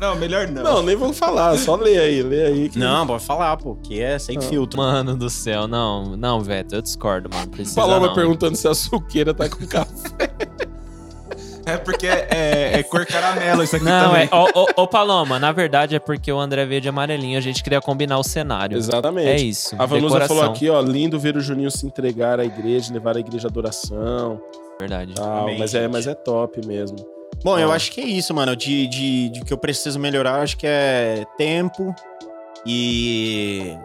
Não, melhor não. Não, nem vou falar, só lê aí, lê aí. que- Não, pode falar, pô, que é sem filtro. Mano do céu, não, não, Veto, eu discordo, mano. Precisa Paloma não. perguntando se a suqueira tá com café. *laughs* É porque é, é cor caramelo isso aqui Não, também. é. Ô, Paloma, na verdade é porque o André veio de amarelinho, a gente queria combinar o cenário. Exatamente. É isso. A Vanusa decoração. falou aqui, ó, lindo ver o Juninho se entregar à igreja, levar a igreja à adoração. Verdade. Tal, Amém, mas, é, mas é top mesmo. Bom, eu Ó. acho que é isso, mano. De, de, de que eu preciso melhorar, eu acho que é tempo e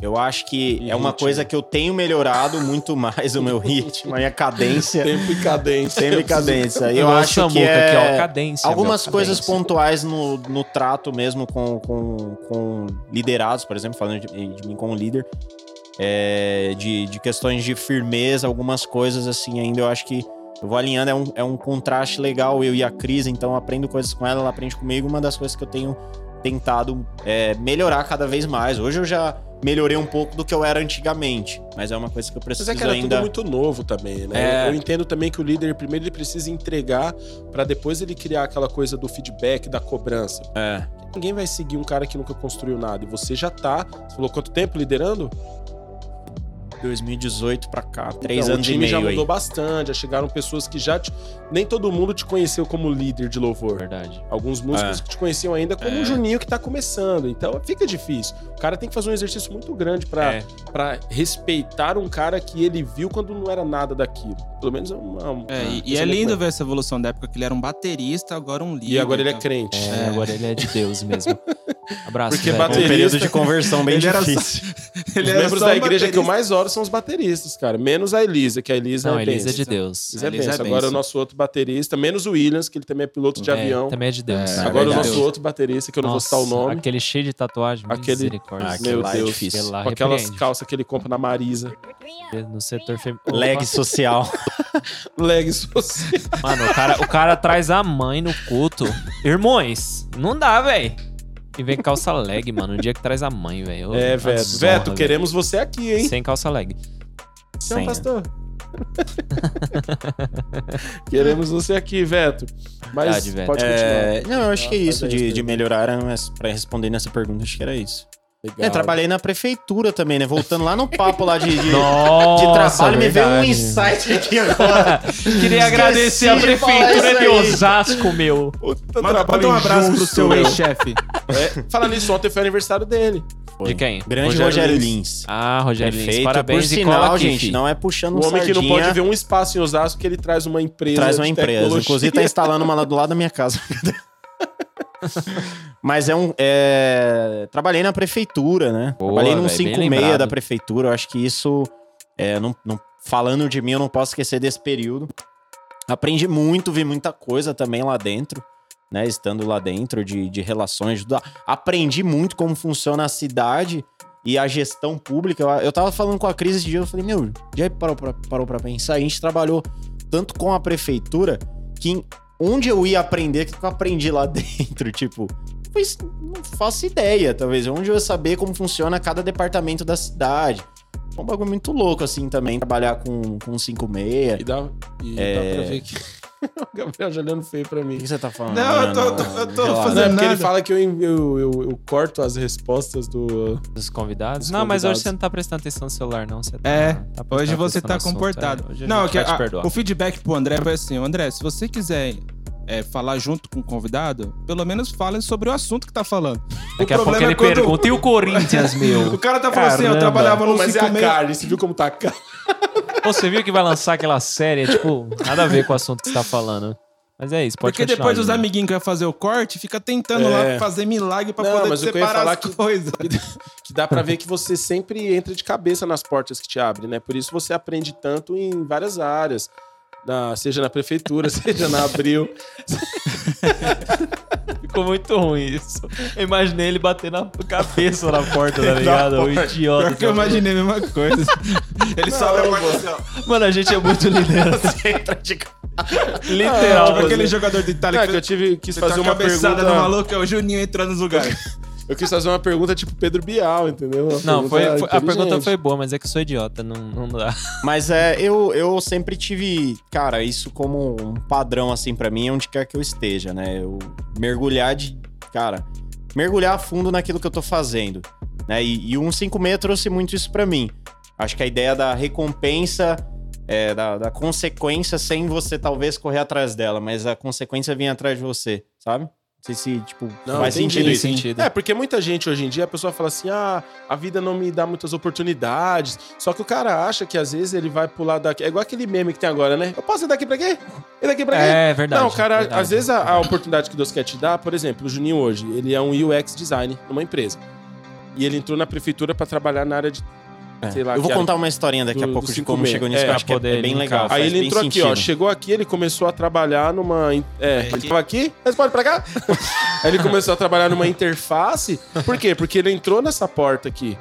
eu acho que E é uma ritmo. coisa que eu tenho melhorado muito mais o meu ritmo, a minha cadência. *laughs* Tempo e cadência. Tempo e cadência. Eu o acho que Samuca aqui, ó, é... cadência. Algumas coisas pontuais no, no trato mesmo com, com, com liderados, por exemplo, falando de, de mim como líder, é, de, de questões de firmeza, algumas coisas assim ainda eu acho que eu vou alinhando, é um, é um contraste legal, eu e a Cris, então eu aprendo coisas com ela, ela aprende comigo, uma das coisas que eu tenho tentado é, melhorar cada vez mais. Hoje eu já melhorei um pouco do que eu era antigamente, mas é uma coisa que eu Mas preciso é que era ainda... tudo muito novo também, né? É. Eu entendo também que o líder, primeiro, ele precisa entregar pra depois ele criar aquela coisa do feedback, da cobrança. É. Ninguém vai seguir um cara que nunca construiu nada. E você já tá. Você falou quanto tempo liderando? 2018 pra cá, três Então, anos o time e já meio mudou aí. bastante, já chegaram pessoas que já. Te... Nem todo mundo te conheceu como líder de louvor. Verdade. Alguns músicos É. que te conheciam ainda como É. o Juninho que tá começando. Então fica difícil. O cara tem que fazer um exercício muito grande pra, É. pra respeitar um cara que ele viu quando não era nada daquilo. Pelo menos é uma. uma É, e, e é lindo legal. ver essa evolução da época que ele era um baterista, agora um líder. E agora ele é então. crente. É, agora ele é de Deus mesmo. *laughs* Abraço, Porque velho. bater- Um período de conversão bem Ele era só- difícil. Os *laughs* membros da igreja que eu baterista. mais oro são os bateristas, cara. Menos a Elisa, que a Elisa Não, é Elisa é de. Deus. Elisa é Elisa é bênção. Agora bênção. o nosso outro baterista, menos o Williams, que ele também é piloto de É, avião. Também é de Deus. É, Agora o nosso outro baterista, que eu não Nossa, vou citar o nome. Aquele cheio de tatuagem. Aquele- Misericórdia. Ah, Meu é Deus. difícil. Com aquelas repreende. calças que ele compra na Marisa. No setor feminino. Leg social. *laughs* Leg social. Mano, o cara, o cara traz a mãe no culto. Irmãos, não dá, velho. E vem calça leg, mano. Um dia que traz a mãe, velho. É, Veto. azorra, Veto, velho. queremos você aqui, hein? Sem calça leg. Sem. pastor. *laughs* queremos você aqui, Veto. Mas Verdade, Veto. pode continuar. É, não, eu acho que é isso, de, de melhorar, mas pra responder nessa pergunta, acho que era isso. Legal. É, trabalhei na prefeitura também, né? Voltando lá no *laughs* papo lá de, de, Nossa, de trabalho, me veio um verdade. insight aqui agora. *laughs* Queria agradecer a prefeitura de. Osasco, meu. Puta Manda, manda um abraço pro seu ex-chefe. *laughs* É, Falar nisso, ontem foi aniversário dele. De quem? Grande Rogério Rogério, Lins. Lins. Ah, Rogério Lins. Parabéns Por sinal, aqui, gente, fi. não é puxando O homem que não sardinha, pode ver um espaço em Osasco que ele traz uma empresa. traz uma de empresa. tecnologia. Inclusive, tá instalando uma lá do lado da minha casa. Mas é um. é, Trabalhei na prefeitura, né? Boa, Trabalhei num velho, bem 56 lembrado. da prefeitura. Eu acho que isso. é, não, não- falando de mim, eu não posso esquecer desse período. Aprendi muito, vi muita coisa também lá dentro, né? Estando lá dentro de, de relações. da- Aprendi muito como funciona a cidade e a gestão pública. Eu, eu tava falando com a Cris esse dia, eu falei, meu, já parou pra, parou pra pensar? A gente trabalhou tanto com a prefeitura que em- onde eu ia aprender, o que eu aprendi lá *laughs* dentro, tipo, pois não faço ideia, talvez. Onde eu ia saber como funciona cada departamento da cidade. É um bagulho muito louco, assim, também, trabalhar com, com 56. E dá, e É. dá pra ver que. *laughs* o Gabriel já olhando feio pra mim. O que você tá falando? Não, eu tô- eu tô- eu tô fazendo- Não, é porque ele nada. fala que eu, eu, eu, eu corto as respostas do. Dos convidados? Dos não, mas hoje convidados. você não tá prestando atenção no celular, não. Você tá, É, tá Hoje você tá no assunto, comportado. é. Hoje a Não, gente que vai te a- perdoar. o feedback pro André foi assim: André, se você quiser é, falar junto com o convidado, pelo menos fale sobre o assunto que tá falando. Daqui o a pouco problema ele é quando- pergunta, e o Corinthians, *laughs* meu? O cara tá falando assim: eu Caramba. trabalhava Pô, no mas é a 56. carne, você viu como tá a carne? *laughs* Você viu que vai lançar aquela série? É, tipo, nada a ver com o assunto que você tá falando. Mas é isso, pode Porque depois os amiguinhos que vai fazer o corte, fica tentando É. lá fazer milagre pra Não, poder eu separar falar as que- coisas. *laughs* Que dá pra ver que você sempre entra de cabeça nas portas que te abre, né? Por isso você aprende tanto em várias áreas. Na- seja na prefeitura, *laughs* seja na Abril. *laughs* Ficou muito ruim isso. Eu imaginei ele bater na cabeça na porta, tá *laughs* ligado? O idiota. Pior que eu imaginei a mesma coisa. Ele sobe a porta assim, ó. Mano, a gente é muito de Literal. Tipo você- aquele jogador de Itália Não, é que que eu tive, você fazer tá uma pergunta. no maluco, é o Juninho entrando nos lugares. Eu quis fazer uma pergunta tipo Pedro Bial, entendeu? Uma Não, foi, foi- a pergunta foi boa, mas é que eu sou idiota, não, não dá. *laughs* Mas é, eu, eu sempre tive, cara, isso como um padrão, assim, pra mim, onde quer que eu esteja, né? Eu mergulhar de, cara, mergulhar a fundo naquilo que eu tô fazendo, né? E, e o 156 trouxe muito isso pra mim. Acho que a ideia da recompensa, é, da, da consequência, sem você talvez correr atrás dela, mas a consequência vem atrás de você, sabe? Não sei se, tipo, Não, faz entendi, sentido isso. sentido. É, porque muita gente hoje em dia, a pessoa fala assim: ah, a vida não me dá muitas oportunidades. Só que o cara acha que às vezes ele vai pular daqui. É igual aquele meme que tem agora, né? Eu posso ir daqui pra quê? E daqui pra quê? É verdade. não, cara, verdade. às vezes a, a oportunidade que Deus quer te dar, por exemplo, o Juninho hoje, ele é um UX design numa empresa. E ele entrou na prefeitura pra trabalhar na área de. É. Sei lá, eu vou contar uma historinha daqui a do- pouco do de como 5.6. chegou nisso, É, que eu acho que é, é bem legal. Aí ele entrou aqui, ó. Chegou aqui, ele começou a trabalhar numa. in- É, ele tava aqui, mas pode ir pra cá? *laughs* Aí ele começou a trabalhar numa interface. Por quê? Porque ele entrou nessa porta aqui.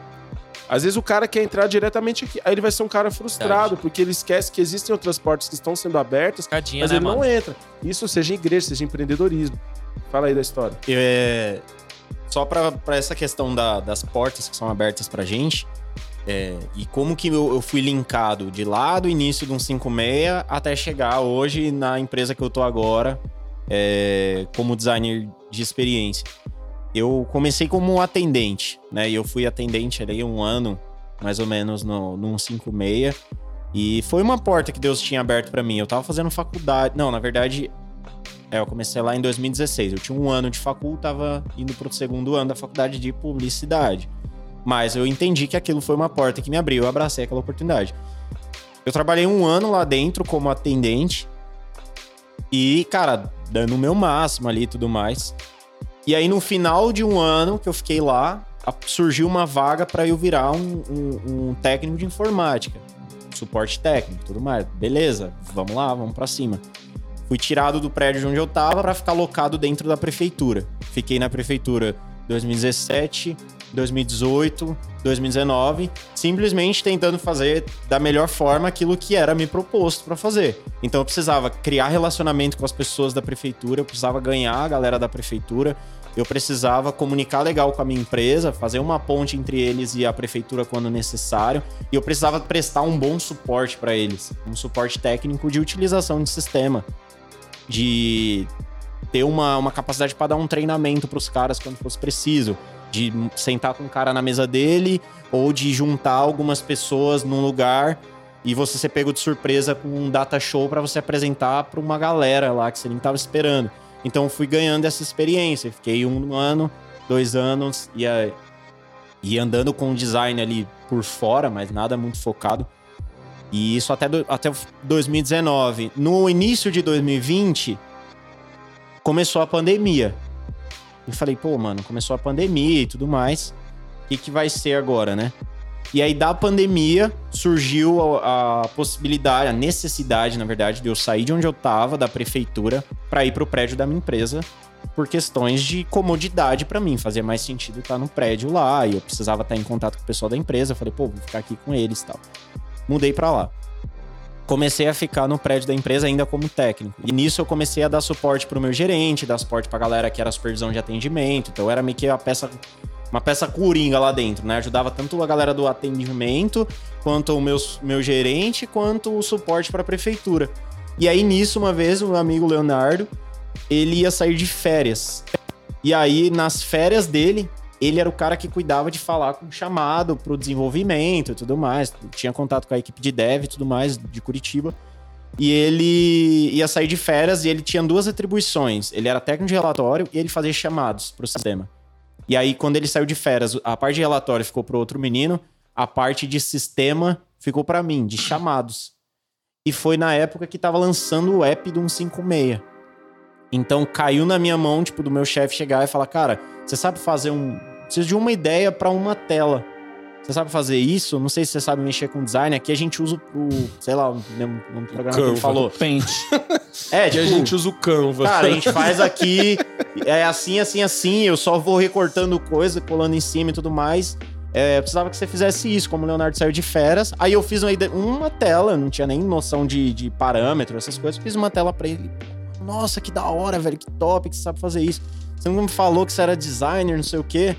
Às vezes o cara quer entrar diretamente aqui. Aí ele vai ser um cara frustrado, porque ele esquece que existem outras portas que estão sendo abertas, Cadinha, mas né, ele mano? não entra. Isso seja igreja, seja empreendedorismo. Fala aí da história. É, só pra pra essa questão da- das portas que são abertas pra gente, é, e como que eu, eu fui linkado de lá do início de um 56 até chegar hoje na empresa que eu tô agora, é, como designer de experiência. Eu comecei como atendente, né? E eu fui atendente ali um ano, mais ou menos, no, no 156. E foi uma porta que Deus tinha aberto pra mim. Eu tava fazendo faculdade. Não, na verdade, é, eu comecei lá em 2016. Eu tinha um ano de facul, tava indo pro segundo ano da faculdade de publicidade. Mas eu entendi que aquilo foi uma porta que me abriu, eu abracei aquela oportunidade. Eu trabalhei um ano lá dentro como atendente e, cara, dando o meu máximo ali e tudo mais. E aí, no final de um ano que eu fiquei lá, surgiu uma vaga para eu virar um, um- um técnico de informática, suporte técnico tudo mais. Beleza, vamos lá, vamos para cima. Fui tirado do prédio de onde eu tava para ficar locado dentro da prefeitura. Fiquei na prefeitura 2017, 2018, 2019, simplesmente tentando fazer da melhor forma aquilo que era me proposto para fazer. Então eu precisava criar relacionamento com as pessoas da prefeitura, eu precisava ganhar a galera da prefeitura, eu precisava comunicar legal com a minha empresa, fazer uma ponte entre eles e a prefeitura quando necessário, e eu precisava prestar um bom suporte para eles, um suporte técnico de utilização de sistema, de ter uma, uma capacidade para dar um treinamento para os caras quando fosse preciso, de sentar com o cara na mesa dele ou de juntar algumas pessoas num lugar e você ser pego de surpresa com um data show para você apresentar para uma galera lá que você nem tava esperando. Então fui ganhando essa experiência, fiquei um ano, dois anos e, e andando com o design ali por fora, mas nada muito focado. E isso até, do- até 2019. No início de 2020, começou a pandemia. E falei, pô, mano, começou a pandemia e tudo mais. O que, que vai ser agora, né? E aí, da pandemia, surgiu a, a possibilidade, a necessidade, na verdade, de eu sair de onde eu tava, da prefeitura, para ir pro prédio da minha empresa, por questões de comodidade para mim. Fazia mais sentido estar no prédio lá, e eu precisava estar em contato com o pessoal da empresa. Falei, pô, vou ficar aqui com eles e tal. Mudei para lá comecei a ficar no prédio da empresa ainda como técnico. E nisso eu comecei a dar suporte pro meu gerente, dar suporte pra galera que era supervisão de atendimento. Então era meio que a peça, uma peça coringa lá dentro, né? Ajudava tanto a galera do atendimento, quanto o meu, meu gerente, quanto o suporte pra prefeitura. E aí nisso, uma vez, o meu amigo Leonardo, ele ia sair de férias. E aí, nas férias dele, ele era o cara que cuidava de falar com o chamado pro desenvolvimento e tudo mais. Tinha contato com a equipe de dev e tudo mais de Curitiba. E ele ia sair de férias e ele tinha duas atribuições. Ele era técnico de relatório e ele fazia chamados pro sistema. E aí, quando ele saiu de férias, a parte de relatório ficou pro outro menino, a parte de sistema ficou para mim, de chamados. E foi na época que tava lançando o app do 156. Então caiu na minha mão, tipo, do meu chefe chegar e falar: Cara, você sabe fazer um. Preciso de uma ideia para uma tela. Você sabe fazer isso? Não sei se você sabe mexer com design. Aqui a gente usa o, sei lá, um, um programa que ele Canva. falou. Pente. É, tipo, a gente usa o Canva. Cara, a gente faz aqui, é assim, assim, assim, eu só vou recortando coisa, colando em cima e tudo mais. é, eu precisava que você fizesse isso, como o Leonardo saiu de férias. Aí eu fiz uma, uma tela, não tinha nem noção de, de parâmetro, essas coisas. Fiz uma tela pra ele. Nossa, que da hora, velho, que top que você sabe fazer isso. Você não me falou que você era designer, não sei o quê.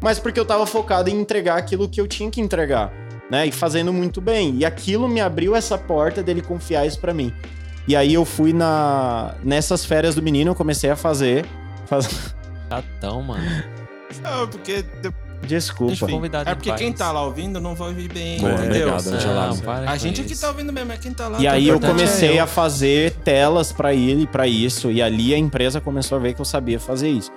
Mas porque eu tava focado em entregar aquilo que eu tinha que entregar, né? E fazendo muito bem. E aquilo me abriu essa porta dele confiar isso pra mim. E aí eu fui na nessas férias do menino, eu comecei a fazer. faz- Chatão, mano. Não, porque. Desculpa. É porque quem tá lá ouvindo não vai ouvir bem, Boa, entendeu? obrigado. Não, para A gente aqui isso. tá ouvindo mesmo, é quem tá lá. E tá aí eu comecei é a fazer telas pra ele, pra isso, e ali a empresa começou a ver que eu sabia fazer isso.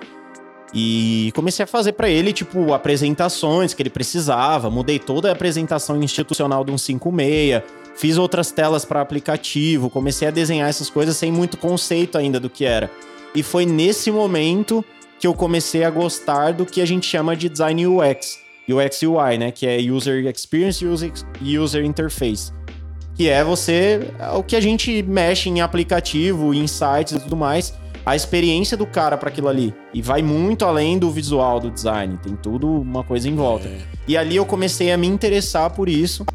E comecei a fazer pra ele, tipo, apresentações que ele precisava, mudei toda a apresentação institucional do 156, fiz outras telas pra aplicativo, comecei a desenhar essas coisas sem muito conceito ainda do que era. E foi nesse momento que eu comecei a gostar do que a gente chama de design UX, UX UI, né, que é User Experience e User, User Interface que é você é o que a gente mexe em aplicativo, em sites e tudo mais, a experiência do cara para aquilo ali e vai muito além do visual do design, tem tudo uma coisa em volta. E ali eu comecei a me interessar por isso.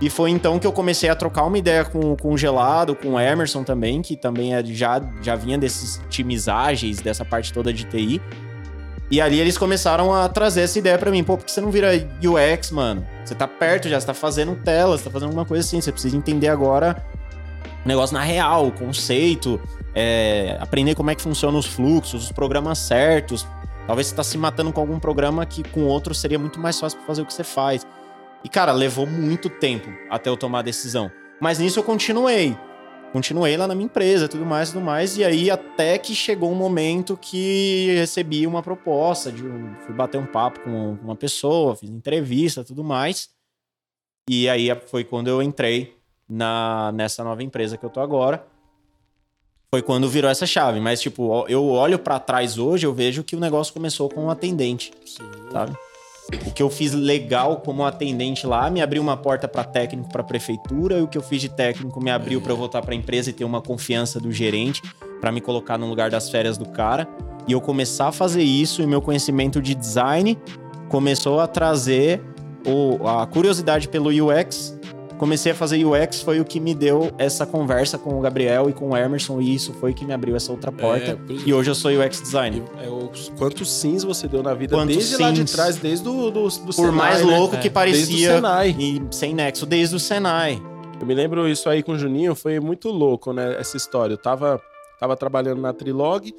E foi então que eu comecei a trocar uma ideia com, com o Gelado, com o Emerson também, que também é, já, já vinha desses times ágeis, dessa parte toda de TI. E ali eles começaram a trazer essa ideia pra mim. Pô, por que você não vira UX, mano? Você tá perto já, você tá fazendo telas, você tá fazendo alguma coisa assim. Você precisa entender agora o negócio na real, o conceito, é, aprender como é que funcionam os fluxos, os programas certos. Talvez você tá se matando com algum programa que com outro seria muito mais fácil pra fazer o que você faz. E, cara, levou muito tempo até eu tomar a decisão. Mas nisso eu continuei. Continuei lá na minha empresa, tudo mais, tudo mais. E aí, até que chegou um momento que recebi uma proposta. De, fui bater um papo com uma pessoa, fiz entrevista, tudo mais. E aí foi quando eu entrei na, nessa nova empresa que eu tô agora. Foi quando virou essa chave. Mas, tipo, eu olho pra trás hoje, eu vejo que o negócio começou com um atendente, sabe? O que eu fiz legal como atendente lá me abriu uma porta pra técnico pra prefeitura, e o que eu fiz de técnico me abriu eu voltar pra empresa e ter uma confiança do gerente pra me colocar no lugar das férias do cara. E eu começar a fazer isso e meu conhecimento de design começou a trazer o- a curiosidade pelo UX. Comecei a fazer UX, foi o que me deu essa conversa com o Gabriel e com o Emerson, e isso foi que me abriu essa outra porta. É, E hoje eu sou UX designer. É, o- quantos sims você deu na vida Quantos desde lá de sims? trás, desde do, do, do Por Senai, mais né? louco que Desde o parecia, Senai. e sem nexo, desde o Senai. Eu me lembro isso aí com o Juninho, foi muito louco, né? Essa história. Eu tava, tava trabalhando na Trilog,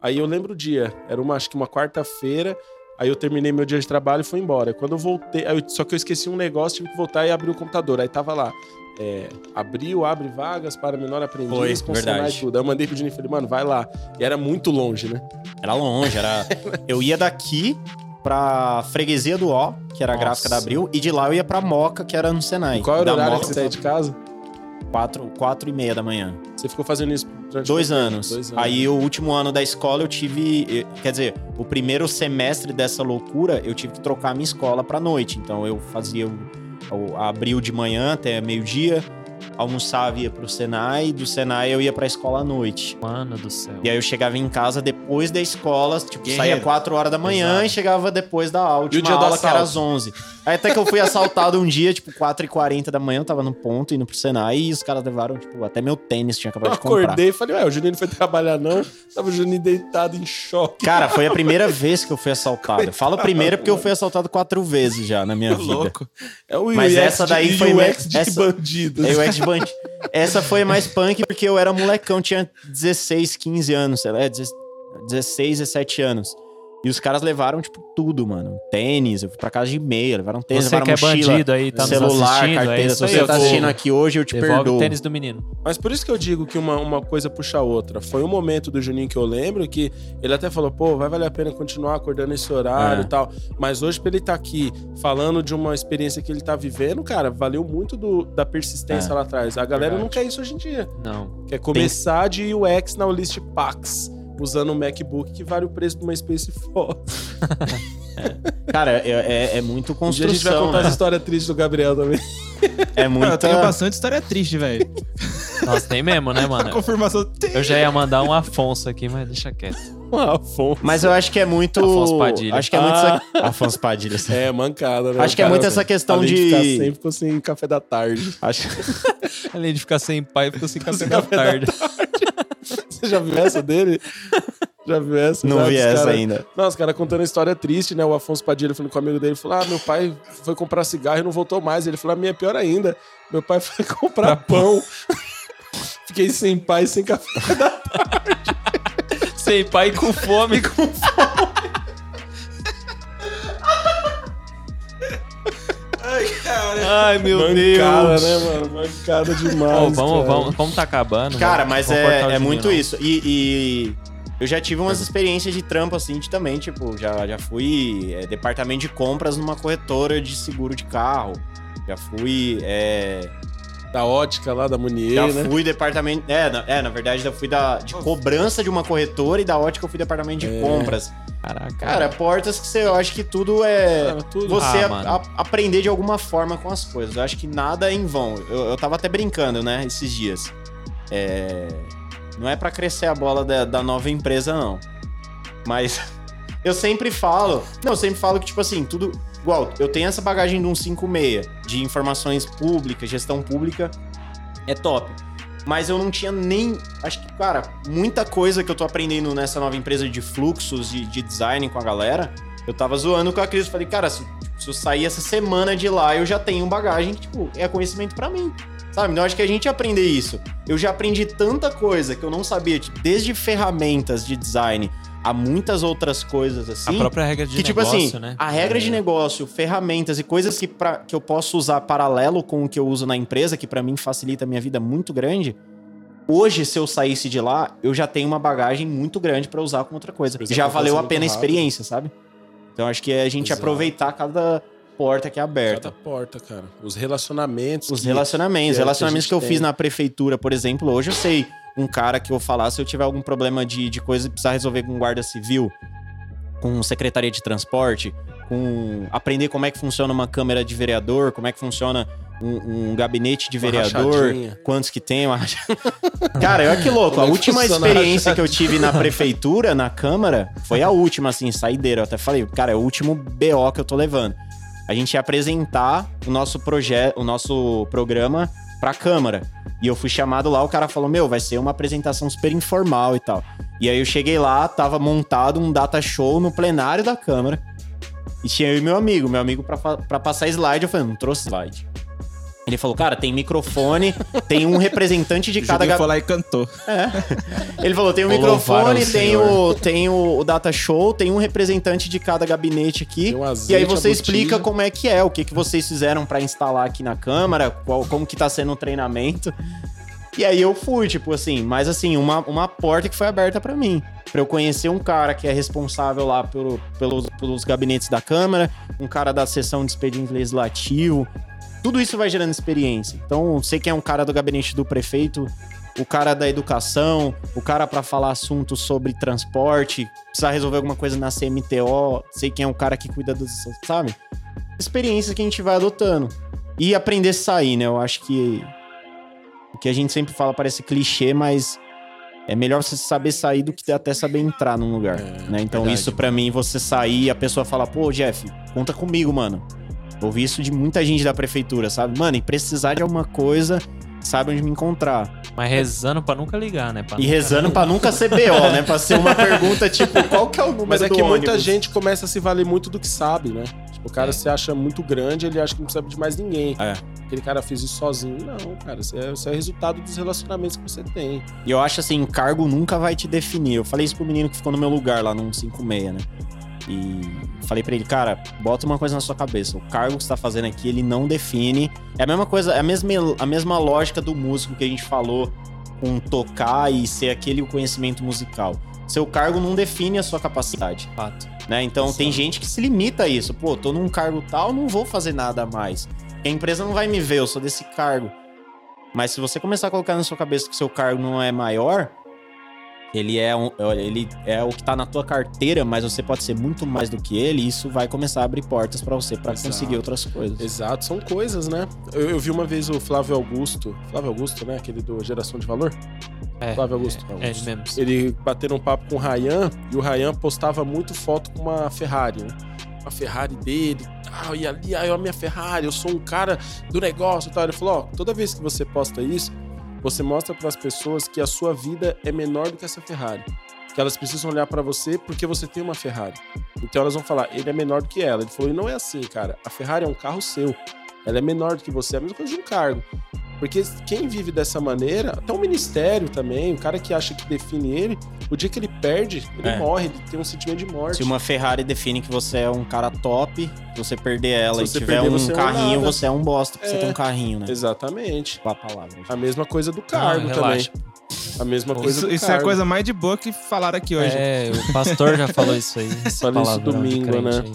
aí eu lembro o dia. Era uma, acho que uma quarta-feira. Aí eu terminei meu dia de trabalho e fui embora. Quando eu voltei, eu- só que eu esqueci um negócio, tive que voltar e abrir o computador. Aí tava lá. É, abriu, abre vagas para menor aprendiz, Foi, verdade. e tudo. Aí eu mandei pro Juninho e falei, mano, vai lá. E era muito longe, né? Era longe, era. *laughs* eu ia daqui pra Freguesia do Ó, que era a Nossa. gráfica da Abril, e de lá eu ia pra Moca, que era no Senai. E qual era o horário Moca, que você saía de casa? Quatro, quatro e meia da manhã. Você ficou fazendo isso durante Dois anos. Dois anos. Aí o último ano da escola eu tive. Quer dizer, o primeiro semestre dessa loucura eu tive que trocar a minha escola pra noite. Então eu fazia o, o abril de manhã até meio-dia, almoçava e ia pro Senai, do Senai eu ia pra escola à noite. Mano do céu. E aí eu chegava em casa depois da escola, tipo, Guerreiro. saía 4 horas da manhã Exato. e chegava depois da aula, E o dia aula que era às 11. Aí até que eu fui *laughs* assaltado um dia, tipo, 4h40 da manhã, eu tava no ponto, indo pro Senai, e os caras levaram, tipo, até meu tênis tinha Eu acabado de comprar. acordei e falei, ué, o Juninho não foi trabalhar não. Tava o Juninho deitado em choque. Cara, foi a *laughs* primeira vez que eu fui assaltado. Eu falo primeira porque eu fui assaltado quatro vezes já na minha vida. Louco. É o Mas UX essa daí de, foi UX me- de essa- bandido. É o ex band. Essa foi mais punk porque eu era molecão, tinha 16, 15 anos, sei lá, é, 16, 17 anos. E os caras levaram, tipo, tudo, mano. Tênis, eu fui pra casa de meia, levaram tênis, Você levaram que é mochila, bandido aí, tá celular, é carteira. isso Se aí, você tá assistindo aqui hoje, eu te Devolve perdoo. o tênis do menino. Mas por isso que eu digo que uma, uma coisa puxa a outra. Foi um momento do Juninho que eu lembro que ele até falou, pô, vai valer a pena continuar acordando esse horário É. e tal. Mas hoje, pra ele estar aqui falando de uma experiência que ele tá vivendo, cara, valeu muito do- da persistência É. lá atrás. A galera Verdade. não quer isso hoje em dia. Não. Quer começar de UX na List Pax. Usando um MacBook que vale o preço de uma Space Force. *laughs* Cara, é, é- é muito Um dia a gente vai construção. contar né? história triste do Gabriel também. É Cara, eu tenho bastante história triste, velho. Nossa, tem mesmo, né, *laughs* A mano? confirmação. Eu já ia mandar um Afonso aqui, mas deixa quieto. Um Afonso. Mas eu acho que é muito... Afonso Padilha. Acho que é muito... essa- Afonso Padilha. É, mancada, né? Acho que é muito essa questão além de- ficar sem, ficou sem café da tarde. Acho... *laughs* Além de ficar sem pai, ficou sem café Sem da café da tarde. Você já viu essa dele? Já viu essa? Não Já vi essa cara- ainda. Não, os caras contando a história triste, né? O Afonso Padilha falando com o amigo dele, falou: Ah, meu pai foi comprar cigarro e não voltou mais. Ele falou: A minha é pior ainda. Meu pai *laughs* foi comprar pão. Fiquei sem pai, sem café. sem pai com fome, *laughs* com Ai, meu Mancada, Deus. né, mano? Mancada demais. Vamos, cara. vamos, vamos tá acabando. Cara, mas é, é muito não. isso. E, e eu já tive umas experiências de trampo assim de também, tipo, já, já fui é, departamento de compras numa corretora de seguro de carro. Já fui. é, Da ótica lá, da Munier, já né? fui departamento. É na, é, na verdade, eu fui da, de cobrança de uma corretora e da ótica eu fui departamento de É. compras. Caraca. Cara, portas que você. Eu acho que tudo é. Cara, tudo. Você Ah, a- a- aprender de alguma forma com as coisas. Eu acho que nada é em vão. Eu, eu tava até brincando, né, esses dias. É, Não é pra crescer a bola da, da nova empresa, não. Mas *laughs* eu sempre falo. Não, eu sempre falo que, tipo assim, tudo. Igual, eu tenho essa bagagem de um 56 de informações públicas, gestão pública. É top. Mas eu não tinha nem. Acho que, cara, muita coisa que eu tô aprendendo nessa nova empresa de fluxos, de, de design com a galera. Eu tava zoando com a Cris. Falei, cara, se, se eu sair essa semana de lá, eu já tenho bagagem que, tipo, é conhecimento pra mim. Sabe? Então, acho que a gente aprender isso. Eu já aprendi tanta coisa que eu não sabia, tipo, desde ferramentas de design a muitas outras coisas A assim. própria regra de que, tipo negócio, assim, né? a regra de negócio, ferramentas e coisas que, pra, que eu posso usar paralelo com o que eu uso na empresa, que pra mim facilita a minha vida muito grande. Hoje, se eu saísse de lá, eu já tenho uma bagagem muito grande pra usar com outra coisa. Já valeu a pena a experiência, sabe? Então acho que é a gente Exato. aproveitar cada porta que é aberta. Cada porta, cara. Os relacionamentos. Os que- relacionamentos, que é- relacionamentos que que, a eu gente fiz tem. na prefeitura, por exemplo, hoje eu sei um cara que eu falar se eu tiver algum problema de, de coisa e precisar resolver com guarda civil, com secretaria de transporte, com aprender como é que funciona uma câmera de vereador, como é que funciona um, um gabinete de vereador, quantos que tem. uma *laughs* Cara, olha que louco. A é última experiência que eu tive na prefeitura, na Câmara, foi a última, assim, saideira. Eu até falei, cara, é o último BO que eu tô levando. A gente ia apresentar o nosso projeto, o nosso programa pra Câmara. E eu fui chamado lá, o cara falou: Meu, vai ser uma apresentação super informal e tal. E aí eu cheguei lá, tava montado um data show no plenário da Câmara. E tinha eu e meu amigo. Meu amigo, pra, fa- pra passar slide, eu falei: Não trouxe slide. Ele falou, cara, tem microfone, tem um representante de *laughs* cada gabinete. foi lá e cantou. Ele falou: tem o Vou microfone, tem, o, tem o, o data show, tem um representante de cada gabinete aqui. Um E aí você explica como é que é, o que, que vocês fizeram pra instalar aqui na câmara, qual, como que tá sendo o treinamento. E aí eu fui, tipo assim, mas assim, uma, uma porta que foi aberta pra mim. Pra eu conhecer um cara que é responsável lá pelo, pelos, pelos gabinetes da Câmara, um cara da sessão de expediente legislativo. Tudo isso vai gerando experiência. Então, sei que é um cara do gabinete do prefeito, o cara da educação, o cara pra falar assuntos sobre transporte, precisar resolver alguma coisa na CMTO, sei quem é o cara que cuida dos, sabe? Experiências que a gente vai adotando. E aprender a sair, né? Eu acho que o que a gente sempre fala parece clichê, mas é melhor você saber sair do que até saber entrar num lugar, É, né? Então verdade. isso pra mim, você sair e a pessoa fala, pô, Jeff, conta comigo, mano. Ouvi isso de muita gente da prefeitura, sabe? Mano, e precisar de alguma coisa, sabe onde me encontrar. Mas rezando pra nunca ligar, né? Pra E nunca- rezando pra nunca ser BO, né? Pra ser uma *laughs* pergunta tipo, qual que é o número Mas é do que muita ônibus? gente começa a se valer muito do que sabe, né? Tipo, o cara É. se acha muito grande, ele acha que não precisa de mais ninguém. É. Aquele cara fez isso sozinho. Não, cara, isso é, isso é resultado dos relacionamentos que você tem. E eu acho assim, cargo nunca vai te definir. Eu falei isso pro menino que ficou no meu lugar lá no 56, né? E falei pra ele, cara, bota uma coisa na sua cabeça. O cargo que você tá fazendo aqui, ele não define. É a mesma coisa, é a mesma, a mesma lógica do músico que a gente falou com tocar e ser aquele conhecimento musical. Seu cargo não define a sua capacidade. Fato. né? Então tem gente que se limita a isso. Pô, tô num cargo tal, não vou fazer nada a mais. A empresa não vai me ver, eu sou desse cargo. Mas se você começar a colocar na sua cabeça que seu cargo não é maior, ele é, um, ele é o que tá na tua carteira, mas você pode ser muito mais do que ele, e isso vai começar a abrir portas pra você pra Exato. conseguir outras coisas. Exato, são coisas, né? Eu, eu vi uma vez o Flávio Augusto, Flávio Augusto, né? Aquele do Geração de Valor. É, Flávio Augusto. é ele mesmo. Ele batendo um papo com o Ryan e o Ryan postava muito foto com uma Ferrari, né? Uma Ferrari dele, ah, e ali, ah, a minha Ferrari, eu sou um cara do negócio e tal. Ele falou: ó, toda vez que você posta isso, você mostra para as pessoas que a sua vida é menor do que essa Ferrari. Que elas precisam olhar para você porque você tem uma Ferrari. Então elas vão falar, ele é menor do que ela. Ele falou, e não é assim, cara. A Ferrari é um carro seu. Ela é menor do que você, é a mesma coisa de um cargo. Porque quem vive dessa maneira, até o ministério também, o cara que acha que define ele, o dia que ele perde, ele É. morre, ele tem um sentimento de morte. Se uma Ferrari define que você é um cara top, se você perder ela Se e você tiver perder, um você é um carrinho, nada. você é um bosta, porque É. você tem um carrinho, né? Exatamente. A palavra. A mesma coisa do cargo Ah, também. A mesma coisa Isso, do isso é a cargo. coisa mais de boa que falaram aqui hoje. É, o pastor já falou isso aí. *laughs* Falei isso domingo, né? aí.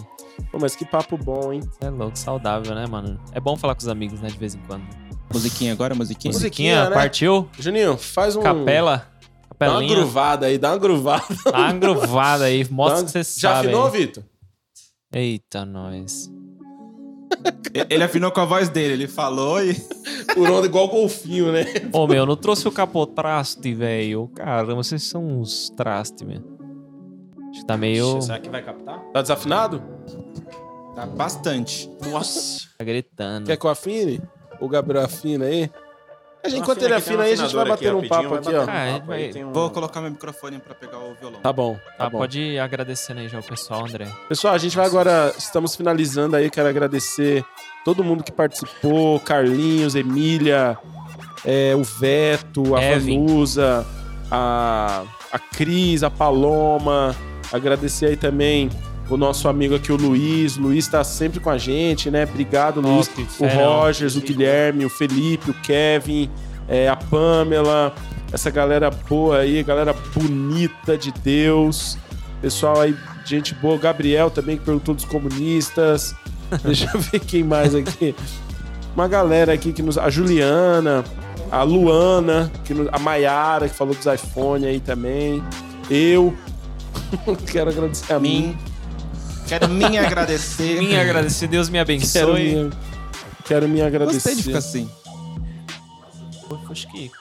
Pô, mas que papo bom, hein? É louco, saudável, né, mano? É bom falar com os amigos, né, de vez em quando. Musiquinha agora, musiquinha. Musiquinha, Musiquinha, né? partiu? Juninho, faz um. Capela? Dá uma Capelinha? gruvada aí, dá uma gruvada. Dá uma gruvada aí, mostra que você Já sabe. afinou, aí. Vitor? Eita, nós. Ele afinou com a voz dele, ele falou e. *laughs* Por onda igual golfinho, né? Ô, meu, não trouxe o capotraste, velho. Caramba, vocês são uns traste, meu. Acho que tá meio... Será que vai captar? Tá desafinado? Tá bastante. Nossa. Tá gritando. Quer que eu afine? O Gabriel afina aí? A gente, enquanto ele afina aí, a gente vai bater um papo rapidinho, aqui, ó. um Ah, papo aí, tem um- Vou colocar meu microfone pra pegar o violão. Tá bom, tá Tá, bom. pode ir agradecendo aí já o pessoal, André. Pessoal, a gente vai agora, estamos finalizando aí, quero agradecer todo mundo que participou, Carlinhos, Emília, é, o Veto, a Kevin. Vanusa, a, a Cris, a Paloma, agradecer aí também o nosso amigo aqui, o Luiz, o Luiz tá sempre com a gente, né? Obrigado, Luiz. Top, O ferão. Rogers, o Guilherme, o Felipe, o Kevin, é, a Pamela, essa galera boa aí, galera bonita de Deus. Pessoal aí, gente boa. O Gabriel também, que perguntou dos comunistas. *laughs* Deixa eu ver quem mais aqui. Uma galera aqui que nos. A Juliana, a Luana, que nos- a Maiara, que falou dos iPhone aí também. Eu. *laughs* Quero agradecer a mim. Mim. Quero me *laughs* agradecer. Minha agradecer, Deus me Quero abençoe. me, quero me agradecer. Gostei de ficar assim. Acho que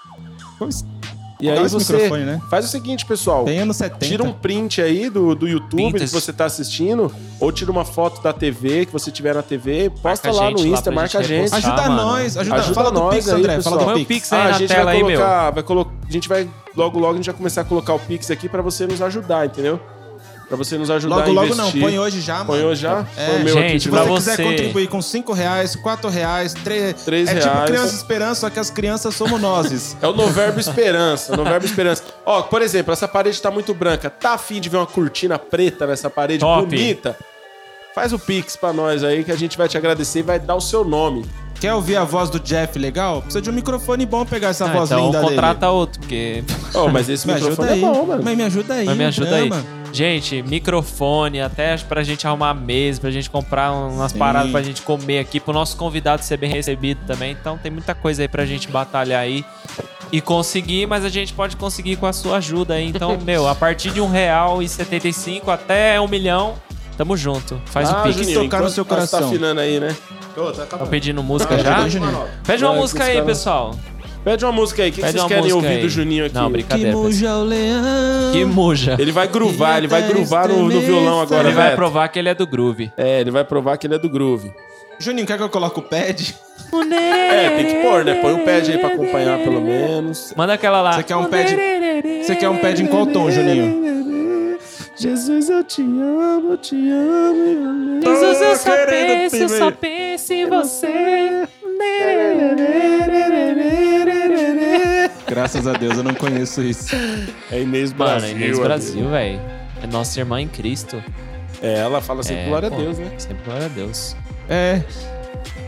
E aí você microfone, né? faz o seguinte, pessoal. Bem anos 70. Tira um print aí do, do YouTube que você tá assistindo, ou tira uma foto da TV que você tiver na TV, posta a lá gente no lá Insta, pra marca a gente repostar. Ajuda mano. nós, ajuda, Ajuda Fala do nós Pix, aí, André. pessoal. Fala do Pix. Aí Ah, a na gente tela vai aí, meu. colocar, vai colo... a gente vai logo logo a gente vai começar a colocar o Pix aqui pra você nos ajudar, entendeu? Pra você nos ajudar Logo, a logo investir. não. Põe hoje já, mano. Põe hoje já? É. Põe o meu Gente, aqui Se você novo. quiser você- contribuir com 5 reais, 4 reais, 3, Três é tipo reais. Criança Esperança, só que as crianças somos nós. *laughs* É o Noverbo Esperança, Noverbo Esperança. Ó, por exemplo, essa parede tá muito branca. Tá afim de ver uma cortina preta nessa parede Top. bonita? Faz o Pix pra nós aí que a gente vai te agradecer e vai dar o seu nome. Quer ouvir a voz do Jeff legal? Precisa de um microfone bom pegar essa Ah, voz então linda contrata outro, porque. Oh, mas esse dele. *laughs* Me microfone ajuda é aí. bom, mano. Mas me ajuda aí. Mas me ajuda aí. Gente, microfone, até pra gente arrumar mesa, pra gente comprar umas Sim. paradas pra gente comer aqui, pro nosso convidado ser bem recebido também. Então tem muita coisa aí pra gente batalhar aí e conseguir, mas a gente pode conseguir com a sua ajuda aí. Então, *laughs* meu, a partir de um real e setenta e cinco até um milhão, tamo junto. Faz o Ah, pix. Juninho, tocar no seu Você tá coração. afinando aí, né? Tá pedindo música Ah, já? Pede uma Vai, música aí, pessoal. Pede uma música aí. O que, que vocês querem ouvir aí. do Juninho aqui? Não, brincadeira. pessoal. o leão. Que muja. Ele vai gruvar, ele vai até gruvar no, no violão agora, Ele vai Beto. provar que ele é do groove. É, ele vai provar que ele é do groove. Juninho, quer que eu coloque o pad? É, tem que pôr, né? Põe um pad aí pra acompanhar, pelo menos. Manda aquela lá. Você quer um pad? Você quer um pad em qual tom, Juninho? Jesus, eu te amo, eu te amo. Jesus, eu só penso, eu só penso em você. Graças a Deus, eu não conheço isso. É Inês Mano, Brasil. Inês é Brasil, velho. É nossa irmã em Cristo. É, ela fala sempre É, glória pô, a Deus, né? Sempre glória a Deus. É,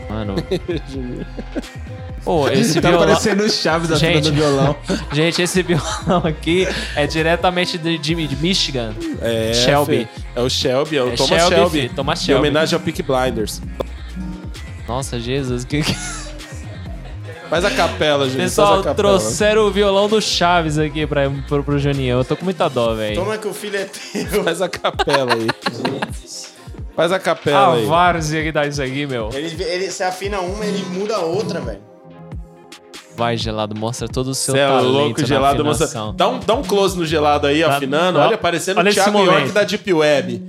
Mano. *laughs* Pô, esse tá violão. parecendo o Chaves Gente. violão. *laughs* Gente, esse violão aqui é diretamente de, de, de Michigan. É, Shelby. Fê. É o Shelby, é o É Thomas Shelby, Shelby. Thomas Em Shelby. homenagem ao Peak Blinders. Nossa, Jesus. Que... Faz a capela, gente. Pessoal, faz a capela. trouxeram o violão do Chaves aqui pra, pro, pro Juninho. Eu tô com muita dó, velho. Toma que o filho é teu. Faz a capela aí. Faz a capela A aí. várzea que dá isso aqui, meu. Ele, ele, você afina uma, ele muda a outra, velho. Vai, gelado, mostra todo o seu Você é talento louco, na gelado. Afinação. Dá um, dá um close no gelado aí, Dá- afinando. dá- Olha, parecendo olha o Thiago. York da Deep Web.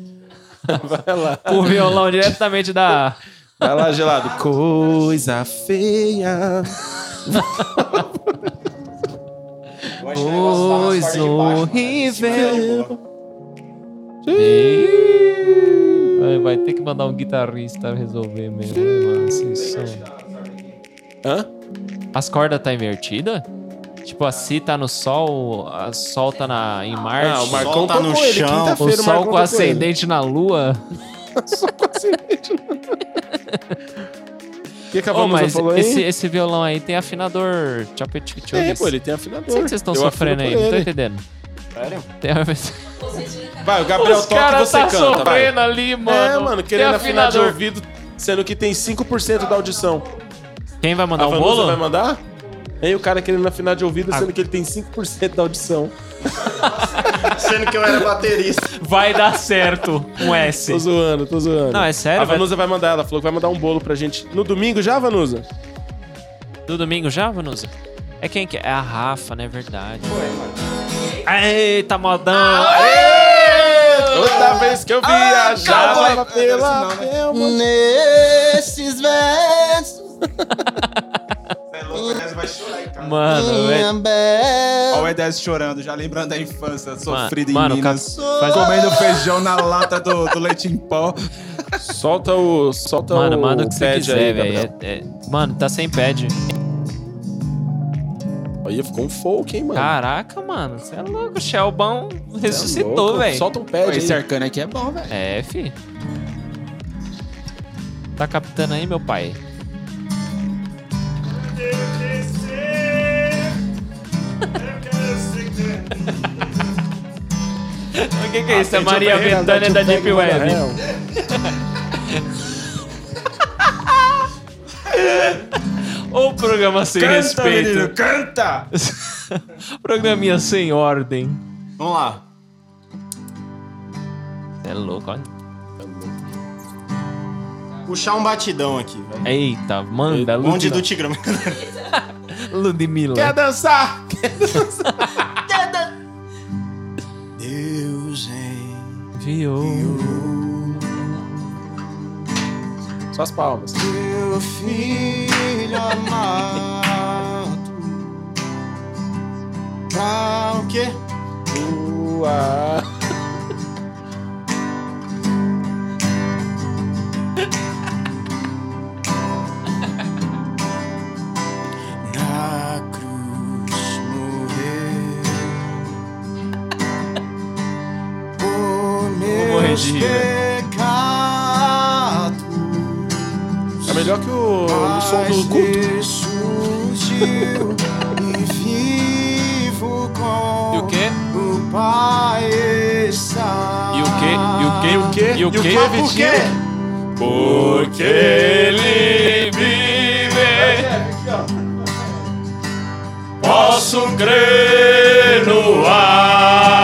*laughs* Vai lá. O violão diretamente da... Vai lá, gelado. Coisa feia. Coisa horrível. Vai, vai ter que mandar um guitarrista resolver mesmo, mano? Esse som. Hã? As cordas tá invertida? Tipo, a Si tá no sol, a Sol tá na, em Marte. Ah, o Marcão Sol tá no ele. chão. *laughs* o sol com ascendente na lua. O que, que a Ô, Vanusa mas falou aí? esse, esse violão aí tem afinador. É, pô, ele tem afinador. Por que vocês estão sofrendo aí? Não tô entendendo. Sério? Tem a... Vai, o Gabriel Os toca e você tá canta, vai. sofrendo ali, mano. É, mano, Tem querendo afinar de afinador. ouvido, sendo que tem 5% da audição. Quem vai mandar a um Vanusa bolo? vai mandar? Aí o cara querendo afinar de ouvido, sendo que ele tem 5% da audição. *laughs* Sendo que eu era baterista. Vai dar certo um S. Tô zoando, tô zoando. Não, é sério, A vai- Vanusa vai mandar, ela falou que vai mandar um bolo pra gente no domingo já, Vanusa? Do domingo já, Vanusa? É quem que é? É a Rafa, né? Verdade. Eita, modão! Toda vez que eu viajava pela... Nesses versos, vai chorar em casa. Mano, minha é... Olha o Edés chorando, já lembrando da infância sofrida mano, em Minas. ca- faz- Comendo feijão na lata do, do leite em pó. Solta o... Solta Mano, o manda o que você quiser, aí, velho. É- é- Mano, tá sem pad. Aí ficou um folk, hein, mano? Caraca, mano. Você é louco. O Shelbão é ressuscitou, velho. Solta um pad Esse aí. arcano aqui é bom, velho. É, fi. Tá captando aí, meu pai? *laughs* O que, que é isso? É Maria Bethânia da Deep Web. *laughs* *laughs* Ou programa sem respeito. canta! *laughs* Programinha sem ordem. Vamos lá. É louco, olha. Puxar um batidão aqui, velho. Eita, manda, Bonde do Lud... Tigrão. *laughs* Ludmilla. Quer dançar? Deus em Viu? Só as palmas. teu filho amado. Pra o quê? Na cruz. Por meus pecados. Melhor que o, o som do culto. e vivo com E o quê? o Pai está. E o quê? E o quê? E o quê? E o quê, Por Vitinho? quê? Porque ele vive. Posso crer no amanhã.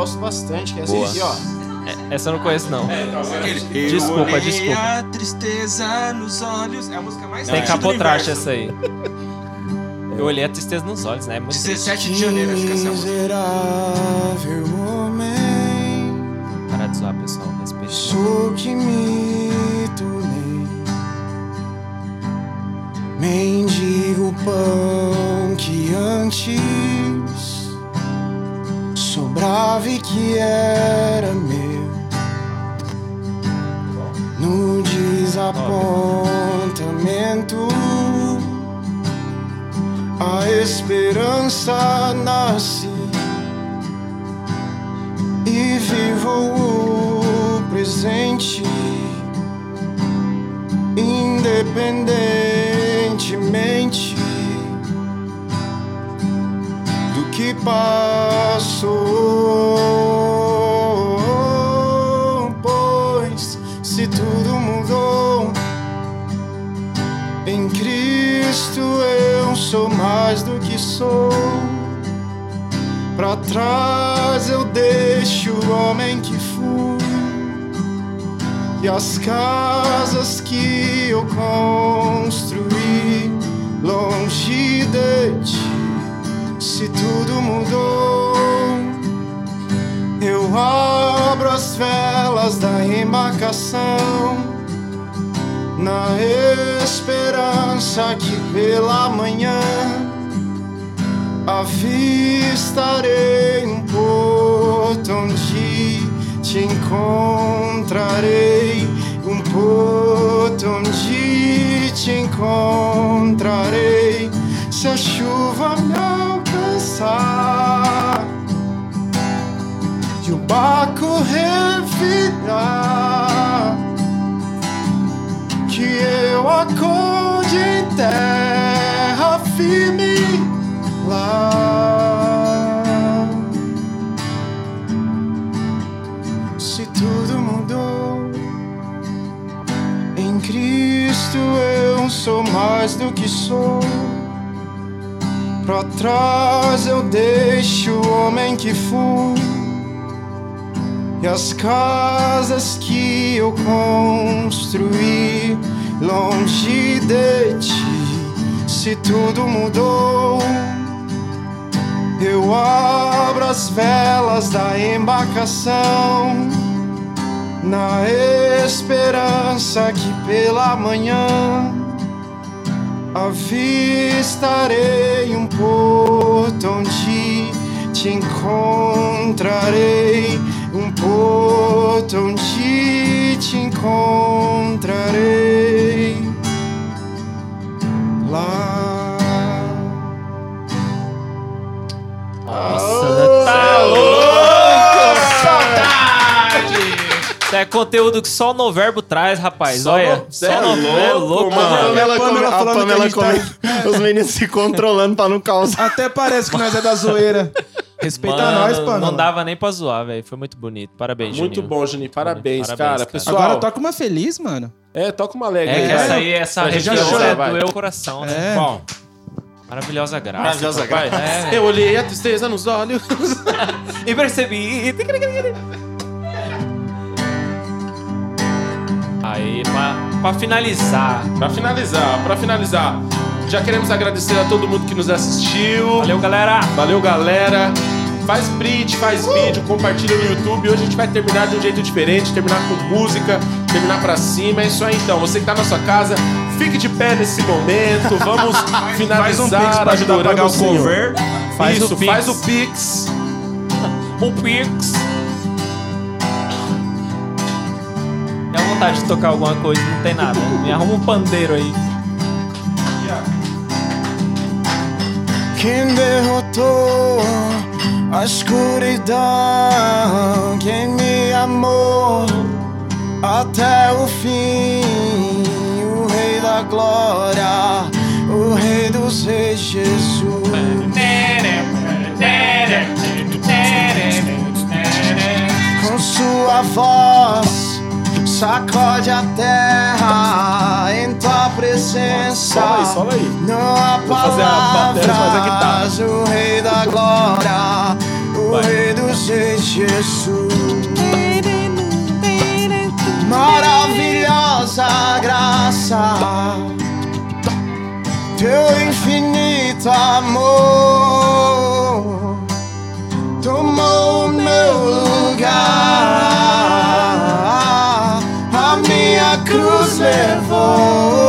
Gosto bastante, que é essa Boa. aqui, ó. Essa eu não conheço, não. Eu Desculpa, olhei desculpa. a tristeza nos olhos. É a música mais Tem triste capotraste essa aí. Eu olhei a tristeza nos olhos, né? É muito triste. 17 de janeiro, acho que é essa música. Homem, Para de zoar, pessoal. Respeito. sou que me tornei. Mendigo pão que antes lembrava que era meu. No desapontamento, a esperança nasce e vivo o presente, independentemente que passou. Pois se tudo mudou, em Cristo eu sou mais do que sou. Pra trás eu deixo o homem que fui e as casas que eu construí longe de ti. Se tudo mudou, eu abro as velas da embarcação na esperança que pela manhã avistarei um porto onde te encontrarei, um porto onde te encontrarei. Se a chuva me alcançar e o barco revirar, que eu acorde em terra firme lá. Se tudo mudou, em Cristo eu sou mais do que sou. Pra trás eu deixo o homem que fui e as casas que eu construí longe de ti. Se tudo mudou, eu abro as velas da embarcação na esperança que pela manhã avistarei um porto onde te encontrarei, um porto onde te encontrarei lá. Nossa, tá louco! É conteúdo que só o Noverbo traz, rapaz. Só Olha, no- só é no é louco, mano. A. Pamela, a Pamela come- a Pamela a gente tá- *laughs* os meninos se controlando pra não causar. Até parece que nós é da zoeira. Respeita Mano, nós, Pamela. Não dava nem pra zoar, velho. Foi muito bonito. Parabéns, Muito Juninho. bom, Juninho. Parabéns, Parabéns, cara. cara. Pessoal, Agora toca uma feliz, mano. é, toca uma alegre. É que essa aí, essa região doeu o coração, né? É. Bom, Maravilhosa graça. Maravilhosa papai. graça. É, eu olhei a tristeza nos olhos. *laughs* e percebi. *laughs* Aí, pra, pra finalizar. Pra finalizar, pra finalizar, já queremos agradecer a todo mundo que nos assistiu. Valeu, galera! Valeu, galera. Faz print, faz vídeo, compartilha no YouTube. Hoje a gente vai terminar de um jeito diferente, terminar com música, terminar pra cima. É isso aí então. Você que tá na sua casa, fique de pé nesse momento. *laughs* Vamos finalizar Faz um pix pra ajudar a pagar o cover. Faz isso, o faz o Pix. *laughs* Um Pix. Vontade de tocar alguma coisa, não tem nada. Me arruma um pandeiro aí. Quem derrotou a escuridão, quem me amou até o fim, o Rei da Glória, o Rei dos Reis, Jesus. Com sua voz sacode a terra em tua presença. Sola aí, sola aí. Não há Vou fazer a bateria, faz a guitarra. palavras, o Rei da Glória, o Vai. Rei dos Reis, Jesus. Maravilhosa graça, teu infinito amor cruz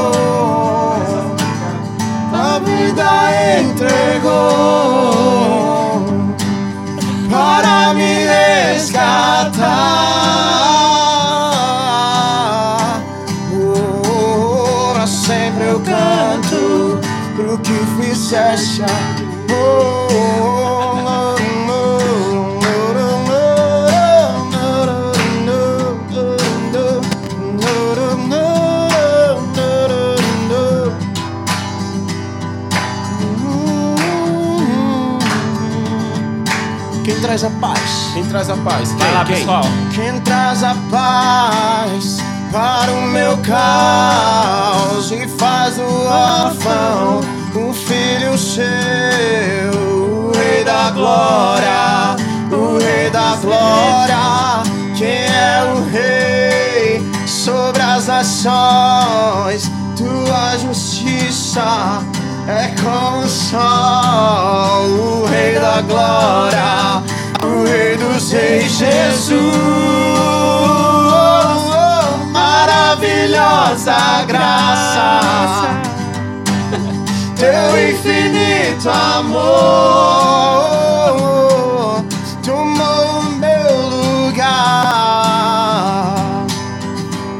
Quem traz a paz? Vai lá, Quem? pessoal. Quem traz a paz para o meu caos e faz do órfão um filho seu, o Rei da Glória, o Rei da Glória. Quem é o Rei sobre as nações? Tua justiça é como o sol, o Rei da Glória, o Rei dos Reis, Jesus. Maravilhosa graça, teu infinito amor tomou meu lugar,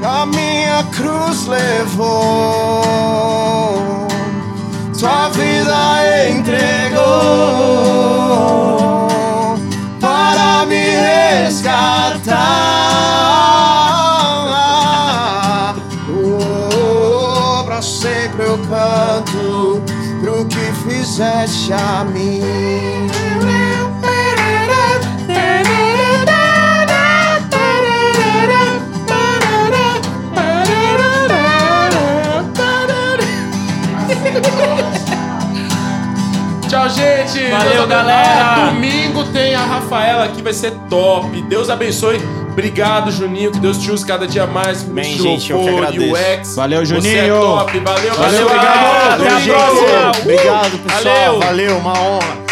a minha cruz levou. Tua resgatar. Oh, pra sempre eu canto pro que fizeste a mim. Tchau, gente. Valeu, galera. Ah, domingo tem a Rafaela aqui, vai ser top. Deus abençoe. Obrigado, Juninho. Que Deus te use cada dia mais. Bem, gente, eu que agradeço. UX. Valeu, Você é Juninho. top. Valeu, Valeu, pessoal. obrigado. Até a próxima. Obrigado, pessoal. Valeu. Valeu uma honra.